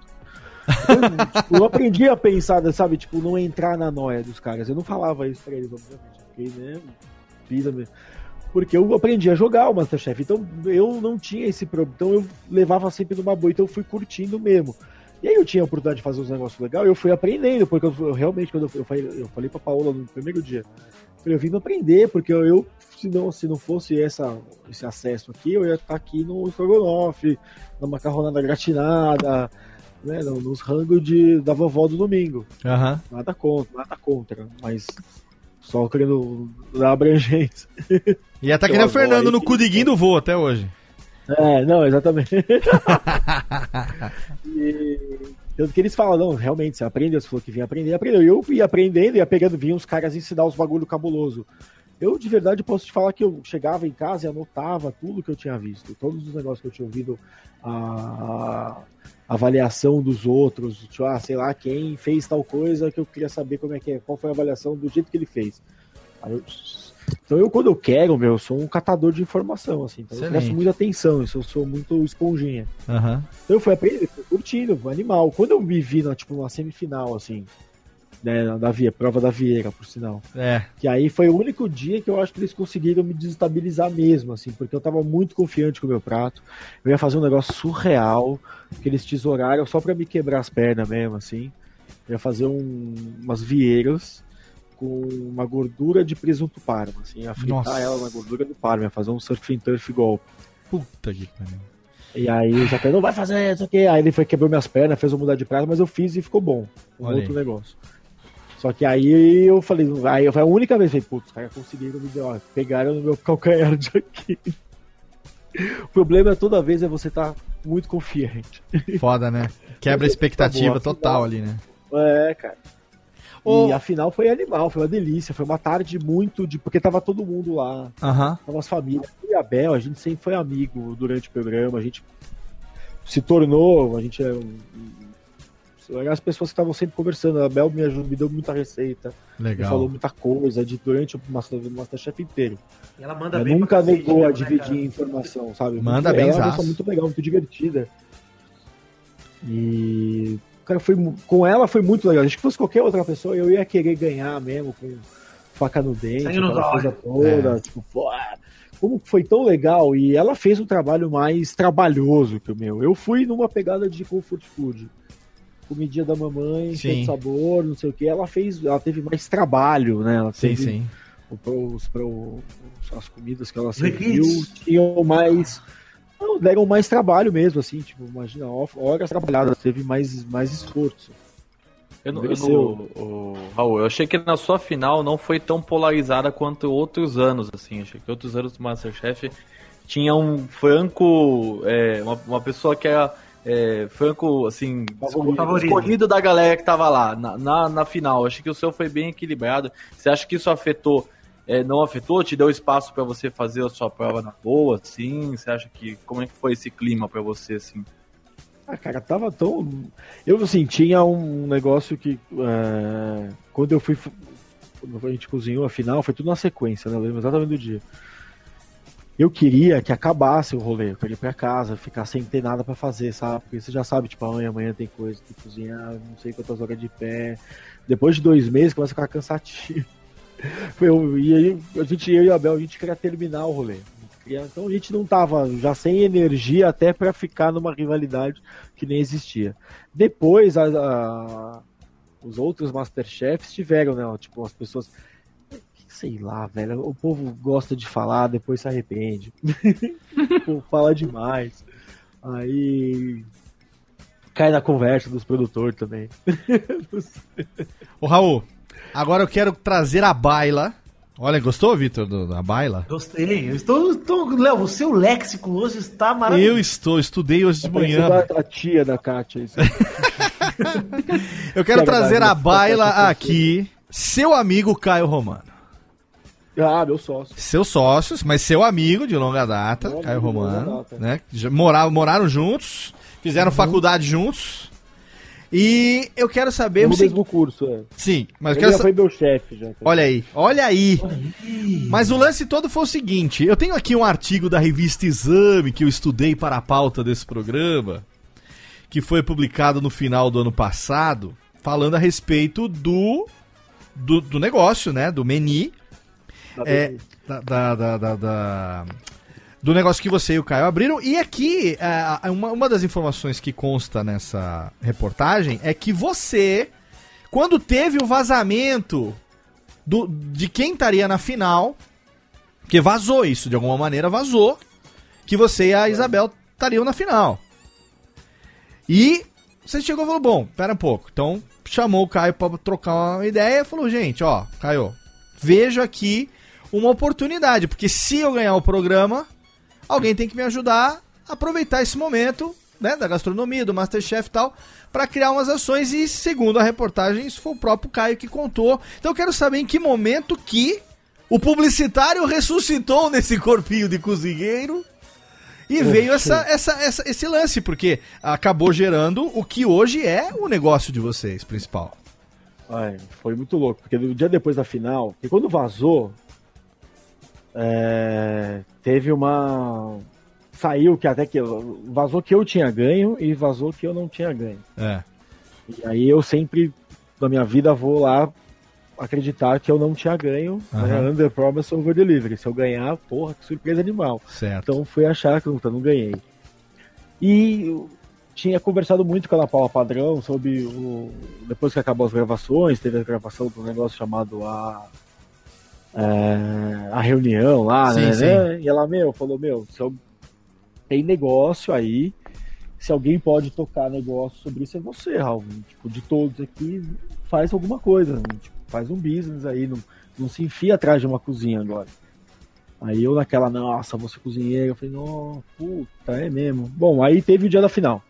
Speaker 3: Então, tipo, eu aprendi a pensar, sabe, tipo, não entrar na noia dos caras. Eu não falava isso pra eles, obviamente. Eu Fiquei, né? Fiz a minha- Porque eu aprendi a jogar o Masterchef. Então eu não tinha esse problema. Então eu levava sempre numa boa. Então eu fui curtindo mesmo. E aí eu tinha a oportunidade de fazer uns negócios legais, eu fui aprendendo, porque eu, eu realmente, quando eu, eu falei, eu falei pra Paola no primeiro dia, eu falei, eu vim aprender, porque eu, eu se, não, se não fosse essa, esse acesso aqui, eu ia estar aqui no estrogonofe, na macarronada gratinada, né, no- nos rangos de, da vovó do domingo.
Speaker 1: aham.
Speaker 3: Nada contra, nada contra, mas só querendo dar abrangência. [LAUGHS]
Speaker 1: E tá que nem o Fernando no Cudiguinho do voo até hoje.
Speaker 3: É, não, exatamente. [LAUGHS] e, tanto que eles falam, não, realmente, você aprende, você falou que vinha aprender, aprendeu. E eu ia aprendendo, ia pegando, vinha os caras ensinar os bagulho cabuloso. Eu, de verdade, posso te falar que eu chegava em casa e anotava tudo que eu tinha visto, todos os negócios que eu tinha ouvido, a avaliação dos outros, tipo, ah, sei lá, quem fez tal coisa que eu queria saber como é que é, qual foi a avaliação do jeito que ele fez. Aí eu- então eu, quando eu quero, meu, eu sou um catador de informação, assim, então eu
Speaker 1: Excelente.
Speaker 3: presto muita atenção, eu sou muito esponjinha.
Speaker 1: Aham.
Speaker 3: Então eu fui aprendendo, fui curtindo, fui animal. Quando eu me vi na, tipo, numa semifinal, assim, né, da Via, prova da Vieira, por sinal.
Speaker 1: É.
Speaker 3: Que aí foi o único dia que eu acho que eles conseguiram me desestabilizar mesmo, assim, porque eu tava muito confiante com o meu prato. Eu ia fazer um negócio surreal, que eles tesouraram só pra me quebrar as pernas mesmo, assim. Eu ia fazer um- umas vieiras com uma gordura de presunto parma, assim, ia fritar
Speaker 1: Nossa.
Speaker 3: ela na gordura do parma, ia fazer um surf and turf golpe.
Speaker 1: Puta que pariu.
Speaker 3: E aí o Jacaré não vai fazer isso aqui. Aí ele foi quebrou minhas pernas, fez eu mudar de prato, mas eu fiz e ficou bom. Um
Speaker 1: Olha
Speaker 3: outro
Speaker 1: aí.
Speaker 3: negócio. Só que aí eu falei, aí foi a única vez que eu falei, putz, os caras conseguiram me ó, pegaram no meu calcanhar de aqui. O problema é toda vez é você tá muito confiante.
Speaker 1: Foda, né? Quebra a expectativa
Speaker 3: Tá bom,
Speaker 1: total ali, né?
Speaker 3: É, cara. E a final foi animal, foi uma delícia, foi uma tarde muito de. Porque tava todo mundo lá,
Speaker 1: Aham.
Speaker 3: tava as famílias. Eu e a Bel, a gente sempre foi amigo durante o programa, a gente se tornou, a gente é. um- as pessoas que estavam sempre conversando. A Bel me ajudou, me deu muita receita, me
Speaker 1: Legal.
Speaker 3: falou muita coisa de, durante o Master- o Masterchef inteiro.
Speaker 2: E ela manda
Speaker 3: Ela
Speaker 2: bem
Speaker 3: nunca negou a
Speaker 2: né,
Speaker 3: dividir
Speaker 2: cara?
Speaker 3: informação, sabe?
Speaker 1: Manda
Speaker 3: muito,
Speaker 1: bem
Speaker 3: Ela é uma pessoa muito legal, muito divertida. E. Cara, foi, com ela foi muito legal. Acho que fosse qualquer outra pessoa, eu ia querer ganhar mesmo, com faca no dente, aquela coisa toda. Tipo, pô, como foi tão legal. E ela fez um trabalho mais trabalhoso que o meu. Eu fui numa pegada de comfort food. Comidinha da mamãe,
Speaker 1: Sim.
Speaker 3: sem sabor, não sei o que. Ela fez, ela teve mais trabalho, né? Ela
Speaker 1: Sim,
Speaker 3: teve
Speaker 1: sim.
Speaker 3: o- os, pro- as comidas que ela serviu tinham mais. Não, deram mais trabalho mesmo, assim, tipo, imagina, ho- horas trabalhadas, teve mais, mais esforço.
Speaker 6: Eu, não- eu, não- o- Raul, eu achei que na sua final não foi tão polarizada quanto outros anos, assim. Achei que outros anos do Masterchef tinha um franco. é, uma, uma pessoa que era. É, franco, assim, escolhido,
Speaker 2: Favorito.
Speaker 6: escolhido da galera que tava lá na, na, na final. Achei que o seu foi bem equilibrado. Você acha que isso afetou? é, não afetou? Te deu espaço pra você fazer a sua prova na boa, assim? Você acha que. Como é que foi esse clima pra você, assim?
Speaker 3: Ah, cara, tava tão. Eu, assim, tinha um negócio que. é, Quando eu fui. Quando a gente cozinhou a final, foi tudo na sequência, né? Eu lembro exatamente do dia. Eu queria que acabasse o rolê, eu queria ir pra casa, ficar sem ter nada pra fazer, sabe? Porque você já sabe, tipo, amanhã, amanhã tem coisa, que cozinhar, não sei quantas horas de pé. Depois de dois meses começa a ficar cansativo. [LAUGHS] Eu, e aí, a gente, eu e a Bel, a gente queria terminar o rolê. Então a gente não tava já sem energia até pra ficar numa rivalidade que nem existia. Depois, a- a- os outros Masterchefs tiveram, né? Tipo, as pessoas. Sei lá, velho. O povo gosta de falar, depois se arrepende. [LAUGHS] o povo fala demais. Aí. cai na conversa dos produtores também. [LAUGHS]
Speaker 1: Ô, Raul, agora eu quero trazer a baila. Olha, gostou, Vitor, da baila?
Speaker 2: Gostei. Eu estou, estou. Léo, o seu léxico hoje está maravilhoso.
Speaker 1: Eu estou, estudei hoje de manhã.
Speaker 3: a tia da Kátia. Isso. [LAUGHS]
Speaker 1: Eu quero trazer a baila aqui, seu amigo Caio Romano.
Speaker 3: Ah, meu sócio.
Speaker 1: Seus sócios, mas seu amigo de longa data,
Speaker 3: Meu
Speaker 1: Caio Romano,
Speaker 3: data.
Speaker 1: né? já moraram, moraram juntos, fizeram faculdade juntos. E eu quero saber
Speaker 3: no
Speaker 1: o
Speaker 3: mesmo curso, é.
Speaker 1: Sim, mas eu
Speaker 3: Ele
Speaker 1: quero
Speaker 3: já
Speaker 1: sa-
Speaker 3: foi meu chefe, já.
Speaker 1: Olha aí, olha aí. Mas o lance todo foi o seguinte: eu tenho aqui um artigo da revista Exame que eu estudei para a pauta desse programa, que foi publicado no final do ano passado, falando a respeito do do, do negócio, né? Do Meni, é,
Speaker 3: bem.
Speaker 1: da, da- da- do negócio que você e o Caio abriram. E aqui, é, uma, uma das informações que consta nessa reportagem é que você, quando teve o vazamento do, de quem estaria na final, que vazou isso, de alguma maneira vazou, que você e a Isabel estariam na final. E você chegou e falou, bom, pera um pouco. Então chamou o Caio pra trocar uma ideia e falou, gente, ó, Caio, vejo aqui uma oportunidade, porque se eu ganhar o programa, alguém tem que me ajudar a aproveitar esse momento, né, da gastronomia, do Masterchef e tal, para criar umas ações e segundo a reportagem, isso foi o próprio Caio que contou. Então eu quero saber em que momento que o publicitário ressuscitou nesse corpinho de cozinheiro e veio essa, essa, essa- esse lance, porque acabou gerando o que hoje é o negócio de vocês, principal.
Speaker 3: Ai, foi muito louco, porque no dia depois da final, e quando vazou, é, teve uma. Saiu que até que. Vazou que eu tinha ganho e vazou que eu não tinha ganho.
Speaker 1: É.
Speaker 3: E aí eu sempre, na minha vida, vou lá acreditar que eu não tinha ganho. Né?
Speaker 1: Aham.
Speaker 3: Under promise, over delivery. Se eu ganhar, porra, que surpresa animal.
Speaker 1: Certo.
Speaker 3: Então fui achar que eu não ganhei. E tinha conversado muito com a Ana Paula Padrão sobre o. Depois que acabou as gravações, teve a gravação do negócio chamado a. é, a reunião lá,
Speaker 1: Sim,
Speaker 3: né,
Speaker 1: sim.
Speaker 3: né? E ela, meu, falou, meu, eu- tem negócio aí. Se alguém pode tocar negócio sobre isso é você, Raul. Tipo, de todos aqui, faz alguma coisa. né? Tipo, faz um business aí, não, não se enfia atrás de uma cozinha agora. Aí eu naquela, nossa, vou ser cozinheiro. Eu falei, não, puta, é mesmo. Bom, aí teve o dia da final.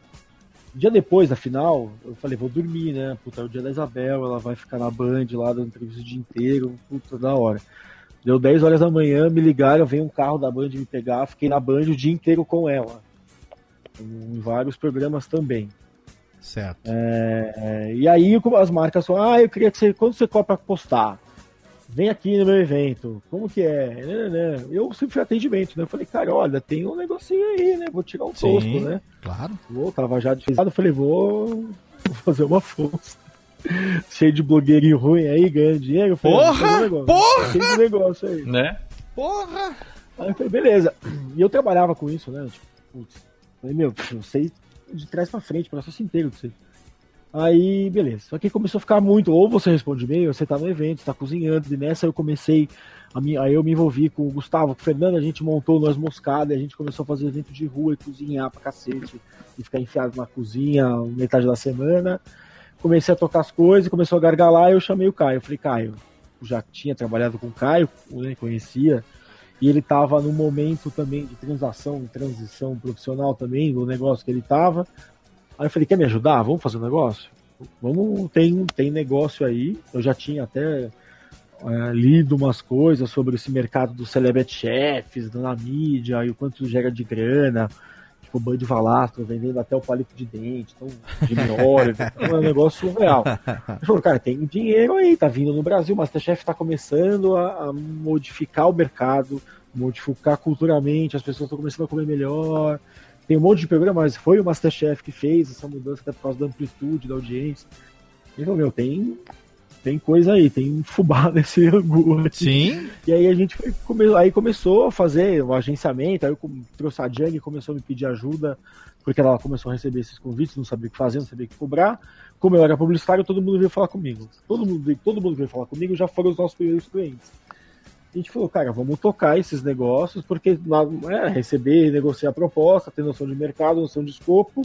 Speaker 3: Dia depois da final, eu falei, vou dormir, né? Puta, é o dia da Isabel, ela vai ficar na Band lá dando entrevista o dia inteiro, puta, da hora. Deu 10 horas da manhã, me ligaram, veio um carro da Band me pegar, fiquei na Band o dia inteiro com ela. Em vários programas também.
Speaker 1: Certo.
Speaker 3: É, e aí as marcas falam, ah, eu queria que você, quando você compra postar, vem aqui no meu evento, como que é? Eu sempre fui atendimento, né? Eu falei, cara, olha, tem um negocinho aí, né? Vou tirar um
Speaker 1: Sim.
Speaker 3: tosco, né?
Speaker 1: Claro.
Speaker 3: Vou, tava já desfisado, eu falei, vou, vou fazer uma força. [LAUGHS] Cheio de blogueirinho ruim aí, ganhando dinheiro. eu falei,
Speaker 1: Porra!
Speaker 3: um negócio.
Speaker 1: Porra!
Speaker 3: Tem esse negócio aí.
Speaker 6: Né?
Speaker 1: Porra!
Speaker 3: Aí eu falei, beleza. E eu trabalhava com isso, né? Tipo, putz, falei, meu, eu sei de trás pra frente, o processo inteiro disso aí. Aí, beleza. Só que começou a ficar muito, ou você responde e-mail, você tá no evento, você tá cozinhando, e nessa eu comecei, a me, aí eu me envolvi com o Gustavo, com o Fernando, a gente montou nós moscada, a gente começou a fazer evento de rua e cozinhar pra cacete, e ficar enfiado na cozinha metade da semana. Comecei a tocar as coisas, começou a gargalar, e eu chamei o Caio. Eu falei, Caio, eu já tinha trabalhado com o Caio, né, conhecia, e ele estava num momento também de transação, transição profissional também, no negócio que ele estava. Aí eu falei, quer me ajudar? Vamos fazer um negócio? Vamos, tem, tem negócio aí. Eu já tinha até é, lido umas coisas sobre esse mercado dos celebrity chefs na mídia e o quanto gera de grana. Tipo, o Band Valastro vendendo até o palito de dente, então, de Oliver, [LAUGHS] então é um negócio real. Ele falou, cara, tem dinheiro aí, tá vindo no Brasil, o Masterchef tá começando a, a modificar o mercado, modificar culturalmente, as pessoas estão começando a comer melhor. Tem um monte de programa, mas foi o Masterchef que fez essa mudança até por causa da amplitude da audiência. Falou, meu, tem, tem coisa aí, tem um fubá [LAUGHS] nesse angu.
Speaker 1: Sim.
Speaker 3: E aí a gente foi, come- aí começou a fazer o agenciamento, aí eu trouxe a Jane começou a me pedir ajuda, porque ela começou a receber esses convites, não sabia o que fazer, não sabia o que cobrar. Como eu era publicitário, todo mundo veio falar comigo. Todo mundo, todo mundo veio falar comigo, já foram os nossos primeiros clientes. A gente falou, cara, vamos tocar esses negócios, porque lá, é, receber, negociar proposta, ter noção de mercado, noção de escopo,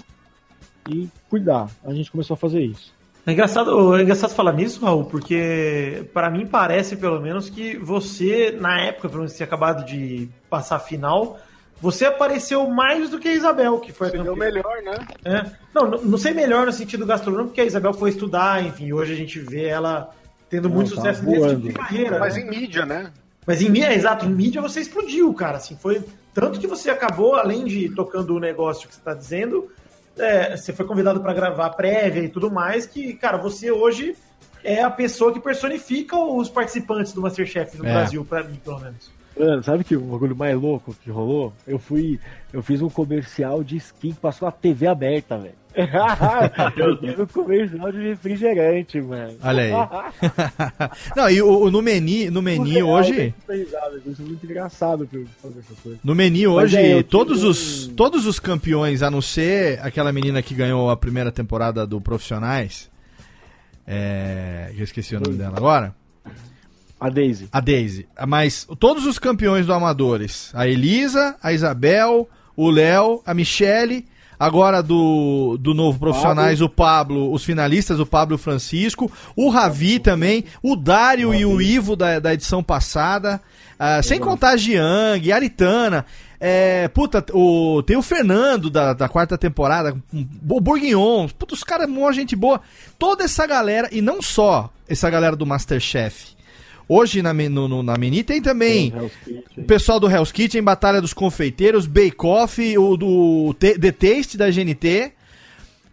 Speaker 3: e cuidar. A gente começou a fazer isso.
Speaker 2: É engraçado, é engraçado falar nisso, Raul, porque para mim parece, pelo menos, que você, na época, pelo menos, que tinha acabado de passar a final, você apareceu mais do que a Isabel, que foi a campeã.
Speaker 4: melhor, né?
Speaker 2: É. Não, não- sei melhor no sentido gastronômico, porque a Isabel foi estudar, enfim, hoje a gente vê ela tendo
Speaker 3: Não,
Speaker 2: muito
Speaker 3: tá
Speaker 2: sucesso nesse tipo
Speaker 3: voando.
Speaker 2: de carreira.
Speaker 4: Mas
Speaker 2: né?
Speaker 4: em mídia, né?
Speaker 2: Mas em mídia, exato, em mídia você explodiu, cara. Assim, foi tanto que você acabou, além de tocando o negócio que você está dizendo, é, você foi convidado para gravar prévia e tudo mais, que, cara, você hoje é a pessoa que personifica os participantes do Masterchef no
Speaker 1: É.
Speaker 2: Brasil, para mim, pelo menos.
Speaker 3: Mano, sabe que o bagulho mais louco que rolou? Eu fui. Eu fiz um comercial de skin que passou na TV aberta, velho. [LAUGHS] eu fiz um comercial de refrigerante, mano.
Speaker 1: Olha aí. [LAUGHS] Não, e o, o- no menu, no menu hoje,
Speaker 3: Isso é muito engraçado pra eu fazer essas coisas.
Speaker 1: no menu
Speaker 3: Mas
Speaker 1: hoje,
Speaker 3: é,
Speaker 1: todos os todos os campeões, a não ser aquela menina que ganhou a primeira temporada do Profissionais, é, eu esqueci o nome dela agora.
Speaker 3: A Daisy.
Speaker 1: A Daisy. Mas todos os campeões do Amadores. A Elisa, a Isabel, o Léo, a Michele. Agora do, do novo Profissionais, o Pablo, os finalistas, o Pablo Francisco. O Ravi também. O Dário e o Ivo da, da edição passada. ah, sem contar a Jiang, a Aritana. É, puta, o, tem o Fernando da, da quarta temporada, o Bourguignon, puta, os caras, mó gente boa. Toda essa galera, e não só essa galera do Masterchef. Hoje na, no, no- na Meni tem também
Speaker 3: Hell's Kitchen.
Speaker 1: o pessoal do Hell's Kitchen, Batalha dos Confeiteiros, Bake Off, o do The Taste da GNT.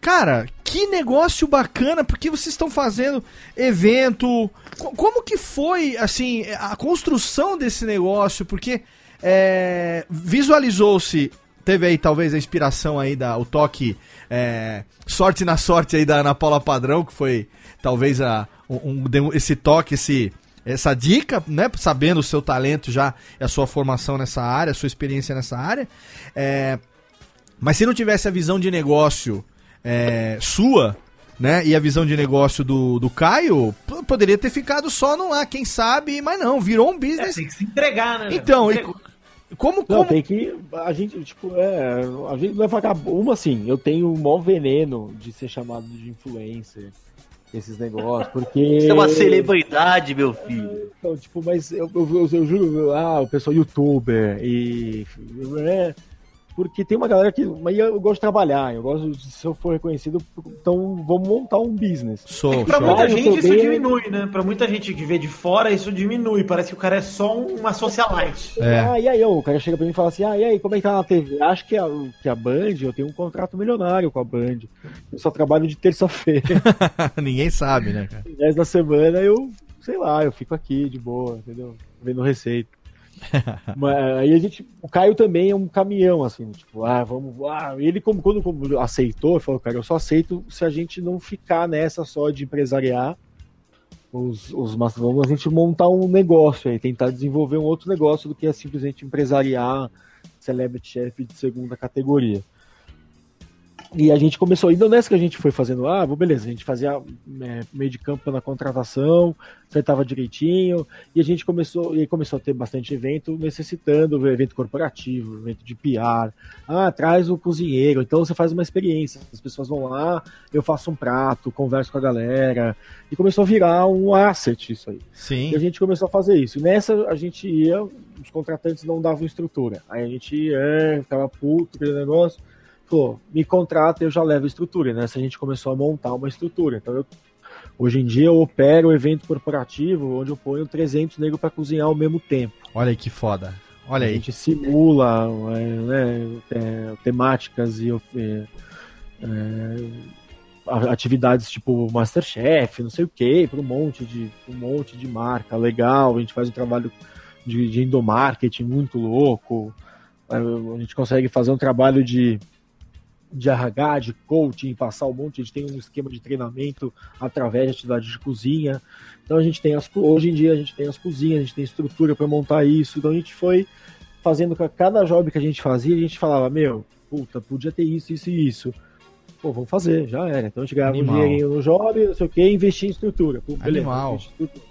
Speaker 1: Cara, que negócio bacana, porque vocês estão fazendo evento. Co- Como que foi, assim, a construção desse negócio? Porque é, visualizou-se, teve aí talvez a inspiração aí, da, o toque é, sorte na sorte aí da Ana Paula Padrão, que foi talvez a, um, um- esse toque, esse, essa dica, né? Sabendo o seu talento já, a sua formação nessa área, a sua experiência nessa área. É, mas se não tivesse a visão de negócio é, sua, né? E a visão de negócio do, do Caio, poderia ter ficado só no lá, quem sabe, mas não, virou um
Speaker 2: É,
Speaker 1: business.
Speaker 2: tem que se entregar, né?
Speaker 1: Então, e
Speaker 2: Entregou.
Speaker 1: como,
Speaker 3: Não,
Speaker 1: como,
Speaker 3: tem que. A gente, tipo, é. A gente não é vagabundo. Assim, eu tenho o maior veneno de ser chamado de influencer. Esses negócios, porque.
Speaker 6: Você é uma celebridade, meu filho.
Speaker 3: Então, tipo, mas eu, eu, eu- eu juro, ah, o pessoal youtuber e. É, porque tem uma galera que. Mas eu gosto de trabalhar, eu gosto de, se eu for reconhecido, então vamos montar um business.
Speaker 1: sou,
Speaker 2: Pra
Speaker 1: show.
Speaker 2: muita
Speaker 3: Claro,
Speaker 2: gente isso diminui, né? Pra muita gente que vê de fora, isso diminui. Parece que o cara é só uma socialite.
Speaker 1: É.
Speaker 3: Ah, e aí, ó, o cara chega pra mim e fala assim: ah, e aí, como é que tá na TV? Acho que a, que a Band, eu tenho um contrato milionário com a Band. Eu só trabalho de terça-feira. [LAUGHS]
Speaker 1: Ninguém sabe, né, cara?
Speaker 3: 10 da semana eu, sei lá, eu fico aqui de boa, entendeu? Vendo receita. [LAUGHS] Mas aí a gente. O Caio também é um caminhão, assim, tipo, ah, vamos. Ah, ele, como, quando como aceitou, falou, cara, eu só aceito se a gente não ficar nessa só de empresariar os, os vamos a gente montar um negócio aí, tentar desenvolver um outro negócio do que é simplesmente empresariar Celebrity Chef de segunda categoria. E a gente começou, ainda nessa que a gente foi fazendo, ah, beleza, a gente fazia é, meio de campo na contratação, acertava direitinho, e a gente começou, e aí começou a ter bastante evento necessitando, evento corporativo, evento de PR. Ah, traz o cozinheiro, então você faz uma experiência, as pessoas vão lá, eu faço um prato, converso com a galera, e começou a virar um asset isso aí.
Speaker 1: Sim.
Speaker 3: E a gente começou a fazer isso. E nessa a gente ia, os contratantes não davam estrutura. Aí a gente ia, ficava puto, aquele negócio. Falou, me contrata, eu já levo estrutura. E nessa a gente começou a montar uma estrutura. Então eu, hoje em dia eu opero o evento corporativo onde eu ponho 300 negros para cozinhar ao mesmo tempo.
Speaker 1: Olha aí que foda. Olha
Speaker 3: A
Speaker 1: aí.
Speaker 3: gente simula é, né, é, temáticas e é, é, a- atividades tipo Masterchef, não sei o que, para um monte de um monte de marca legal. A gente faz um trabalho de, de endomarketing muito louco. A gente consegue fazer um trabalho de de RH, de coaching, passar um monte, a gente tem um esquema de treinamento através de atividade de cozinha. Então a gente tem as hoje em dia a gente tem as cozinhas, a gente tem estrutura para montar isso. Então a gente foi fazendo com cada job que a gente fazia, a gente falava, meu, puta, podia ter isso, isso e isso. Pô, vamos fazer, já era. Então a gente ganhava um dinheirinho no job, não sei o que, e investia em estrutura. Pô, beleza,
Speaker 1: Animal.
Speaker 3: investir estrutura.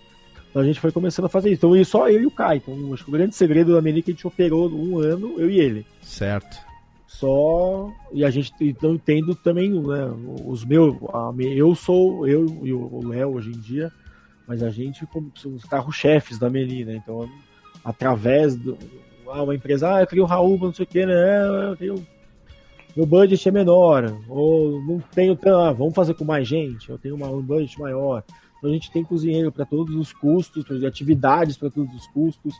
Speaker 3: Então a gente foi começando a fazer isso. Então e só eu e o Kai. Então acho que o grande segredo da Meni é que a gente operou um ano, eu e ele.
Speaker 1: Certo.
Speaker 3: Só. E a gente então tendo também, né? Os meus. a eu sou, eu e o Léo hoje em dia, mas a gente como somos carro-chefes da Meli, né? Então, através do. Ah, uma empresa, ah, eu queria o Raul, não sei o que, né? Eu queria meu budget é menor, ou não tenho ah, vamos fazer com mais gente, eu tenho uma, um budget maior. Então a gente tem cozinheiro para todos os custos, atividades para todos os custos.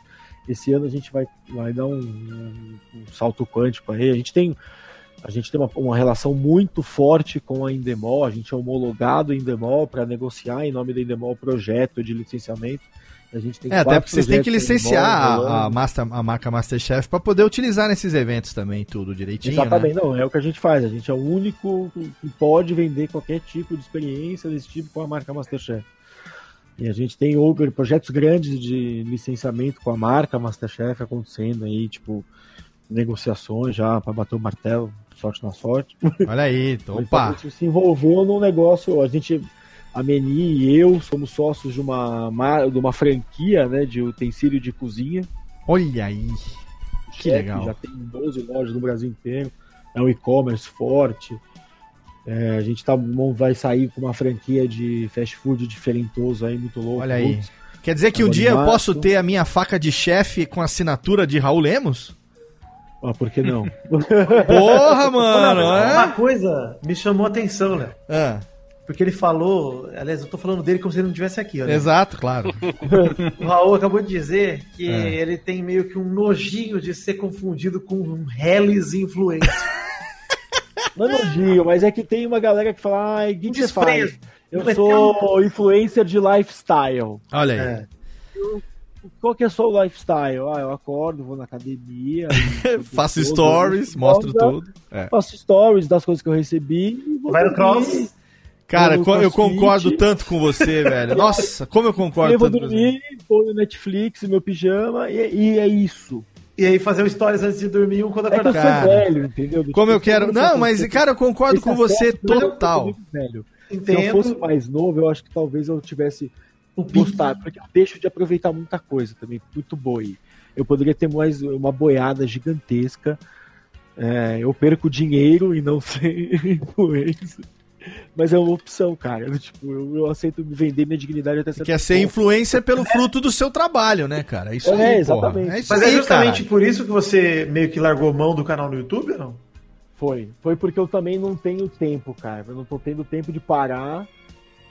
Speaker 3: Esse ano a gente vai, vai dar um, um- um salto quântico aí. A gente tem, a gente tem uma, uma relação muito forte com a Indemol, a gente é homologado Indemol para negociar em nome da Indemol projeto de licenciamento. A gente tem
Speaker 1: É, até porque vocês têm que licenciar
Speaker 3: Indemol
Speaker 1: a, a, master, a marca Masterchef pra poder utilizar nesses eventos também, tudo direitinho.
Speaker 3: Exatamente,
Speaker 1: Né?
Speaker 3: não, é o que a gente faz. A gente é o único que pode vender qualquer tipo de experiência desse tipo com a marca Masterchef. E a gente tem outros projetos grandes de licenciamento com a marca Masterchef acontecendo aí, tipo, negociações já para bater o martelo, sorte na sorte.
Speaker 1: Olha aí, [LAUGHS]
Speaker 3: Então,
Speaker 1: opa.
Speaker 3: a gente se envolveu num negócio, a gente, a Meni e eu somos sócios de uma, de uma franquia, né, de utensílio de cozinha.
Speaker 1: Olha aí. Que
Speaker 3: Chefe,
Speaker 1: legal.
Speaker 3: Já tem 12 lojas no Brasil inteiro. É um e-commerce forte. É, a gente tá, bom, vai sair com uma franquia de fast food diferentoso aí, muito louco.
Speaker 1: Olha aí.
Speaker 3: Putz,
Speaker 1: Quer dizer que um dia eu posso ter a minha faca de chefe com assinatura de Raul Lemos?
Speaker 3: Ah, por que não? [LAUGHS]
Speaker 1: Porra, mano!
Speaker 2: Uma
Speaker 1: é?
Speaker 2: coisa me chamou a atenção, né?
Speaker 1: Ah,
Speaker 2: Porque ele falou. Aliás, eu tô falando dele como se ele não estivesse aqui, olha.
Speaker 1: exato, claro. [LAUGHS]
Speaker 2: O Raul acabou de dizer que
Speaker 1: É.
Speaker 2: ele tem meio que um nojinho de ser confundido com um Hellis influencer.
Speaker 3: Não é elogio, mas é que tem uma galera que fala, ai, o que, que você faz? Eu
Speaker 2: Mas
Speaker 3: sou influencer de lifestyle.
Speaker 1: Olha aí.
Speaker 2: É.
Speaker 3: Qual que é o seu lifestyle? Ah, eu acordo, vou na academia. [LAUGHS]
Speaker 1: Faço
Speaker 3: todo-
Speaker 1: stories, mostro tudo. É.
Speaker 3: Faço stories das coisas que eu recebi. e vou
Speaker 2: Vai no cross.
Speaker 1: Cara, eu
Speaker 3: CrossFit.
Speaker 1: concordo tanto com você, velho. Nossa, como eu concordo
Speaker 3: Eu vou
Speaker 1: tanto com você.
Speaker 3: dormir, vou no Netflix, meu pijama, e, e é isso.
Speaker 2: E aí fazer um stories antes de dormir um quando
Speaker 3: É que eu
Speaker 2: acordar.
Speaker 1: Cara,
Speaker 3: sou velho, entendeu? Do
Speaker 1: Como eu
Speaker 3: tipo,
Speaker 1: quero.
Speaker 3: esse
Speaker 1: Não, mas, cara, eu concordo
Speaker 3: esse
Speaker 1: com você
Speaker 3: eu
Speaker 1: total.
Speaker 3: muito velho. Se eu
Speaker 2: Entendo.
Speaker 3: fosse mais novo, eu acho que talvez eu tivesse
Speaker 2: O
Speaker 3: gostado, porque eu deixo de aproveitar muita coisa também, muito boi. Eu poderia ter mais uma boiada gigantesca. É, eu perco dinheiro e não [LAUGHS] ser influencer. Mas é uma opção, cara. Eu, Tipo, eu, eu aceito vender minha dignidade até certo
Speaker 1: quer ser influencer pelo fruto do seu trabalho, né, cara? É Isso
Speaker 3: É,
Speaker 1: aí,
Speaker 3: exatamente.
Speaker 1: É isso
Speaker 2: Mas
Speaker 1: aí,
Speaker 2: é justamente
Speaker 1: cara.
Speaker 2: por isso que você meio que largou mão do canal no YouTube, ou não?
Speaker 3: Foi. Foi porque eu também não tenho tempo, cara. Eu não tô tendo tempo de parar.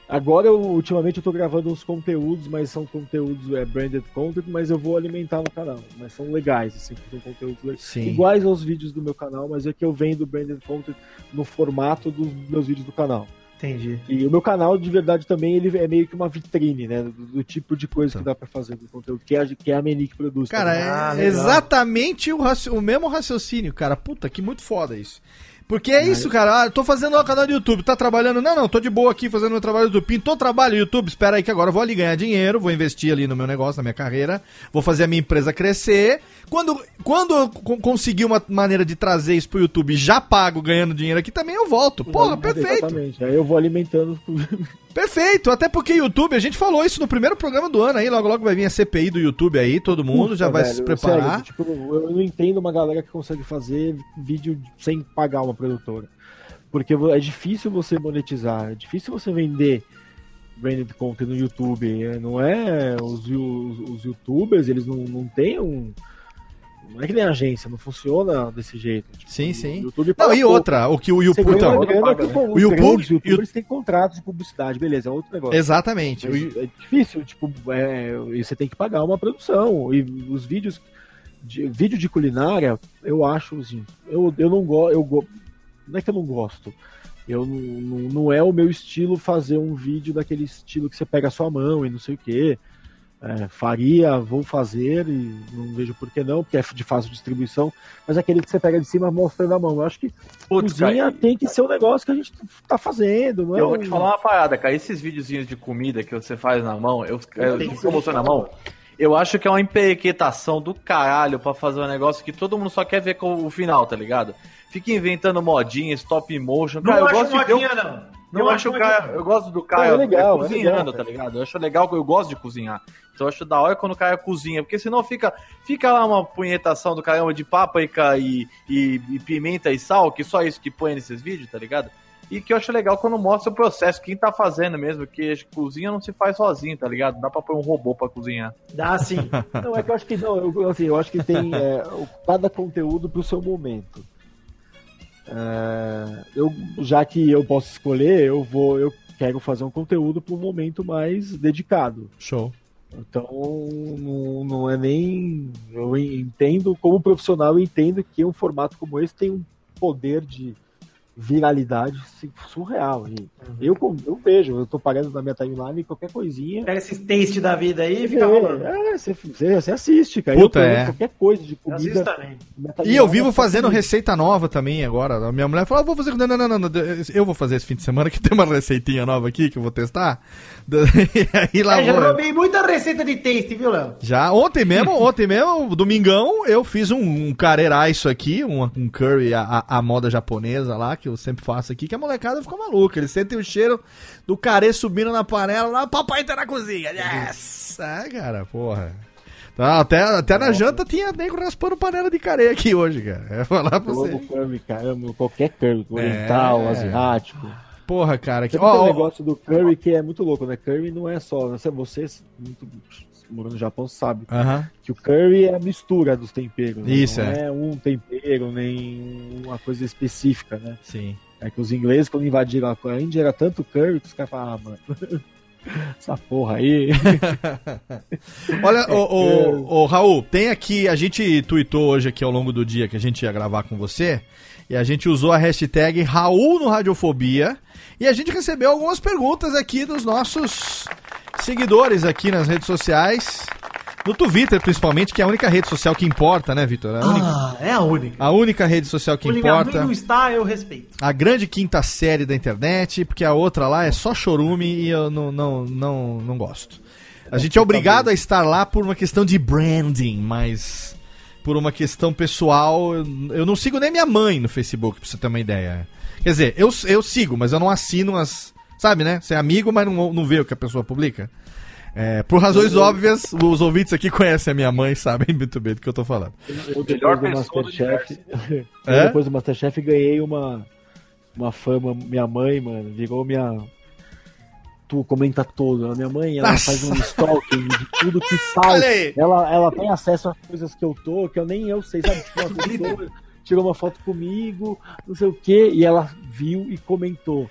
Speaker 3: Agora, eu, ultimamente, eu tô gravando uns conteúdos, mas são conteúdos é, branded content, mas eu vou alimentar no canal. Mas são legais, assim, são conteúdos legais.
Speaker 1: Sim.
Speaker 3: Iguais aos vídeos do meu canal, mas é que eu vendo branded content no formato dos meus vídeos do canal.
Speaker 2: Entendi.
Speaker 3: E o meu canal, de verdade, também ele é meio que uma vitrine, né? Do, do tipo de coisa que dá pra fazer do conteúdo, que é, a- que é a Meni que produz.
Speaker 1: Cara,
Speaker 3: também.
Speaker 1: é
Speaker 2: Ah,
Speaker 1: exatamente o, o mesmo raciocínio, cara. Puta, que muito foda isso. Porque é isso, cara. Ah, tô fazendo o canal do YouTube, tá trabalhando? Não, não, tô de boa aqui fazendo meu trabalho do YouTube. Pintou trabalho YouTube, espera aí que agora eu vou ali ganhar dinheiro, vou investir ali no meu negócio, na minha carreira, vou fazer a minha empresa crescer. Quando, quando eu co- conseguir uma maneira de trazer isso pro YouTube já pago ganhando dinheiro aqui, também eu volto. Porra, perfeito.
Speaker 3: Exatamente. Aí eu vou alimentando.
Speaker 1: Perfeito, até porque YouTube, a gente falou isso no primeiro programa do ano aí, logo logo vai vir a CPI do YouTube aí, todo mundo já
Speaker 3: Puta,
Speaker 1: vai
Speaker 3: velho,
Speaker 1: se preparar.
Speaker 3: sério, tipo, eu não entendo uma galera que consegue fazer vídeo sem pagar uma produtora. Porque é difícil você monetizar, é difícil você vender branded content no YouTube. é, Não é. Os, os, os youtubers, eles não, não têm um. Não é que nem agência, não funciona desse jeito. Tipo,
Speaker 1: Sim, sim.
Speaker 3: YouTube
Speaker 1: Não,
Speaker 3: paga
Speaker 1: e
Speaker 3: pouco.
Speaker 1: outra, o que o YouTube. Então,
Speaker 3: grana que, pô,
Speaker 1: O
Speaker 3: os
Speaker 1: YouTube-
Speaker 3: grandes youtubers têm contratos de publicidade, beleza, é outro negócio.
Speaker 1: exatamente.
Speaker 3: Mas é difícil, tipo, é, você tem que pagar uma produção. E os vídeos. De, vídeo de culinária, eu acho assim. Eu, eu não gosto. Eu go, não é que eu não gosto. Eu não, não, não é o meu estilo fazer um vídeo daquele estilo que você pega a sua mão e não sei o que. faria, vou fazer e não vejo por que não, porque é de fácil distribuição, mas aquele que você pega de cima mostrando a mão. Eu acho que
Speaker 6: Putz,
Speaker 3: cozinha
Speaker 6: cara,
Speaker 3: tem que ser um negócio que a gente tá fazendo, não é?
Speaker 6: eu vou te falar uma parada, cara. Esses videozinhos de comida que você faz na mão, eu, eu, que você mostrou na mão, eu acho que é uma emperequetação do caralho pra fazer um negócio que todo mundo só quer ver com o final, tá ligado? Fica inventando modinha, stop motion.
Speaker 2: Não
Speaker 6: Cara, eu
Speaker 2: acho
Speaker 6: gosto de ver. um-
Speaker 2: modinha, não. Não
Speaker 6: eu
Speaker 2: é
Speaker 6: acho o Caio, eu gosto do Caio
Speaker 3: é legal, é
Speaker 6: cozinhando,
Speaker 3: legal,
Speaker 6: tá ligado? Eu acho legal, eu gosto de cozinhar. Então eu acho da hora quando o Caio cozinha, porque senão fica, fica lá uma punhetação do caramba de páprica e, e, e pimenta e sal, que só isso que põe nesses vídeos, tá ligado? E que eu acho legal quando mostra o processo, quem tá fazendo mesmo, que cozinha não se faz sozinho, tá ligado? Não dá pra pôr um robô pra cozinhar.
Speaker 2: Dá sim. [LAUGHS]
Speaker 3: Não, é que eu acho que não, eu, assim, eu acho que tem é, o- cada conteúdo pro seu momento. É, eu, já que eu posso escolher, eu vou, eu quero fazer um conteúdo para um momento mais dedicado.
Speaker 1: Show.
Speaker 3: Então não, não é nem. Eu entendo, como profissional, eu entendo que um formato como esse tem um poder de viralidade assim, surreal. E eu, eu vejo, eu tô parando na minha timeline qualquer coisinha.
Speaker 2: Pega esses taste da vida aí e fica rolando.
Speaker 3: É, é, você, você, assiste, cara.
Speaker 1: Puta,
Speaker 3: eu
Speaker 1: é.
Speaker 3: qualquer coisa de comida.
Speaker 1: E eu vivo
Speaker 3: é
Speaker 1: fazendo
Speaker 3: comida.
Speaker 1: receita nova também agora. A minha mulher falou: ah, vou fazer. Não, não, não, não, Eu vou fazer esse fim de semana que tem uma receitinha nova aqui que eu vou testar. E [LAUGHS] aí lá
Speaker 2: É, já provei muita receita de taste, viu, Léo?
Speaker 1: Já ontem mesmo, [LAUGHS] ontem mesmo, domingão, eu fiz um, um carerá isso aqui, um, um curry à moda japonesa lá, que eu sempre faço aqui, que a molecada ficou maluca. Eles sentem o cheiro do carê subindo na panela, lá, papai tá na cozinha. Yes! É, cara, porra. Tá, até, até na janta tinha nego raspando panela de carê aqui hoje, cara. É falar pra você.
Speaker 3: amo curry, cara. Eu amo qualquer curry, oriental,
Speaker 1: É.
Speaker 3: asiático.
Speaker 1: Porra, cara, que.
Speaker 3: Tem um negócio do curry que é muito louco, né? Curry não é só. Você, você muito morando no Japão sabe que o curry é a mistura dos temperos. né?
Speaker 1: Isso,
Speaker 3: não
Speaker 1: é.
Speaker 3: é. um tempero, nem uma coisa específica, né?
Speaker 1: Sim.
Speaker 3: É que os ingleses, quando invadiram a Índia, era tanto curry que os caras falaram, ah, mano. [LAUGHS] Essa porra aí. [LAUGHS]
Speaker 1: Olha, ô, ô, ô, Raul, tem aqui, a gente tweetou hoje aqui ao longo do dia que a gente ia gravar com você, e a gente usou a hashtag Raul no Radiofobia, e a gente recebeu algumas perguntas aqui dos nossos seguidores aqui nas redes sociais, no Twitter principalmente, que é a única rede social que importa, né, Vitor? A única,
Speaker 2: Ah, é a única.
Speaker 1: a única rede social que
Speaker 2: mãe
Speaker 1: importa.
Speaker 2: não está, eu respeito.
Speaker 1: A grande quinta série da internet, porque a outra lá é só chorume e eu não, não, não, não gosto. A gente é obrigado a estar lá por uma questão de branding, mas por uma questão pessoal, eu eu não sigo nem minha mãe no Facebook, pra você ter uma ideia. Quer dizer, eu, eu sigo, mas eu não assino as. Sabe, né? Você é amigo, mas não, não vê o que a pessoa publica. É, por razões óbvias, os ouvintes aqui conhecem a minha mãe e sabem [LAUGHS] muito bem do que eu tô falando.
Speaker 3: Eu,
Speaker 6: Melhor
Speaker 3: depois do Masterchef. [LAUGHS] eu,
Speaker 1: É?
Speaker 3: Depois do Masterchef ganhei uma, uma fama. Minha mãe, mano, virou minha. Tu comenta tudo. A minha mãe, ela
Speaker 1: Nossa.
Speaker 3: faz um stalking de tudo que [LAUGHS] sai. Ela, ela tem acesso a coisas que eu tô, que eu nem eu sei, sabe? Tipo, uma pessoa tirou uma foto comigo, não sei o quê, e ela viu e comentou.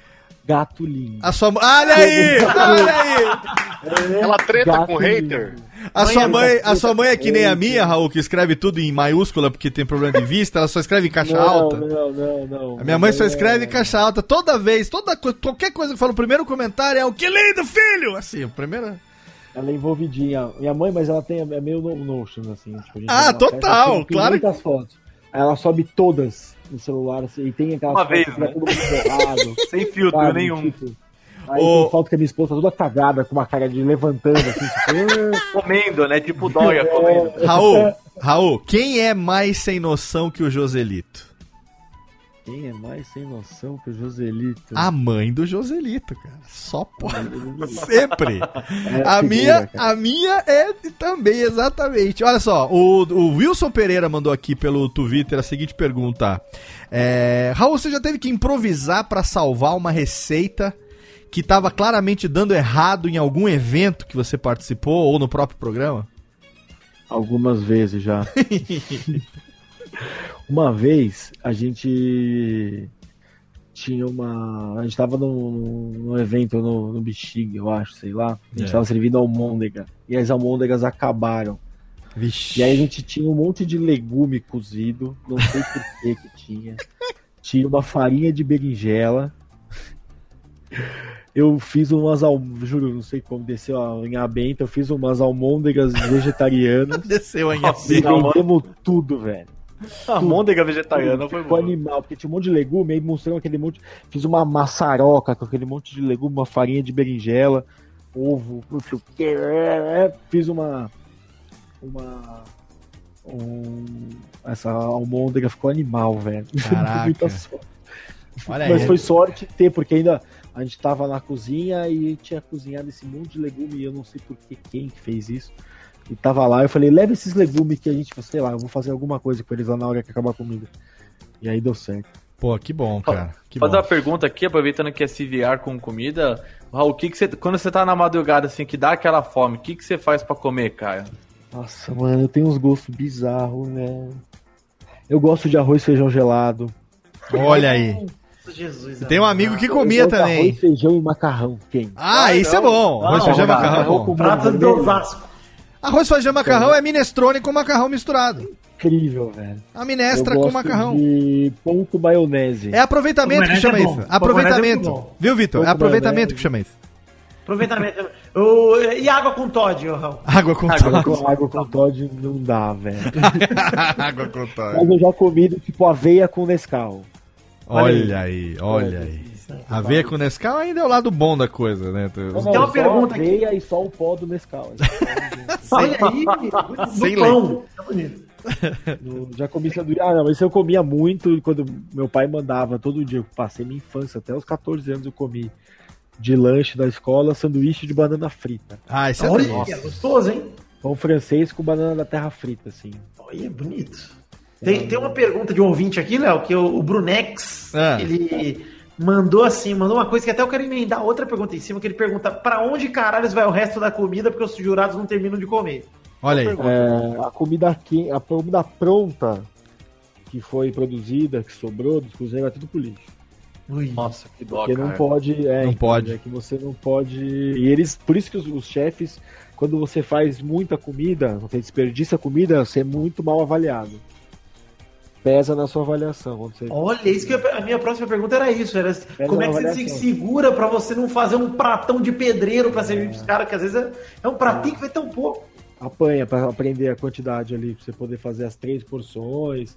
Speaker 3: Gato lindo.
Speaker 1: A sua Olha aí! Olha aí!
Speaker 4: Ela treta
Speaker 3: Gato
Speaker 4: com o hater.
Speaker 3: lindo.
Speaker 1: A
Speaker 3: Mãe
Speaker 1: sua
Speaker 3: é
Speaker 1: mãe,
Speaker 3: muito
Speaker 1: a sua mãe é que nem a minha, Raul, que escreve tudo em maiúscula porque tem problema de vista, ela só escreve em caixa
Speaker 3: Não,
Speaker 1: alta.
Speaker 3: não, não, não.
Speaker 1: A minha mãe só
Speaker 3: é-
Speaker 1: escreve em caixa alta toda vez, toda qualquer coisa que fala, o primeiro comentário é o que lindo, filho! Assim, o primeiro.
Speaker 3: Ela é envolvidinha. Minha mãe, mas ela tem, é meio no Notion, assim. Tipo, a gente
Speaker 1: Ah, total,
Speaker 3: tem
Speaker 1: claro
Speaker 3: muitas fotos. Ela sobe todas no celular, assim, e tem aquelas
Speaker 6: Uma vez, né?
Speaker 3: todo mundo borrado. [LAUGHS]
Speaker 6: Sem filtro
Speaker 3: sabe?
Speaker 6: nenhum.
Speaker 3: Tipo, aí
Speaker 1: Ô-
Speaker 3: tem foto que a minha esposa tá toda cagada, com uma cara de levantando, assim, tipo...
Speaker 6: Comendo, né? Tipo Dória comendo.
Speaker 1: Raul, Raul, quem é mais sem noção que o Joselito?
Speaker 3: Quem é mais sem noção que o Joselito?
Speaker 1: A mãe do Joselito, cara. Só pode. [LAUGHS] Sempre.
Speaker 3: É
Speaker 1: A
Speaker 3: figura,
Speaker 1: minha,
Speaker 3: cara.
Speaker 1: a minha é também, exatamente. Olha só, o, o Wilson Pereira mandou aqui pelo Twitter a seguinte pergunta. É, Raul, você já teve que improvisar pra salvar uma receita que tava claramente dando errado em algum evento que você participou ou no próprio programa?
Speaker 3: Algumas vezes já. [LAUGHS] uma vez a gente tinha uma. A gente tava num, num evento no, no Bexiga, eu acho, sei lá. A gente
Speaker 1: É.
Speaker 3: tava servindo almôndega. E as almôndegas acabaram.
Speaker 1: Vixe.
Speaker 3: E aí a gente tinha um monte de legume cozido, não sei por [LAUGHS] que que tinha. Tinha uma farinha de berinjela. Eu fiz umas al... juro, não sei como desceu a linha benta, eu fiz umas almôndegas vegetarianas. [LAUGHS]
Speaker 1: Desceu
Speaker 6: Não, mano.
Speaker 3: vendemos tudo, velho. [LAUGHS]
Speaker 6: A môndega vegetariana foi boa.
Speaker 3: animal, porque tinha um monte de legume, aí mostrou aquele monte. Fiz uma maçaroca com aquele monte de legume, uma farinha de berinjela, ovo, não sei o que. é, Fiz uma. Uma. Um, essa almôndega ficou animal, velho. [LAUGHS]
Speaker 1: Caraca.
Speaker 3: Muita sorte.
Speaker 1: Olha
Speaker 3: Mas
Speaker 1: aí.
Speaker 3: foi sorte ter, porque ainda a gente tava na cozinha e tinha cozinhado esse monte de legume e eu não sei por que quem que fez isso. E tava lá, eu falei, leva esses legumes que a gente, sei lá, eu vou fazer alguma coisa com eles lá na hora que acabar a comida. E aí deu certo.
Speaker 1: Pô, que bom, cara. Que
Speaker 6: Fazer
Speaker 1: bom.
Speaker 6: uma pergunta aqui, aproveitando que é CVR com comida. Raul, o que que você, quando você tá na madrugada, assim, que dá aquela fome, o que, que você faz pra comer, cara?
Speaker 3: Nossa, mano, eu tenho uns gostos bizarros, né? Eu gosto de arroz e feijão gelado.
Speaker 1: Olha aí.
Speaker 2: Jesus.
Speaker 1: Tem um amigo que comia
Speaker 3: de
Speaker 1: também.
Speaker 3: Arroz, feijão e macarrão quente.
Speaker 1: Ah, isso é bom. Arroz, feijão e macarrão é
Speaker 2: Prato do
Speaker 3: vermelho.
Speaker 2: Osasco.
Speaker 1: Arroz, feijão e macarrão é minestrone com macarrão misturado.
Speaker 3: Incrível, velho.
Speaker 1: A
Speaker 3: Eu
Speaker 1: minestra com
Speaker 3: gosto
Speaker 1: macarrão.
Speaker 3: de pão com maionese.
Speaker 1: É aproveitamento que chama
Speaker 2: é
Speaker 1: isso.
Speaker 2: É
Speaker 1: Aproveitamento.
Speaker 2: bom.
Speaker 1: Viu, Vitor? É aproveitamento que chama isso.
Speaker 2: Aproveitamento. O- E água com Todd, ô Raul?
Speaker 1: Água com
Speaker 3: Água
Speaker 1: Todd.
Speaker 3: com, água com Todd não dá, velho. [LAUGHS]
Speaker 1: Água com Todd.
Speaker 3: Mas eu já comi tipo aveia com Nescau.
Speaker 1: Olha aí, olha aí. Aveia com Nescau ainda é o lado bom da coisa, né?
Speaker 2: Tem uma
Speaker 3: só
Speaker 2: pergunta aqui.
Speaker 3: aveia e só o pó do Nescau. [LAUGHS]
Speaker 2: Olha aí,
Speaker 1: Sem
Speaker 2: pão. Tá bonito.
Speaker 3: No- já comi sanduíche. Ah, não, mas eu comia muito quando meu pai mandava todo dia. Eu passei minha infância, até os 14 anos eu comi de lanche da escola sanduíche de banana frita.
Speaker 1: Ah, isso é
Speaker 2: Olha, é gostoso, hein?
Speaker 3: Pão francês com banana da terra frita, assim.
Speaker 2: Olha, é bonito. Tem, tem uma pergunta de um ouvinte aqui, Léo, que o, o Brunex,
Speaker 1: Ah.
Speaker 2: ele mandou assim, mandou uma coisa que até eu quero emendar outra pergunta em cima, que ele pergunta pra onde caralhos vai o resto da comida, porque os jurados não terminam de comer.
Speaker 1: Olha aí.
Speaker 3: É, a comida aqui, a comida pronta que foi produzida, que sobrou dos cozinheiros, é tudo pro lixo.
Speaker 2: Ui.
Speaker 6: Nossa, que dó,
Speaker 3: Porque
Speaker 6: cara.
Speaker 3: não pode. É,
Speaker 1: Não
Speaker 3: então,
Speaker 1: pode.
Speaker 3: É que você não pode. E eles. Por isso que os, os chefes, quando você faz muita comida, você desperdiça comida, você é muito mal avaliado. Pesa na sua avaliação. Você...
Speaker 2: Olha, isso que eu- a minha próxima pergunta era isso, era como é que você se segura pra você não fazer um pratão de pedreiro pra servir pros caras, que às vezes é, é um pratinho que vai tão pouco.
Speaker 3: Apanha pra aprender a quantidade ali, pra você poder fazer as três porções.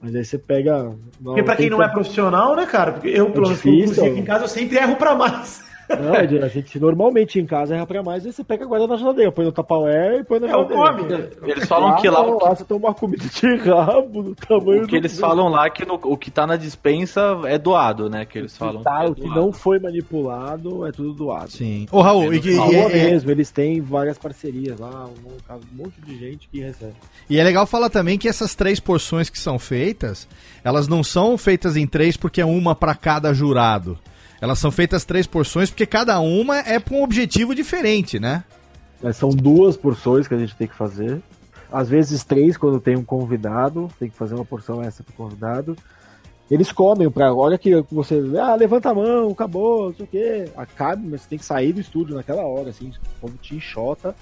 Speaker 3: Mas aí você pega.
Speaker 2: Porque pra quem não é profissional, né, cara? Porque eu, pelo menos, cozinho aqui em casa, eu sempre erro pra mais.
Speaker 3: Não, a gente normalmente em casa erra pra mais, aí você pega agora na geladeira, põe no Tupperware e põe na
Speaker 2: É o
Speaker 3: geladeira.
Speaker 2: nome.
Speaker 6: Eles falam que lá,
Speaker 3: não,
Speaker 6: o que,
Speaker 3: lá você toma uma comida de rabo do tamanho
Speaker 6: o que eles falam lá é que no- o que tá na dispensa é doado, né? Que eles falam.
Speaker 3: Tá,
Speaker 6: que é
Speaker 3: o que não foi manipulado é tudo doado.
Speaker 1: Sim. Ô, Raul, e, que- e
Speaker 3: Falou
Speaker 1: é, é-
Speaker 3: mesmo, eles têm várias parcerias lá, um, um monte de gente que recebe.
Speaker 1: e é legal falar também que essas três porções que são feitas, elas não são feitas em três porque é uma pra cada jurado. Elas são feitas três porções porque cada uma é pra um objetivo diferente, né?
Speaker 3: Mas são duas porções que a gente tem que fazer. Às vezes três quando tem um convidado, tem que fazer uma porção essa pro convidado. Eles comem pra. Olha que você. Ah, levanta a mão, acabou, não sei o quê. Acabe, mas você tem que sair do estúdio naquela hora, assim, como te enxota.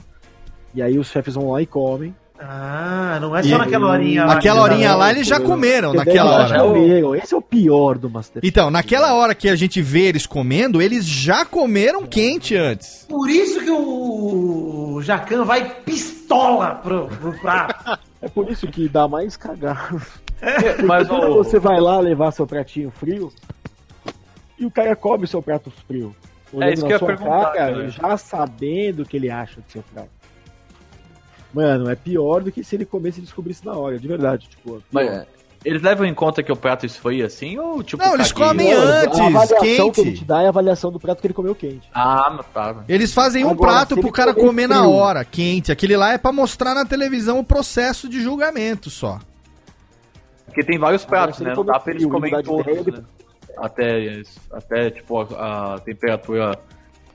Speaker 3: E aí os chefes vão lá e comem.
Speaker 2: Ah, não é só
Speaker 1: E-
Speaker 2: naquela horinha lá.
Speaker 1: Naquela
Speaker 2: que-
Speaker 1: horinha lá eles já comeram, naquela
Speaker 3: já
Speaker 1: hora.
Speaker 3: comeram. Esse é o pior do Master.
Speaker 1: Então, naquela hora que a gente vê eles comendo, eles já comeram quente antes.
Speaker 2: Por isso que o Jacan vai pistola pro, pro prato.
Speaker 3: É por isso que dá mais cagado.
Speaker 6: Mas
Speaker 3: Quando
Speaker 6: o,
Speaker 3: você vai lá levar seu pratinho frio e o cara come o seu prato frio. Olhando
Speaker 6: isso que eu ia perguntar,
Speaker 3: cara,
Speaker 6: cara.
Speaker 3: já sabendo o que ele acha do seu prato. Mano, é pior do que se ele comesse e descobrisse na hora, de verdade. Tipo, é
Speaker 6: mas, eles levam em conta que o prato esfria assim ou tipo.
Speaker 1: Não, eles
Speaker 6: caguinho?
Speaker 1: comem antes,
Speaker 3: a avaliação
Speaker 1: quente.
Speaker 3: que ele te dá é a avaliação do prato que ele comeu quente.
Speaker 6: Ah, mas tá.
Speaker 1: Eles fazem um
Speaker 3: Agora,
Speaker 1: prato
Speaker 3: se
Speaker 1: pro cara
Speaker 3: comer
Speaker 1: comer na
Speaker 3: frio.
Speaker 1: hora, quente. Aquele lá é pra mostrar na televisão o processo de julgamento só.
Speaker 6: Porque tem vários pratos, né? Não dá pra eles
Speaker 3: frio
Speaker 6: comerem todos. né? Até, até, tipo, a, a temperatura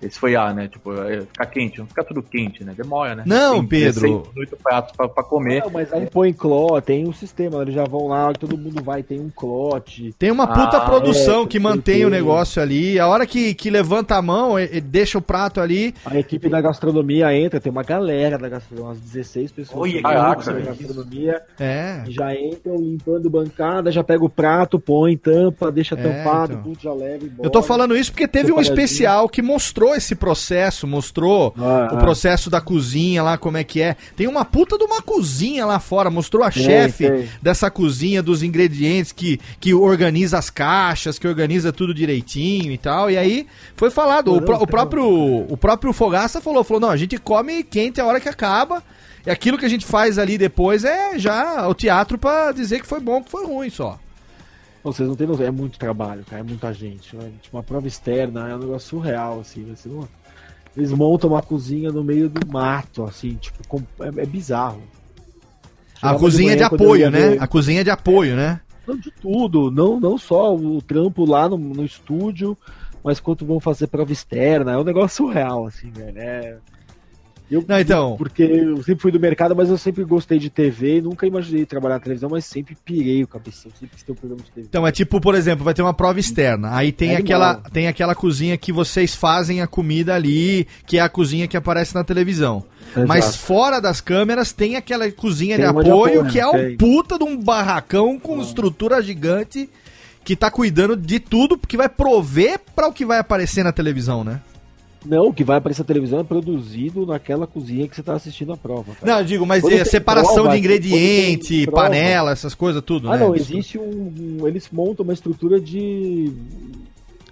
Speaker 6: esfriar, né? Tipo, é, ficar quente, não fica tudo quente, né? Demora, né?
Speaker 1: Não,
Speaker 6: Tem
Speaker 1: Pedro.
Speaker 6: 16, 18 pratos pra, pra comer.
Speaker 3: Não, mas aí põe cló, tem um sistema, eles já vão lá, todo mundo vai, tem um clote.
Speaker 1: Tem uma puta
Speaker 6: Ah,
Speaker 1: produção
Speaker 3: é,
Speaker 1: que mantém o negócio ali. A hora que, que levanta a mão, ele ele deixa o prato ali.
Speaker 3: A equipe da gastronomia entra, tem uma galera da gastronomia, umas 16 pessoas da
Speaker 6: caraca,
Speaker 3: gastronomia.
Speaker 1: É.
Speaker 3: Já entram limpando bancada, já pega o prato, põe, tampa, deixa
Speaker 1: É,
Speaker 3: tampado,
Speaker 1: então.
Speaker 3: tudo já leva embora.
Speaker 1: Eu tô falando isso porque teve um especial que mostrou esse processo, mostrou
Speaker 3: Ah,
Speaker 1: o
Speaker 3: ah.
Speaker 1: processo da cozinha lá, como é que é. Tem uma puta de uma cozinha lá fora, mostrou a chefe dessa cozinha, dos ingredientes, que, que organiza as caixas, que organiza tudo direitinho e tal. E aí foi falado, o, o próprio o próprio Fogaça falou, falou, não, a gente come quente a hora que acaba. E aquilo que a gente faz ali depois é já o teatro pra dizer que foi bom, que foi ruim só.
Speaker 3: Vocês não têm noção, é muito trabalho, cara, é muita gente. né? Tipo, uma prova externa é um negócio surreal, assim. Você não- Eles montam uma cozinha no meio do mato, assim, tipo, com- é, é bizarro.
Speaker 1: A cozinha de
Speaker 3: manhã, eu
Speaker 1: apoio, né?
Speaker 3: ver-
Speaker 1: A cozinha de apoio, né?
Speaker 3: Não, de tudo, não, não só o trampo lá no, no estúdio, mas quanto vão fazer prova externa, é um negócio surreal, assim, velho. É... Eu,
Speaker 1: Não, então-
Speaker 3: Porque eu sempre fui do mercado, mas eu sempre gostei de TV, nunca imaginei trabalhar na televisão, mas sempre pirei o cabeção, sempre quis ter um programa de TV.
Speaker 1: Então é tipo, por exemplo, vai ter uma prova externa. Aí tem
Speaker 3: É
Speaker 1: aquela, tem aquela cozinha que vocês fazem a comida ali, que é a cozinha que aparece na televisão. Mas
Speaker 3: Exato.
Speaker 1: fora das câmeras tem aquela cozinha de
Speaker 3: Tem de
Speaker 1: apoio,
Speaker 3: apoio,
Speaker 1: que é
Speaker 3: tem.
Speaker 1: puta de um barracão com estrutura gigante que tá cuidando de tudo, porque vai prover para o que vai aparecer na televisão, né?
Speaker 3: Não, o que vai aparecer na televisão é produzido naquela cozinha que você tá assistindo a prova. cara.
Speaker 1: Não, eu digo, mas é separação
Speaker 3: prova,
Speaker 1: de ingrediente, panela, essas coisas tudo,
Speaker 3: Ah,
Speaker 1: né?
Speaker 3: não, existe um, um- Eles montam uma estrutura de.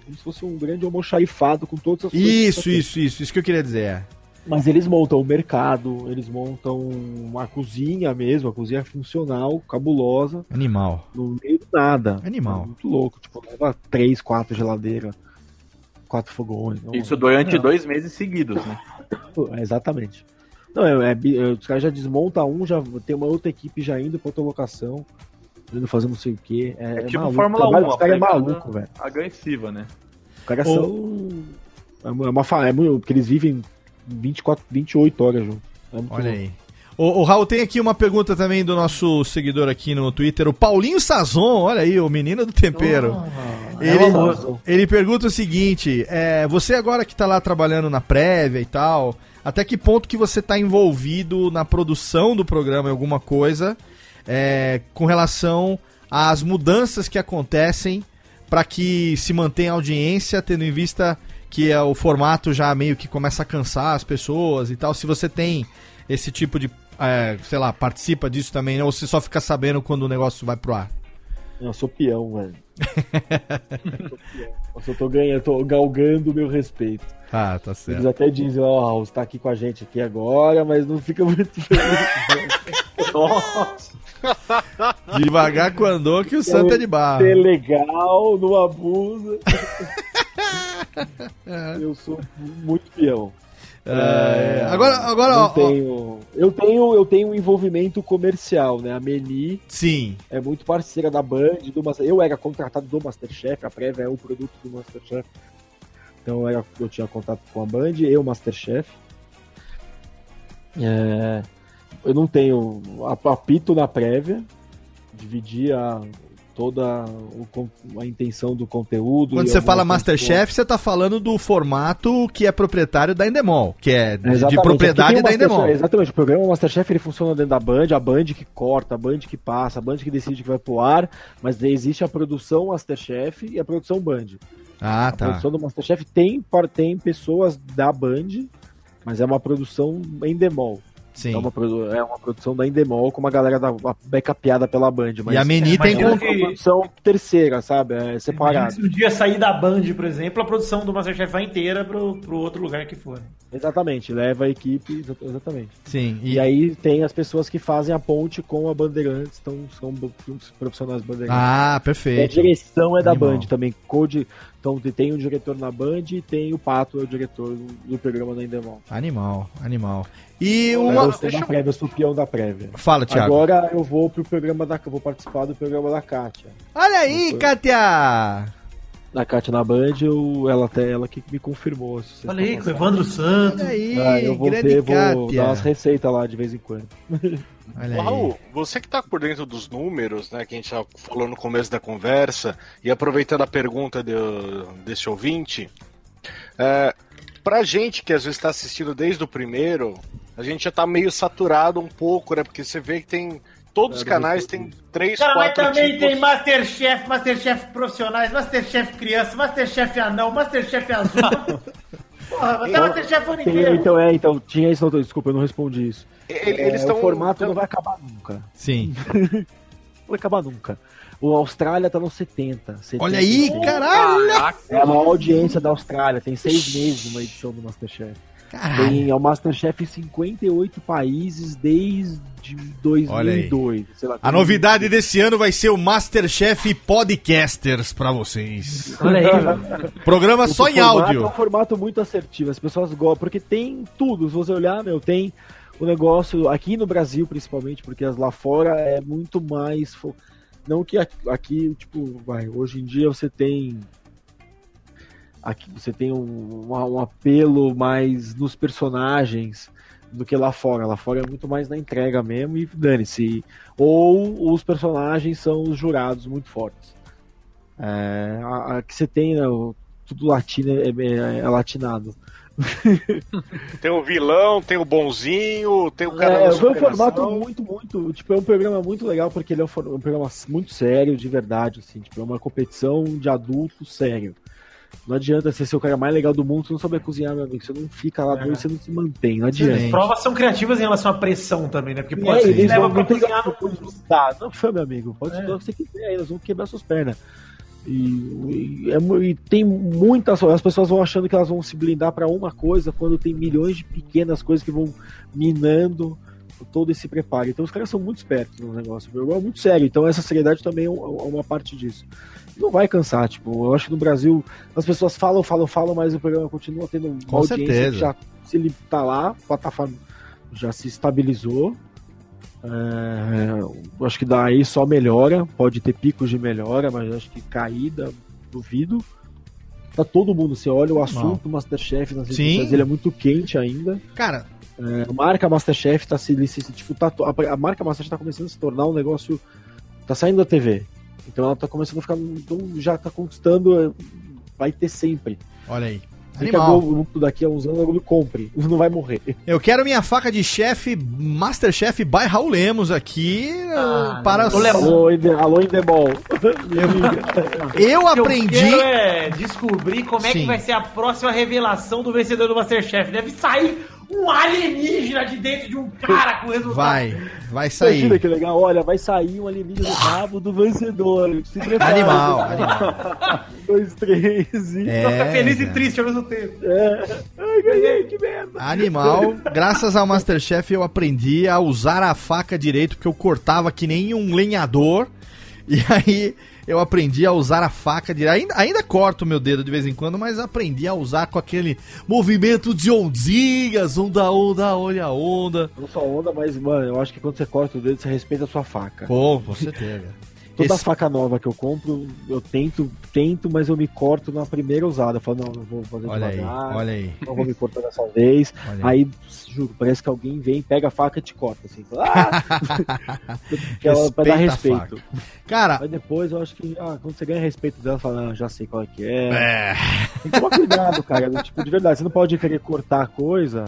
Speaker 3: Como se fosse um grande almoxarifado com todas as coisas.
Speaker 1: Isso,
Speaker 3: que você
Speaker 1: isso, isso, isso que eu queria dizer. é.
Speaker 3: Mas eles montam o mercado, eles montam uma cozinha mesmo, a cozinha funcional, cabulosa,
Speaker 1: Animal.
Speaker 3: no meio do nada.
Speaker 1: Animal.
Speaker 3: É muito louco, tipo, leva três, quatro geladeiras, quatro fogões. não-
Speaker 6: Isso durante
Speaker 3: Não.
Speaker 6: dois meses seguidos, né?
Speaker 3: É, exatamente. Não, é, é é, os caras já desmontam um, já tem uma outra equipe já indo pra outra locação, indo fazer não sei o quê. É,
Speaker 6: É tipo
Speaker 3: maluco,
Speaker 6: Fórmula
Speaker 3: o trabalho
Speaker 6: 1,
Speaker 3: dos caras é maluco, velho.
Speaker 6: Agressiva, né?
Speaker 3: Os caras
Speaker 1: Ô.
Speaker 3: são. É uma, é uma fa- é muito- porque eles vivem 24, 28 horas juntos. É
Speaker 1: Olha
Speaker 3: louco.
Speaker 1: O, o Raul, tem aqui uma pergunta também do nosso seguidor aqui no Twitter, o Paulinho Sazon, olha aí, o menino do tempero. ele,
Speaker 3: é
Speaker 1: ele pergunta o seguinte: é, você agora que tá lá trabalhando na prévia e tal, até que ponto que você tá envolvido na produção do programa em alguma coisa é, com relação às mudanças que acontecem para que se mantenha a audiência, tendo em vista que é, o formato já meio que começa a cansar as pessoas e tal. Se você tem esse tipo de, é, sei lá, participa disso também, né? ou você só fica sabendo quando o negócio vai pro ar?
Speaker 3: Eu sou peão, velho. [LAUGHS] Eu sou peão. Nossa, eu tô ganhando, eu tô galgando o meu respeito.
Speaker 1: Ah, tá
Speaker 3: Eles
Speaker 1: certo.
Speaker 3: até dizem, ó, Raul, você tá aqui com a gente aqui agora, mas não fica muito feliz. [LAUGHS]
Speaker 1: Devagar com andou que o santo é de barro.
Speaker 3: Ser legal, não abusa. [LAUGHS] eu sou muito peão.
Speaker 1: É, agora, agora ó,
Speaker 3: tenho, eu tenho, eu tenho um envolvimento comercial, né? A Meli
Speaker 1: sim.
Speaker 3: é muito parceira da Band, do Master... eu era contratado do Masterchef, a prévia é o produto do Masterchef. Então eu, era- eu tinha contato com a Band e o Masterchef. É, eu não tenho a- apito na prévia, dividi a, toda a intenção do conteúdo.
Speaker 1: Quando você fala Masterchef, você tá falando do formato que é proprietário da Endemol, que é de, de
Speaker 3: Exatamente,
Speaker 1: propriedade da Endemol.
Speaker 3: Exatamente, o programa Masterchef ele funciona dentro da Band, a Band que corta, a Band que passa, a Band que decide que vai pro ar, mas daí existe a produção Masterchef e a produção Band.
Speaker 1: Ah,
Speaker 3: A
Speaker 1: tá.
Speaker 3: produção do Masterchef tem, tem pessoas da Band, mas é uma produção Endemol.
Speaker 1: Sim.
Speaker 3: É uma, é uma produção da Endemol com uma galera da a backupada pela Band. Mas
Speaker 1: E a Meni
Speaker 2: É,
Speaker 1: tem
Speaker 2: que-
Speaker 3: uma produção terceira, sabe? É separado.
Speaker 2: Se um dia sair da Band, por exemplo, a produção do Masterchef vai inteira pro, pro outro lugar que for.
Speaker 3: Exatamente, leva a equipe, exa- exatamente.
Speaker 1: Sim.
Speaker 3: E aí tem as pessoas que fazem a ponte com a Bandeirantes, então são profissionais Bandeirantes.
Speaker 1: Ah,
Speaker 3: E a
Speaker 1: perfeito.
Speaker 3: direção é da
Speaker 1: Animal.
Speaker 3: Band também. Code, então tem um diretor na Band e tem o Pato, é o diretor do, do programa da Endemol.
Speaker 1: Animal, animal. E
Speaker 3: Eu,
Speaker 1: uma...
Speaker 3: sou da prévia, eu sou peão da prévia.
Speaker 1: Fala, Thiago.
Speaker 3: Agora eu vou pro programa da. eu Vou participar do programa da Kátia.
Speaker 1: Olha aí, Kátia!
Speaker 3: Da Kátia na Band, eu, ela até ela que me confirmou. essa
Speaker 2: Olha aí,
Speaker 3: sexta
Speaker 2: com o Evandro Santos.
Speaker 1: Olha aí.
Speaker 3: Ah, eu vou ter, vou
Speaker 1: Kátia.
Speaker 3: dar umas receitas lá de vez em quando. [LAUGHS]
Speaker 1: Olha
Speaker 4: Ô,
Speaker 1: aí.
Speaker 4: Raul, você que tá por dentro dos números, né, que a gente já falou no começo da conversa, e aproveitando a pergunta do- desse ouvinte, é, pra gente que às vezes tá assistindo desde o primeiro, a gente já tá meio saturado um pouco, né, porque você vê que tem, todos os canais tem três,
Speaker 2: Cara, mas
Speaker 4: quatro
Speaker 2: também
Speaker 4: tipos...
Speaker 2: tem Masterchef, Masterchef profissionais, Masterchef criança, Masterchef anão, Masterchef azul. [LAUGHS] Porra, mas tá Masterchef ano inteiro.
Speaker 3: então, é, então, tinha isso, não, desculpa, eu não respondi isso.
Speaker 4: Ele-
Speaker 3: É,
Speaker 4: Eles
Speaker 3: o formato não vai acabar nunca.
Speaker 1: Sim. [LAUGHS]
Speaker 3: Não vai acabar nunca. O Austrália tá nos 70. 70
Speaker 1: Olha aí, caralho!
Speaker 3: É a maior audiência da Austrália. Tem seis meses uma edição do Masterchef. Tem, é o Masterchef em 58 países desde
Speaker 1: Olha aí.
Speaker 3: 2002. sei lá,
Speaker 1: A novidade desse ano vai ser o Masterchef Podcasters pra vocês.
Speaker 2: Olha aí.
Speaker 1: Programa
Speaker 3: O
Speaker 1: só em
Speaker 3: formato
Speaker 1: áudio.
Speaker 3: É um formato muito assertivo, as pessoas gostam, porque tem tudo. Se você olhar, meu, tem o negócio aqui no Brasil, principalmente, porque as lá fora é muito mais. fo- Não que aqui, aqui, tipo, vai, hoje em dia você tem. Aqui você tem um, um apelo mais nos personagens do que lá fora. Lá fora é muito mais na entrega mesmo e dane-se. Ou os personagens são os jurados muito fortes. É, a, a que você tem, né, tudo latino é, é- é latinado. [LAUGHS]
Speaker 4: Tem o vilão, tem o bonzinho, tem o cara
Speaker 3: É, foi um formato muito, muito. Tipo, é um programa muito legal porque ele é um, um programa muito sério, de verdade, assim. Tipo, é uma competição de adulto sério. Não adianta você ser o cara mais legal do mundo, você não souber cozinhar, meu amigo. Você não fica lá
Speaker 2: É.
Speaker 3: dois, você não se mantém, não adianta.
Speaker 1: Excelente.
Speaker 2: Provas são criativas em relação à pressão também, né? Porque pode
Speaker 3: É,
Speaker 2: ser que
Speaker 3: eles
Speaker 2: leva
Speaker 3: vão
Speaker 2: pra
Speaker 3: muito
Speaker 2: cozinhar
Speaker 3: Tá, não foi, meu amigo. Pode
Speaker 2: É.
Speaker 3: estudar o que você quiser aí, nós vamos quebrar suas pernas. E, e, é e tem muitas. As pessoas vão achando que elas vão se blindar pra uma coisa quando tem milhões de pequenas coisas que vão minando todo esse preparo. Então os caras são muito espertos no negócio. O é muito sério. Então essa seriedade também é é uma parte disso. Não vai cansar, tipo, eu acho que no Brasil as pessoas falam, falam, falam, mas o programa continua tendo uma
Speaker 1: Com
Speaker 3: audiência
Speaker 1: certeza.
Speaker 3: que já se ele tá lá, a plataforma já se estabilizou. É, eu acho que daí só melhora, pode ter picos de melhora, mas acho que caída, duvido. Tá todo mundo, você olha o assunto do Masterchef nas redes sociais, ele é muito quente ainda.
Speaker 1: Cara,
Speaker 3: É, a marca Masterchef tá se tipo, tá, a, a marca Masterchef tá começando a se tornar um negócio. tá saindo da TV. Então ela tá começando a ficar. então já tá conquistando. é, Vai ter sempre.
Speaker 1: olha aí.
Speaker 3: Nem que a
Speaker 1: Animal.
Speaker 3: Globo, daqui a uns anos a Globo compre. [LAUGHS] Não vai morrer.
Speaker 1: Eu quero minha faca de chefe Masterchef by Raul Lemos aqui
Speaker 2: Ah,
Speaker 1: uh, para...
Speaker 2: Léo.
Speaker 3: Alô, alô Indemol.
Speaker 1: Eu [LAUGHS]
Speaker 2: que
Speaker 1: aprendi...
Speaker 2: Eu quero é descobrir como é
Speaker 1: Sim.
Speaker 2: que vai ser a próxima revelação do vencedor do Masterchef. Deve sair um alienígena de dentro de um cara com resultado.
Speaker 1: Vai, vai
Speaker 3: Imagina
Speaker 1: sair.
Speaker 3: que legal, olha, vai sair um alienígena do rabo do vencedor. Se prepara.
Speaker 1: Animal, [LAUGHS] animal.
Speaker 3: Um, dois, três e.
Speaker 1: É,
Speaker 2: Fica feliz e
Speaker 1: cara.
Speaker 2: triste ao mesmo tempo.
Speaker 3: É. Ai, ganhei, que merda.
Speaker 1: Animal, graças ao Masterchef eu aprendi a usar a faca direito, porque eu cortava que nem um lenhador. E aí eu aprendi a usar a faca direito. Ainda, ainda corto meu dedo de vez em quando, mas aprendi a usar com aquele movimento de ondinhas, onda, onda, olha onda.
Speaker 3: Não só onda, mas, mano, eu acho que quando você corta o dedo, você respeita a sua faca.
Speaker 1: Pô, com certeza.
Speaker 3: Toda
Speaker 1: Esse-
Speaker 3: faca nova que eu compro, eu tento, tento, mas eu me corto na primeira usada. Eu falo, não, não vou fazer
Speaker 1: Olha aí,
Speaker 3: devagar,
Speaker 1: olha aí.
Speaker 3: não vou me cortar dessa vez.
Speaker 1: Olha aí.
Speaker 3: Aí, juro, parece que alguém vem, pega a faca e te corta, assim. Ah! [LAUGHS] pra dar respeito.
Speaker 1: Cara,
Speaker 3: Mas depois eu acho que, ah, quando você ganha respeito dela, fala, não, já sei qual é que é.
Speaker 1: é.
Speaker 3: Tem que tomar cuidado, cara. Tipo, de verdade, você não pode querer cortar a coisa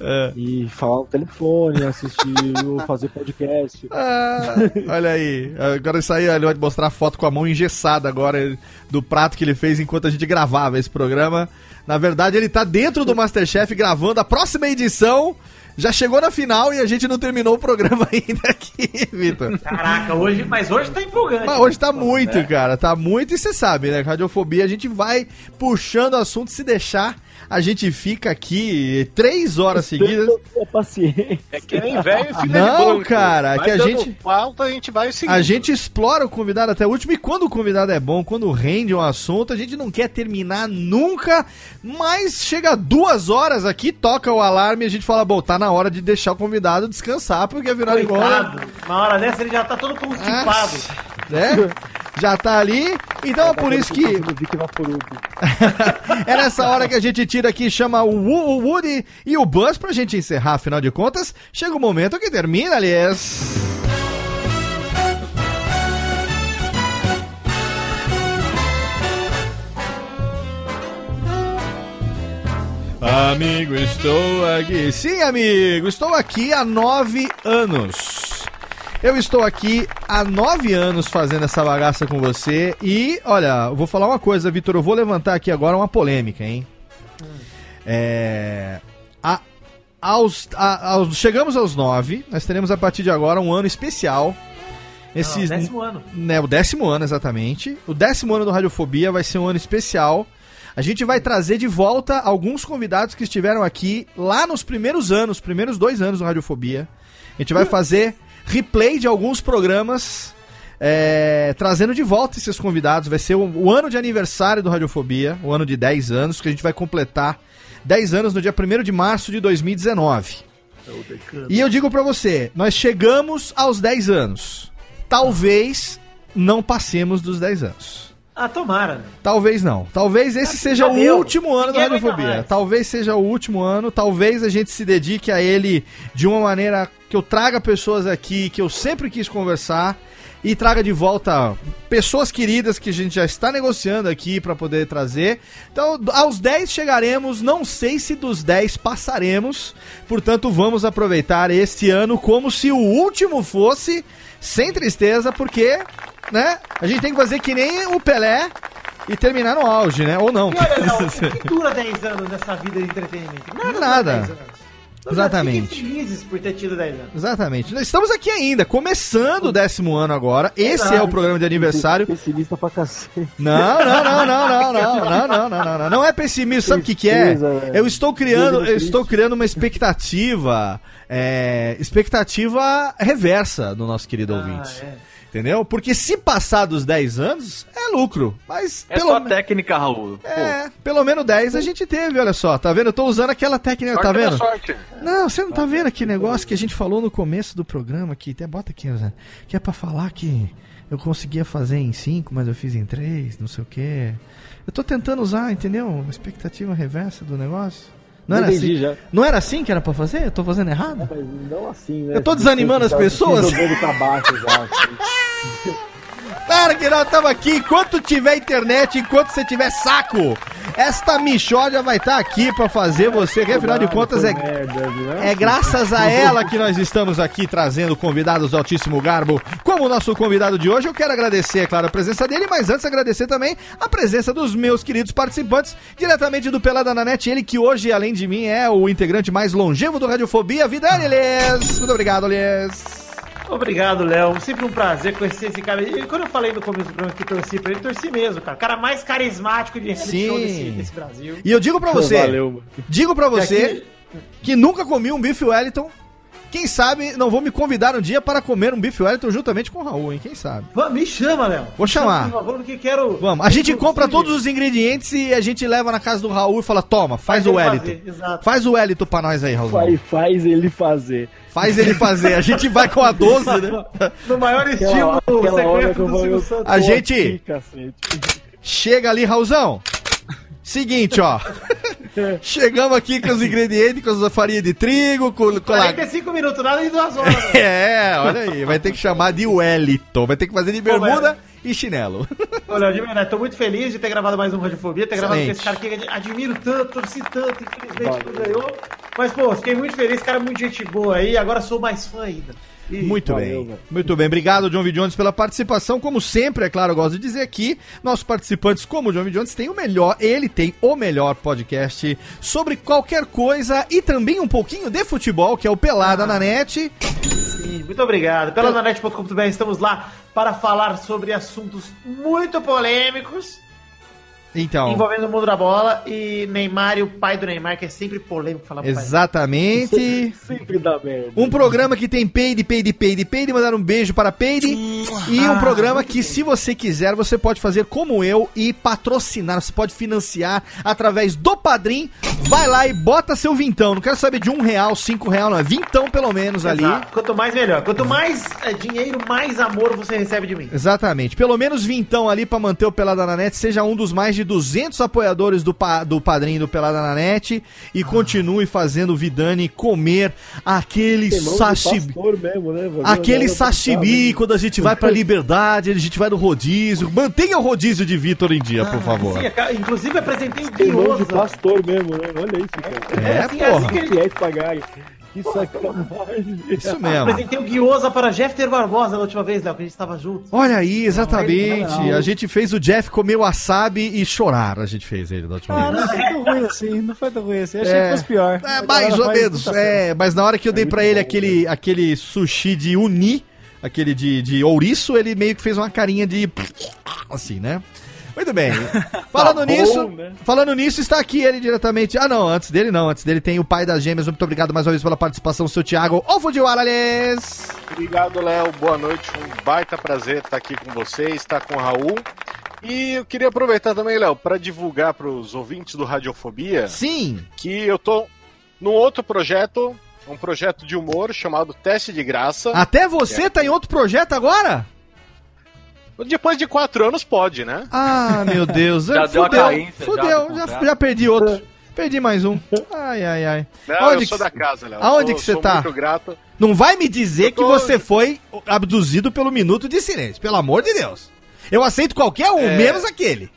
Speaker 1: É.
Speaker 3: e falar no telefone, assistir ou fazer podcast.
Speaker 1: Ah, olha aí. Agora isso aí, ele vai mostrar a foto com a mão engessada agora do prato que ele fez enquanto a gente gravava esse programa. Na verdade, ele tá dentro do Masterchef gravando a próxima edição. Já chegou na final e a gente não terminou o programa [LAUGHS] ainda aqui, Vitor.
Speaker 2: Caraca, hoje, mas hoje tá empolgante.
Speaker 1: Mas hoje tá muito, cara. Tá muito e você sabe, né? Radiofobia, a gente vai puxando o assunto. Se deixar, a gente fica aqui três horas seguidas.
Speaker 3: É.
Speaker 4: É que nem velho e filho
Speaker 1: Não,
Speaker 4: de banco.
Speaker 1: cara,
Speaker 4: Vai
Speaker 1: que a gente-
Speaker 4: Pauta, a gente vai seguindo.
Speaker 1: A gente explora o convidado até o último e quando o convidado é bom, quando rende um assunto, a gente não quer terminar nunca, mas chega duas horas aqui, toca o alarme e a gente fala, bom, tá na hora de deixar o convidado descansar, porque afinal de contas.
Speaker 2: Na hora dessa ele já tá todo constipado.
Speaker 1: né, já tá ali, então é por isso que [LAUGHS] é nessa hora que a gente tira aqui, chama o Woody e o Buzz pra gente encerrar, afinal de contas, chega o momento que termina, aliás. Amigo, estou aqui. Sim, amigo, estou aqui há nove anos. Eu estou aqui há nove anos fazendo essa bagaça com você e, olha, eu vou falar uma coisa, Vitor, eu vou levantar aqui agora uma polêmica, hein? É, a- aos- a- aos- chegamos aos nove, nós teremos a partir de agora um ano especial. Esse,
Speaker 2: Não, décimo ano.
Speaker 1: né, o décimo ano, exatamente. O décimo ano do Radiofobia vai ser um ano especial, A gente vai trazer de volta alguns convidados que estiveram aqui lá nos primeiros anos, primeiros dois anos do Radiofobia. A gente vai fazer replay de alguns programas, é, trazendo de volta esses convidados. Vai ser o, o ano de aniversário do Radiofobia, o ano de 10 anos, que a gente vai completar 10 anos no dia 1 de março de 2019. E eu digo pra você, nós chegamos aos 10 anos. Talvez não passemos dos 10 anos.
Speaker 2: Ah, tomara.
Speaker 1: Talvez não. Talvez esse
Speaker 2: Ah,
Speaker 1: seja o último ano da
Speaker 2: Ninguém aguenta
Speaker 1: Radiofobia. Talvez seja o último ano. Talvez a gente se dedique a ele de uma maneira que eu traga pessoas aqui que eu sempre quis conversar e traga de volta pessoas queridas que a gente já está negociando aqui para poder trazer. Então, aos 10 chegaremos, não sei se dos 10 passaremos. Portanto, vamos aproveitar este ano como se o último fosse, sem tristeza, porque, né, a gente tem que fazer que nem o Pelé e terminar no auge, né? Ou não.
Speaker 2: E olha, [LAUGHS] o que dura 10 anos nessa vida de entretenimento? Nada.
Speaker 1: Nada.
Speaker 2: 10 anos. Nós
Speaker 1: Exatamente.
Speaker 2: Fiquem felizes por ter tido 10 anos.
Speaker 1: Exatamente. Nós estamos aqui ainda, começando o décimo ano agora. Esse é o programa de aniversário.
Speaker 3: Pessimista pra cacete.
Speaker 1: Não, não, não, não, não, não, não, não, não, não, não. Não é pessimismo, sabe o que, que é? Eu estou criando, eu estou criando uma expectativa, é, expectativa reversa do nosso querido ouvinte.
Speaker 2: é.
Speaker 1: Entendeu? Porque se passar dos 10 anos, é lucro. Mas
Speaker 6: É só técnica, Raul. Pô,
Speaker 1: É, pelo menos 10 a gente teve, olha só. Tá vendo? Eu tô usando aquela técnica, tá
Speaker 6: sorte da
Speaker 1: vendo?
Speaker 6: sorte.
Speaker 1: Não, você não tá vendo aquele negócio que a gente falou no começo do programa aqui, até bota aqui, Zé, que é pra falar que eu conseguia fazer em 5, mas eu fiz em 3, não sei o quê. Eu tô tentando usar, entendeu? Uma expectativa reversa do negócio. Não era, assim,
Speaker 3: já.
Speaker 1: não era assim que era pra fazer? Eu tô fazendo errado?
Speaker 3: Mas não assim, né?
Speaker 1: Eu tô desanimando as
Speaker 3: Tá
Speaker 1: pessoas?
Speaker 3: Jogando pra baixo já. [LAUGHS] assim.
Speaker 1: Claro que nós estamos aqui, enquanto tiver internet, enquanto você tiver saco, esta Michódia vai estar aqui pra fazer você, que afinal de contas é? É graças a ela que nós estamos aqui trazendo convidados de altíssimo garbo, como o nosso convidado de hoje. Eu quero agradecer, é claro, a presença dele, mas antes agradecer também a presença dos meus queridos participantes, diretamente do Pelada na Net, ele que hoje, além de mim, é o integrante mais longevo do Radiofobia, Vidani Elias. Muito obrigado, Elias.
Speaker 2: Obrigado, Léo. Sempre um prazer conhecer esse cara. E quando eu falei no começo do programa que torci pra ele, torci mesmo, cara. O cara mais carismático de reality
Speaker 1: Sim.
Speaker 2: show desse, desse Brasil.
Speaker 1: E eu digo pra você,
Speaker 3: Valeu, mano.
Speaker 1: digo pra você
Speaker 2: aqui-
Speaker 1: que nunca comi um bife Wellington. Quem sabe não vou me convidar um dia para comer um bife Wellington juntamente com o Raul, hein? Quem sabe?
Speaker 2: Vá, Me chama, Léo.
Speaker 1: Vou chamar.
Speaker 2: por favor, porque quero.
Speaker 1: Vamos, a gente compra todos os ingredientes e a gente leva na casa do Raul e fala: toma, faz,
Speaker 2: Faz
Speaker 1: o Wellington. Faz o Wellington pra nós aí, Raul.
Speaker 3: Faz, faz ele fazer.
Speaker 1: Faz ele fazer. A gente vai com a 12, né?
Speaker 2: No maior estilo
Speaker 3: Aquela, aquela hora
Speaker 2: secreto do. Silvio Santos.
Speaker 1: A gente-. Chega ali, Raulzão. Seguinte, ó. Chegamos aqui com os ingredientes, com a farinha de trigo, com, com a...
Speaker 2: 45 minutos, nada de duas horas. né? [LAUGHS]
Speaker 1: É, olha aí. Vai ter que chamar de Wellington. Vai ter que fazer de bermuda e chinelo.
Speaker 2: Léo, de verdade, tô muito feliz de ter gravado mais um Radiofobia, ter gravado com
Speaker 1: Excelente.
Speaker 2: esse cara que eu admiro tanto, torci tanto, infelizmente não ganhou. Mas, pô, fiquei muito feliz, cara, muito gente boa aí, agora sou mais fã ainda.
Speaker 1: Muito
Speaker 3: Valeu,
Speaker 1: bem.
Speaker 3: velho.
Speaker 1: Muito bem. Obrigado, John V. Jones, pela participação. Como sempre, é claro, eu gosto de dizer aqui, nossos participantes, como o John V. Jones, tem o melhor, ele tem o melhor podcast sobre qualquer coisa e também um pouquinho de futebol, que é o Pelada na Net.
Speaker 2: Sim, muito obrigado. Pelananet.com.br estamos lá para falar sobre assuntos muito polêmicos
Speaker 1: Então,
Speaker 2: envolvendo o mundo da bola e Neymar e o pai do Neymar, que é sempre polêmico falar
Speaker 1: exatamente. [LAUGHS]
Speaker 3: Sempre dá merda.
Speaker 1: Um programa que tem peide, peide, peide, peide, mandar um beijo para peide. E um
Speaker 2: Ah,
Speaker 1: programa que, se você quiser, você pode fazer como eu e patrocinar. Você pode financiar através do Padrim. Vai lá e bota seu vintão. Não quero saber de um real, cinco real, não. É vintão pelo menos ali.
Speaker 2: Exato. Quanto mais, melhor. Quanto mais é, dinheiro, mais amor você recebe de mim.
Speaker 1: Exatamente. Pelo menos vintão ali pra manter o Pelada na Net. Seja um dos mais de 200 apoiadores do, pa do padrinho do Pelada na Net. E continue fazendo o Vidani comer aquele sashimi.
Speaker 3: mesmo, né?
Speaker 1: Aquele sashimi, quando a gente vai pra liberdade, a gente vai no rodízio. Mantenha o rodízio de Vitor em dia, por favor.
Speaker 2: Sim, inclusive apresentei o
Speaker 3: de
Speaker 2: Guioso.
Speaker 3: pastor mesmo, né? Olha isso, cara.
Speaker 1: É,
Speaker 2: assim,
Speaker 1: porra.
Speaker 2: assim que ele-
Speaker 3: Fiéis Que sacanagem.
Speaker 1: Isso mesmo.
Speaker 2: Apresentei o Guiosa para Jeffter Barbosa da última vez, Léo, que a gente estava junto.
Speaker 1: Olha aí, exatamente.
Speaker 2: Não,
Speaker 1: A gente fez o Jeff comer wasabi e chorar. A gente fez ele da última
Speaker 5: Ah,
Speaker 1: vez.
Speaker 5: não foi tão ruim [LAUGHS] assim, não foi tão ruim assim. Achei
Speaker 1: É.
Speaker 5: que fosse pior.
Speaker 1: É, mais ou menos.
Speaker 5: puta
Speaker 1: É, mas na hora que eu dei pra ele aquele, aquele sushi de uni, aquele de, de ouriço, ele meio que fez uma carinha de. Assim, né? Muito bem. [LAUGHS] Falando
Speaker 6: Tá bom,
Speaker 1: nisso,
Speaker 6: né?
Speaker 1: falando nisso, está aqui ele diretamente. Ah, não, antes dele não. Antes dele tem o pai das gêmeas. Muito obrigado mais uma vez pela participação, seu Thiago. Ô, Fujiwara-lhes!
Speaker 4: Obrigado, Léo. Boa noite. Um baita prazer estar aqui com você, estar com o Raul. E eu queria aproveitar também, Léo, para divulgar para os ouvintes do Radiofobia
Speaker 1: Sim.
Speaker 4: que eu tô num outro projeto, um projeto de humor chamado Teste de Graça.
Speaker 1: Até você tá em outro projeto agora?
Speaker 4: Depois de quatro anos pode, né?
Speaker 1: Ah, meu Deus. [LAUGHS]
Speaker 6: Já deu a
Speaker 1: fudeu,
Speaker 6: carência, já
Speaker 1: fudeu. Já,
Speaker 6: contrato.
Speaker 1: já perdi outro. Perdi mais um. Ai, ai, ai.
Speaker 4: Não,
Speaker 1: Aonde
Speaker 4: eu sou
Speaker 1: que-
Speaker 4: da casa, Léo.
Speaker 1: aonde
Speaker 4: Sou-
Speaker 1: que você tá?
Speaker 4: Muito grato.
Speaker 1: Não vai me dizer
Speaker 4: Eu
Speaker 1: que
Speaker 4: tô-
Speaker 1: você foi abduzido pelo minuto de silêncio. Pelo amor de Deus. Eu aceito qualquer um,
Speaker 4: É.
Speaker 1: menos aquele.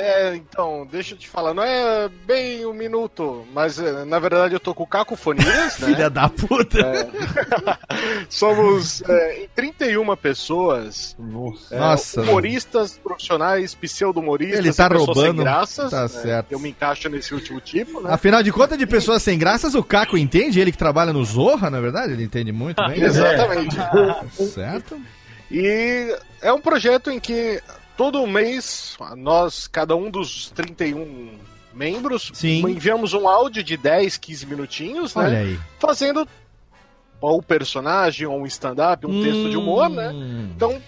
Speaker 4: É, então, deixa eu te falar, não é bem um minuto, mas é, na verdade eu tô com cacofonias, [LAUGHS] né?
Speaker 1: Filha da puta. [LAUGHS]
Speaker 4: Somos é, em 31 pessoas,
Speaker 3: Nossa.
Speaker 4: é, humoristas profissionais, pseudo-humoristas,
Speaker 1: Ele tá
Speaker 4: pessoas
Speaker 1: roubando.
Speaker 4: sem graças.
Speaker 1: Tá
Speaker 4: né?
Speaker 1: certo.
Speaker 4: Eu me encaixo nesse último tipo, né?
Speaker 1: Afinal de contas, de pessoas sem graças, o Caco entende, ele que trabalha no Zorra, na verdade, ele entende muito [LAUGHS] bem.
Speaker 4: Exatamente.
Speaker 1: Certo?
Speaker 4: E é um projeto em que todo mês, nós, cada um dos 31 membros,
Speaker 1: Sim.
Speaker 4: enviamos um áudio de 10, 15 minutinhos, né?
Speaker 1: Olha aí.
Speaker 4: Fazendo ou um personagem, ou um stand-up, um texto de humor, né?
Speaker 1: Hum.
Speaker 4: Então,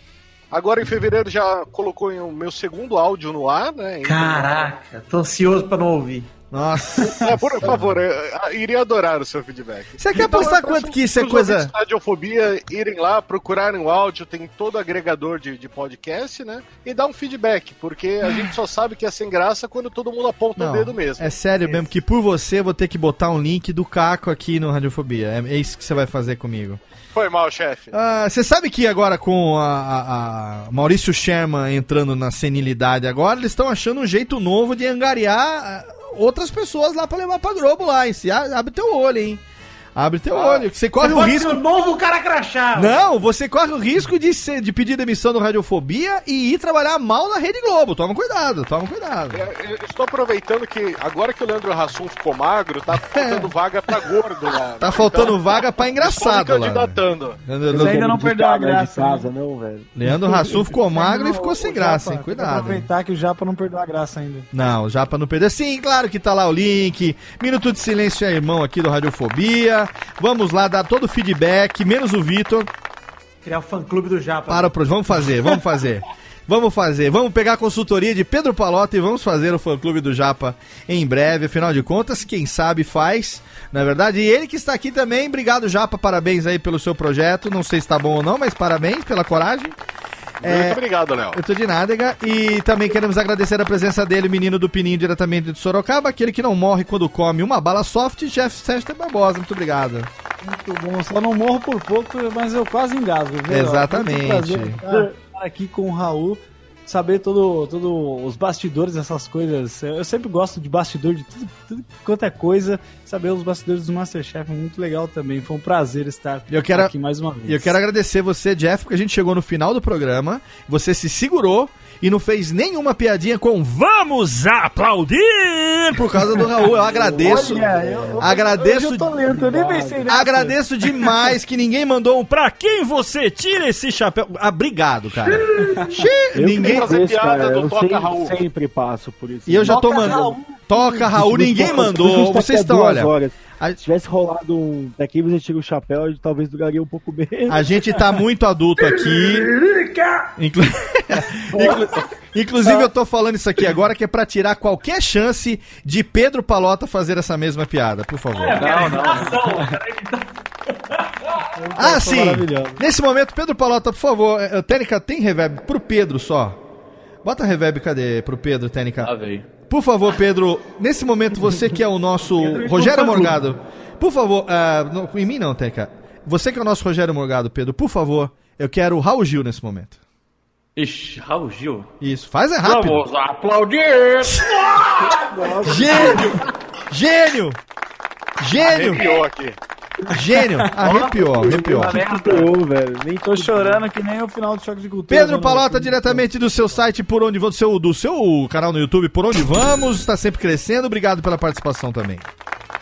Speaker 4: agora em fevereiro já colocou o meu segundo áudio no ar, né? Então,
Speaker 2: Caraca, tô ansioso pra não ouvir.
Speaker 1: Nossa.
Speaker 4: É, por favor, eu, eu iria adorar o seu feedback.
Speaker 1: Você quer
Speaker 4: Então,
Speaker 1: apostar
Speaker 4: eu
Speaker 1: quanto que isso é coisa-
Speaker 4: Radiofobia irem lá, procurarem o áudio, tem todo agregador de, de podcast, né? E dar um feedback, porque a [GASPS] gente só sabe que é sem graça quando todo mundo aponta
Speaker 1: Não,
Speaker 4: o dedo mesmo.
Speaker 1: É sério mesmo que por você eu vou ter que botar um link do Caco aqui no Radiofobia. É, é isso que você vai fazer comigo.
Speaker 4: Foi mal, chefe.
Speaker 1: Ah, Você sabe que agora com a, a- a Maurício Sherman entrando na senilidade agora, eles estão achando um jeito novo de angariar ah, outras pessoas lá pra levar pra Globo lá. hein? Se abre teu olho, hein? Abre teu olho. que Você corre
Speaker 2: Você
Speaker 1: o risco.
Speaker 2: ser o novo cara crachá.
Speaker 1: Não, você corre o risco de, ser, de pedir demissão do Radiofobia e ir trabalhar mal na Rede Globo. Toma cuidado, toma cuidado.
Speaker 4: É, Eu estou aproveitando que agora que o Leandro Hassum ficou magro, tá [LAUGHS] faltando vaga pra gordo lá.
Speaker 1: Tá faltando vaga pra engraçado lá.
Speaker 4: candidatando.
Speaker 1: Leandro,
Speaker 5: ainda não
Speaker 3: De
Speaker 5: perdeu a
Speaker 3: casa, né,
Speaker 5: graça,
Speaker 3: casa, não, velho.
Speaker 1: Leandro Hassum ficou magro e ficou
Speaker 5: o
Speaker 1: sem
Speaker 5: Japa,
Speaker 1: graça, hein?
Speaker 5: tem que
Speaker 1: Cuidado. hein?
Speaker 5: Aproveitar que o Japa não perdeu a graça ainda.
Speaker 1: Não, já pra não perder. Sim, claro que tá lá o link. Minuto de silêncio é irmão aqui do Radiofobia. Vamos lá dar todo o feedback, menos o Vitor.
Speaker 2: Criar o fã-clube do Japa.
Speaker 1: Para o projeto. Vamos fazer, vamos fazer. Vamos fazer, vamos pegar a consultoria de Pedro Palota e vamos fazer o fã clube do Japa em breve. Afinal de contas, quem sabe faz, na verdade. E ele que está aqui também, obrigado Japa, parabéns aí pelo seu projeto. Não sei se está bom ou não, mas parabéns pela coragem.
Speaker 4: Muito obrigado, Léo.
Speaker 1: Eu tô de nádega. E também queremos agradecer a presença dele, o menino do Pininho, diretamente de Sorocaba, aquele que não morre quando come uma bala soft, Jeff Sester Barbosa. Muito obrigado.
Speaker 5: Muito bom, só não morro por pouco, mas eu quase engasgo. viu?
Speaker 1: Exatamente.
Speaker 5: Muito prazer estar estar aqui com o Raul, saber todo, todo os bastidores dessas coisas. Eu sempre gosto de bastidor de tudo, tudo quanto é coisa. Saber os bastidores do Masterchef é muito legal também. Foi um prazer estar
Speaker 1: Eu quero-
Speaker 5: aqui mais uma vez.
Speaker 1: E eu quero agradecer você, Jeff, porque a gente chegou no final do programa, você se segurou e não fez nenhuma piadinha com Vamos aplaudir por causa do Raul. Eu agradeço.
Speaker 5: Olha, eu- eu-
Speaker 1: agradeço.
Speaker 5: Hoje eu tô lento, eu nem pensei nessa.
Speaker 1: Agradeço demais que ninguém mandou um pra quem você tira esse chapéu. Ah, obrigado, cara.
Speaker 3: Eu
Speaker 1: ninguém.
Speaker 4: fazer piada
Speaker 3: cara.
Speaker 4: do
Speaker 3: Eu
Speaker 4: Toca
Speaker 3: sempre,
Speaker 4: Raul.
Speaker 3: sempre passo por isso.
Speaker 1: E eu já tô mandando.
Speaker 5: Raul.
Speaker 1: Toca Raul, ninguém mandou. Vocês estão, olha.
Speaker 3: horas.
Speaker 1: a-
Speaker 3: Se tivesse rolado um. Daqui você tira o chapéu, talvez duraria um pouco menos.
Speaker 1: A gente tá muito adulto aqui. Inclu- [LAUGHS] Inclu- Inclusive, eu tô falando isso aqui agora que é pra tirar qualquer chance de Pedro Palota fazer essa mesma piada, por favor.
Speaker 6: Não, não.
Speaker 1: Ah, sim! Nesse momento, Pedro Palota, por favor, eh, Tênica, tem reverb pro Pedro só. Bota reverb, cadê? Pro Pedro, Tênica.
Speaker 6: Lá veio.
Speaker 1: Por favor, Pedro, nesse momento você que é o nosso Rogério Morgado, por favor, não, em mim não, Teca. Você que é o nosso Rogério Morgado, Pedro, por favor, eu quero o Raul Gil nesse momento.
Speaker 6: Ixi, Raul Gil.
Speaker 1: Isso, faz é rápido.
Speaker 6: Vamos aplaudir! [LAUGHS]
Speaker 1: Gênio! Gênio! Gênio!
Speaker 4: Arrepiou aqui.
Speaker 1: Gênio! [LAUGHS] Arrepiou, arrepiou.
Speaker 3: Eu, velho. Nem
Speaker 5: Tô chorando que nem o final do Choque de Cultura.
Speaker 1: Pedro
Speaker 5: né,
Speaker 1: Palota, diretamente do seu site, por onde do seu, do seu canal no YouTube, por onde vamos, está sempre crescendo. Obrigado pela participação também.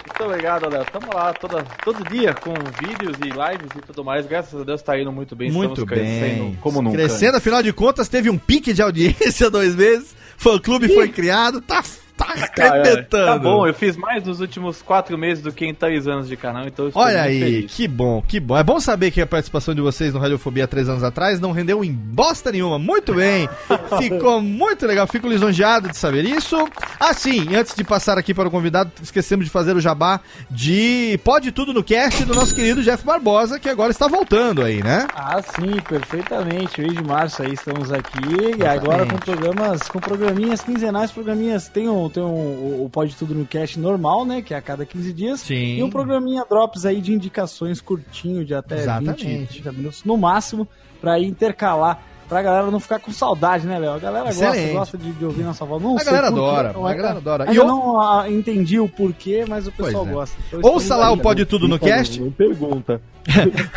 Speaker 6: Muito obrigado, Léo. Tamo lá toda, todo dia com vídeos e lives e tudo mais. Graças a Deus tá indo muito bem.
Speaker 1: Muito
Speaker 6: Estamos crescendo
Speaker 1: bem.
Speaker 6: como nunca.
Speaker 1: Crescendo, afinal de contas, teve um pique de audiência [LAUGHS] dois meses. Fã clube foi criado, tá, tá
Speaker 6: Ah, é.
Speaker 1: arrebentando.
Speaker 6: Tá bom, eu fiz mais nos últimos quatro meses do que em três anos de canal, então eu estou
Speaker 1: Olha aí,
Speaker 6: feliz.
Speaker 1: que bom, que bom. É bom saber que a participação de vocês no Radiofobia há três anos atrás não rendeu em bosta nenhuma. Muito bem, [LAUGHS] ficou muito legal. Fico lisonjeado de saber isso. Assim, antes de passar aqui para o convidado, esquecemos de fazer o jabá de Pode Tudo no Cast do nosso querido Jeff Barbosa, que agora está voltando aí, né?
Speaker 5: Ah, sim, perfeitamente. Mês de março aí estamos aqui e agora com programas, com programinhas quinzenais, programinhas. Tem, um, tem um, o, Pode Tudo no Cast normal, né? Que é a cada 15 dias.
Speaker 1: Sim.
Speaker 5: E um programinha Drops aí de indicações curtinho, de até
Speaker 1: Exatamente.
Speaker 5: 20, 30 minutos no máximo, ir intercalar. Pra galera não ficar com saudade, né, Léo? A galera
Speaker 1: Excelente.
Speaker 5: gosta, gosta de, de ouvir nossa voz. Não
Speaker 1: A
Speaker 5: sei
Speaker 1: galera adora, a galera adora. E
Speaker 5: Ainda
Speaker 1: eu-
Speaker 5: não ah, entendi o porquê, mas o pessoal
Speaker 1: é.
Speaker 5: gosta. Então,
Speaker 1: Ouça lá o
Speaker 5: né?
Speaker 1: Pode Tudo no Cast.
Speaker 3: Não pergunta. [LAUGHS]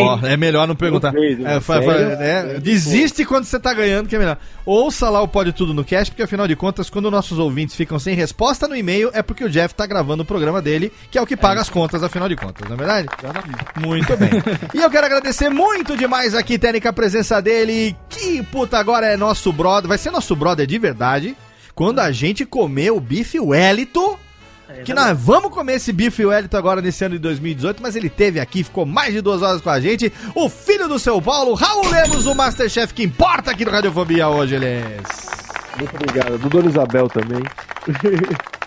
Speaker 1: Ó, é melhor não perguntar. É,
Speaker 3: né?
Speaker 1: fa- fa-
Speaker 3: Sério?
Speaker 1: é, desiste quando você tá ganhando, que é melhor. Ouça lá o Pode Tudo no Cast, porque afinal de contas, quando nossos ouvintes ficam sem resposta no e-mail, é porque o Jeff tá gravando o programa dele, que é o que paga as contas, afinal de contas, não é verdade? Muito bem. e eu quero agradecer muito demais aqui, Técnica, a presença dele. Que puta, agora é nosso brother, vai ser nosso brother de verdade. Quando a gente comer o bife Wellington. Que nós vamos comer esse bife Wellington agora nesse ano de 2018, mas ele teve aqui, ficou mais de duas horas com a gente. O filho do seu Paulo, Raul Lemos, o Masterchef que importa aqui no Radiofobia hoje, eles.
Speaker 3: Muito obrigado. Do Dona Isabel também. [LAUGHS]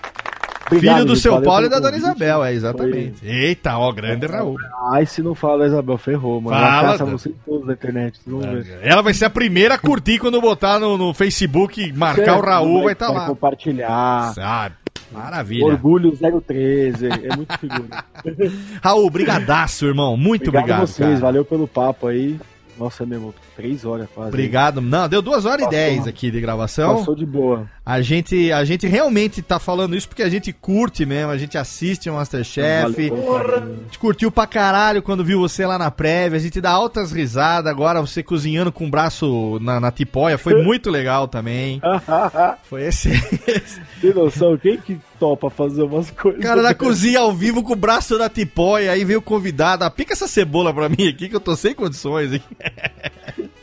Speaker 1: Filho
Speaker 3: Obrigado,
Speaker 1: do
Speaker 3: gente.
Speaker 1: seu Paulo e da Dona. Isabel, é, exatamente. Eita, ó, grande Raul.
Speaker 3: Ai, se não fala Isabel, ferrou, mano.
Speaker 1: Fala,
Speaker 3: em todos na internet. Ver.
Speaker 1: Ela vai ser a primeira a curtir quando botar no, no Facebook, marcar o Raul, vai estar
Speaker 3: Vai
Speaker 1: lá.
Speaker 3: compartilhar.
Speaker 1: Sabe? Maravilha.
Speaker 3: Orgulho 013. É muito figura. [LAUGHS]
Speaker 1: Raul, brigadaço, irmão. Muito
Speaker 3: obrigado,
Speaker 1: obrigado.
Speaker 3: a vocês.
Speaker 1: cara.
Speaker 3: Valeu pelo papo aí. Nossa, mesmo, três horas quase.
Speaker 1: Obrigado. Não, deu duas horas e dez aqui de gravação.
Speaker 3: Passou de boa.
Speaker 1: A gente, a gente realmente tá falando isso porque a gente curte mesmo, a gente assiste o Masterchef.
Speaker 3: Valeu carinho.
Speaker 1: A gente curtiu pra caralho quando viu você lá na prévia. A gente dá altas risadas. Agora você cozinhando com o braço na, na tipóia foi muito legal também. [LAUGHS] Foi esse.
Speaker 3: Tem noção? Quem que topa fazer umas coisas?
Speaker 1: cara na [LAUGHS] cozinha ao vivo com o braço na tipóia. Aí veio o convidado. Ah, pica essa cebola pra mim aqui que eu tô sem condições. [LAUGHS]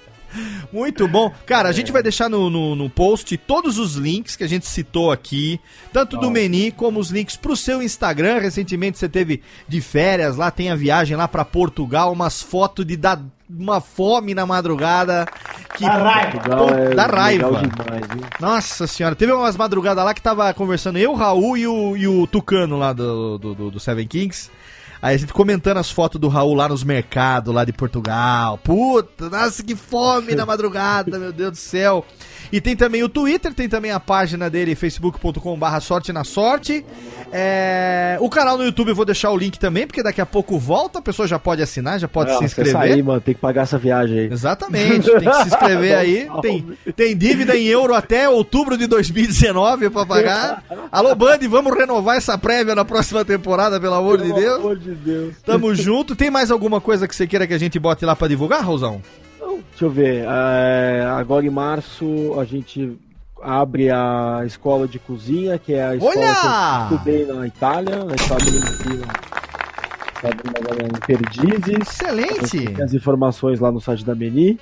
Speaker 1: Muito bom. Cara, a gente vai deixar no, no, no post todos os links que a gente citou aqui, tanto do Meni como os links pro seu Instagram. Recentemente você teve de férias lá, tem a viagem lá pra Portugal, umas fotos de dar uma fome na madrugada. Que
Speaker 2: Dá raiva.
Speaker 3: Portugal é
Speaker 1: dá raiva.
Speaker 3: demais?
Speaker 1: Nossa senhora, teve umas madrugadas lá que tava conversando eu, o Raul e o, e o Tucano lá do, do, do- do Seven Kings. Aí a gente comentando as fotos do Raul lá nos mercados lá de Portugal. Puta, nossa, que fome na madrugada, meu Deus do céu. E tem também o Twitter, tem também a página dele, facebook.com.br sorte na sorte. É, O canal no YouTube eu vou deixar o link também, porque daqui a pouco volta, a pessoa já pode assinar, já pode
Speaker 3: Ah,
Speaker 1: se inscrever.
Speaker 3: sair, mano, tem que pagar essa viagem aí.
Speaker 1: Exatamente, tem que se inscrever [LAUGHS] aí. Tem, tem dívida em euro até outubro de 2019 pra pagar. Alô, Band, vamos renovar essa prévia na próxima temporada, pelo amor de
Speaker 3: Pelo
Speaker 1: Deus.
Speaker 3: amor de Deus.
Speaker 1: Tamo junto. Tem mais alguma coisa que você queira que a gente bote lá pra divulgar?
Speaker 3: Então, deixa eu ver. é, agora em março a gente abre a escola de cozinha, que é a escola
Speaker 1: Olha!
Speaker 3: que eu estudei na Itália, na. Tá agora em Perdizes.
Speaker 1: Excelente!
Speaker 3: As informações lá no site da Meni.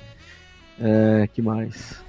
Speaker 3: É, que mais?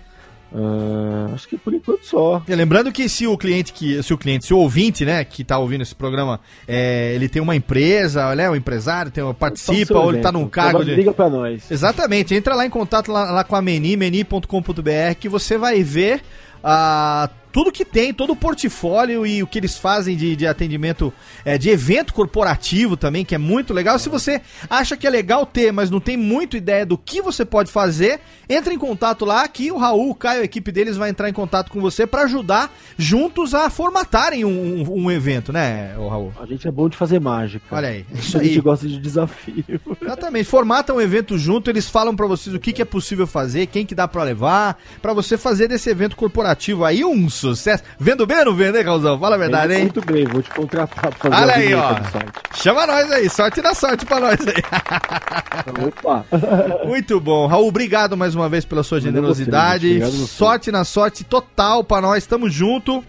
Speaker 3: Ah, acho que por enquanto só.
Speaker 1: E lembrando que se o cliente que se o cliente, se o ouvinte, né, que tá ouvindo esse programa, é, ele tem uma empresa, né, um empresário, tem, participa ou ele tá num cargo de
Speaker 3: Liga pra nós.
Speaker 1: Exatamente, entra lá em contato lá, lá com a Meni, meni.com.br, que você vai ver ah, tudo que tem, todo o portfólio e o que eles fazem de, de atendimento, é, de evento corporativo também, que é muito legal. Se você acha que é legal ter, mas não tem muito ideia do que você pode fazer, entre em contato lá que o Raul, o Caio, a equipe deles vai entrar em contato com você para ajudar juntos a formatarem um, um- um evento, né, Raul?
Speaker 3: A gente é bom de fazer mágica.
Speaker 1: Olha aí, [LAUGHS] isso
Speaker 3: a gente
Speaker 1: aí.
Speaker 3: gosta de desafio.
Speaker 1: Exatamente, formata um evento junto, eles falam pra vocês o que, que é possível fazer, quem que dá pra levar, pra você fazer desse evento corporativo aí um sucesso. Vendo bem ou não vendo, hein, Raulzão? Fala a verdade, hein?
Speaker 3: Muito bem, vou te contratar pra fazer
Speaker 1: Olha aí, ó. Chama nós aí, sorte na sorte pra nós aí.
Speaker 3: Opa! [LAUGHS]
Speaker 1: Muito bom. Raul, obrigado mais uma vez pela sua generosidade.
Speaker 3: você, gente. Obrigado você.
Speaker 1: sorte na sorte total pra nós, tamo junto.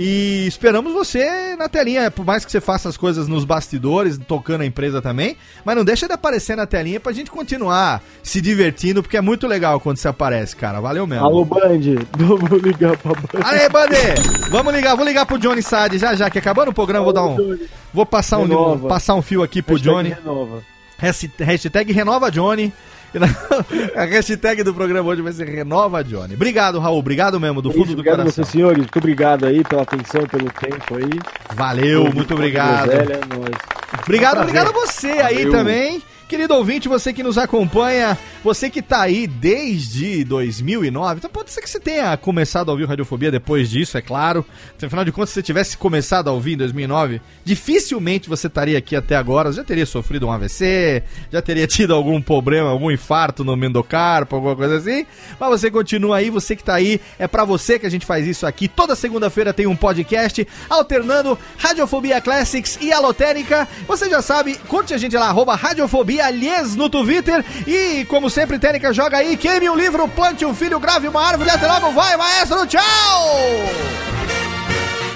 Speaker 1: E esperamos você na telinha, por mais que você faça as coisas nos bastidores, tocando a empresa também, mas não deixa de aparecer na telinha pra gente continuar se divertindo, porque é muito legal quando você aparece, cara. Valeu mesmo.
Speaker 3: Alô, Band, [LAUGHS] vamos ligar pra Band.
Speaker 1: Aê, Bande! Vamos ligar, vou ligar pro Johnny Sade já já, que acabando o programa, vou dar um. Vou passar um, passar um fio aqui pro
Speaker 3: Hashtag
Speaker 1: Johnny.
Speaker 3: Renova.
Speaker 1: Hasht- Hashtag renova Johnny. [LAUGHS] A hashtag do programa hoje vai ser renova Johnny. Obrigado, Raul. Obrigado mesmo, do
Speaker 3: É
Speaker 1: fundo do
Speaker 3: obrigado a
Speaker 1: coração.
Speaker 3: vocês, senhores. Muito obrigado aí pela atenção, pelo tempo aí.
Speaker 1: Valeu, muito obrigado.
Speaker 3: Groselha, é nóis.
Speaker 1: Obrigado,
Speaker 2: Prazer.
Speaker 1: obrigado a você aí
Speaker 4: Valeu.
Speaker 1: também. Querido ouvinte, você que nos acompanha, você que tá aí desde 2009, então pode ser que você tenha começado a ouvir Radiofobia depois disso, é claro. Afinal de contas, se você tivesse começado a ouvir em 2009, dificilmente você estaria aqui até agora. Já teria sofrido um AVC, já teria [LAUGHS] tido algum problema, algum infarto no mendocarpo, alguma coisa assim. Mas você continua aí, você que tá aí, é pra você que a gente faz isso aqui. Toda segunda-feira tem um podcast alternando Radiofobia Classics e a Lotérica. Você já sabe, curte a gente lá, arroba Radiofobia Aliás no Twitter. E, como sempre, Técnica joga aí, queime um livro, plante um filho, grave uma árvore. Até logo, vai, maestro, tchau!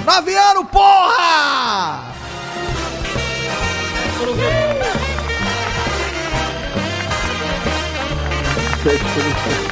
Speaker 1: Nove anos, porra!
Speaker 10: Rádio [LAUGHS]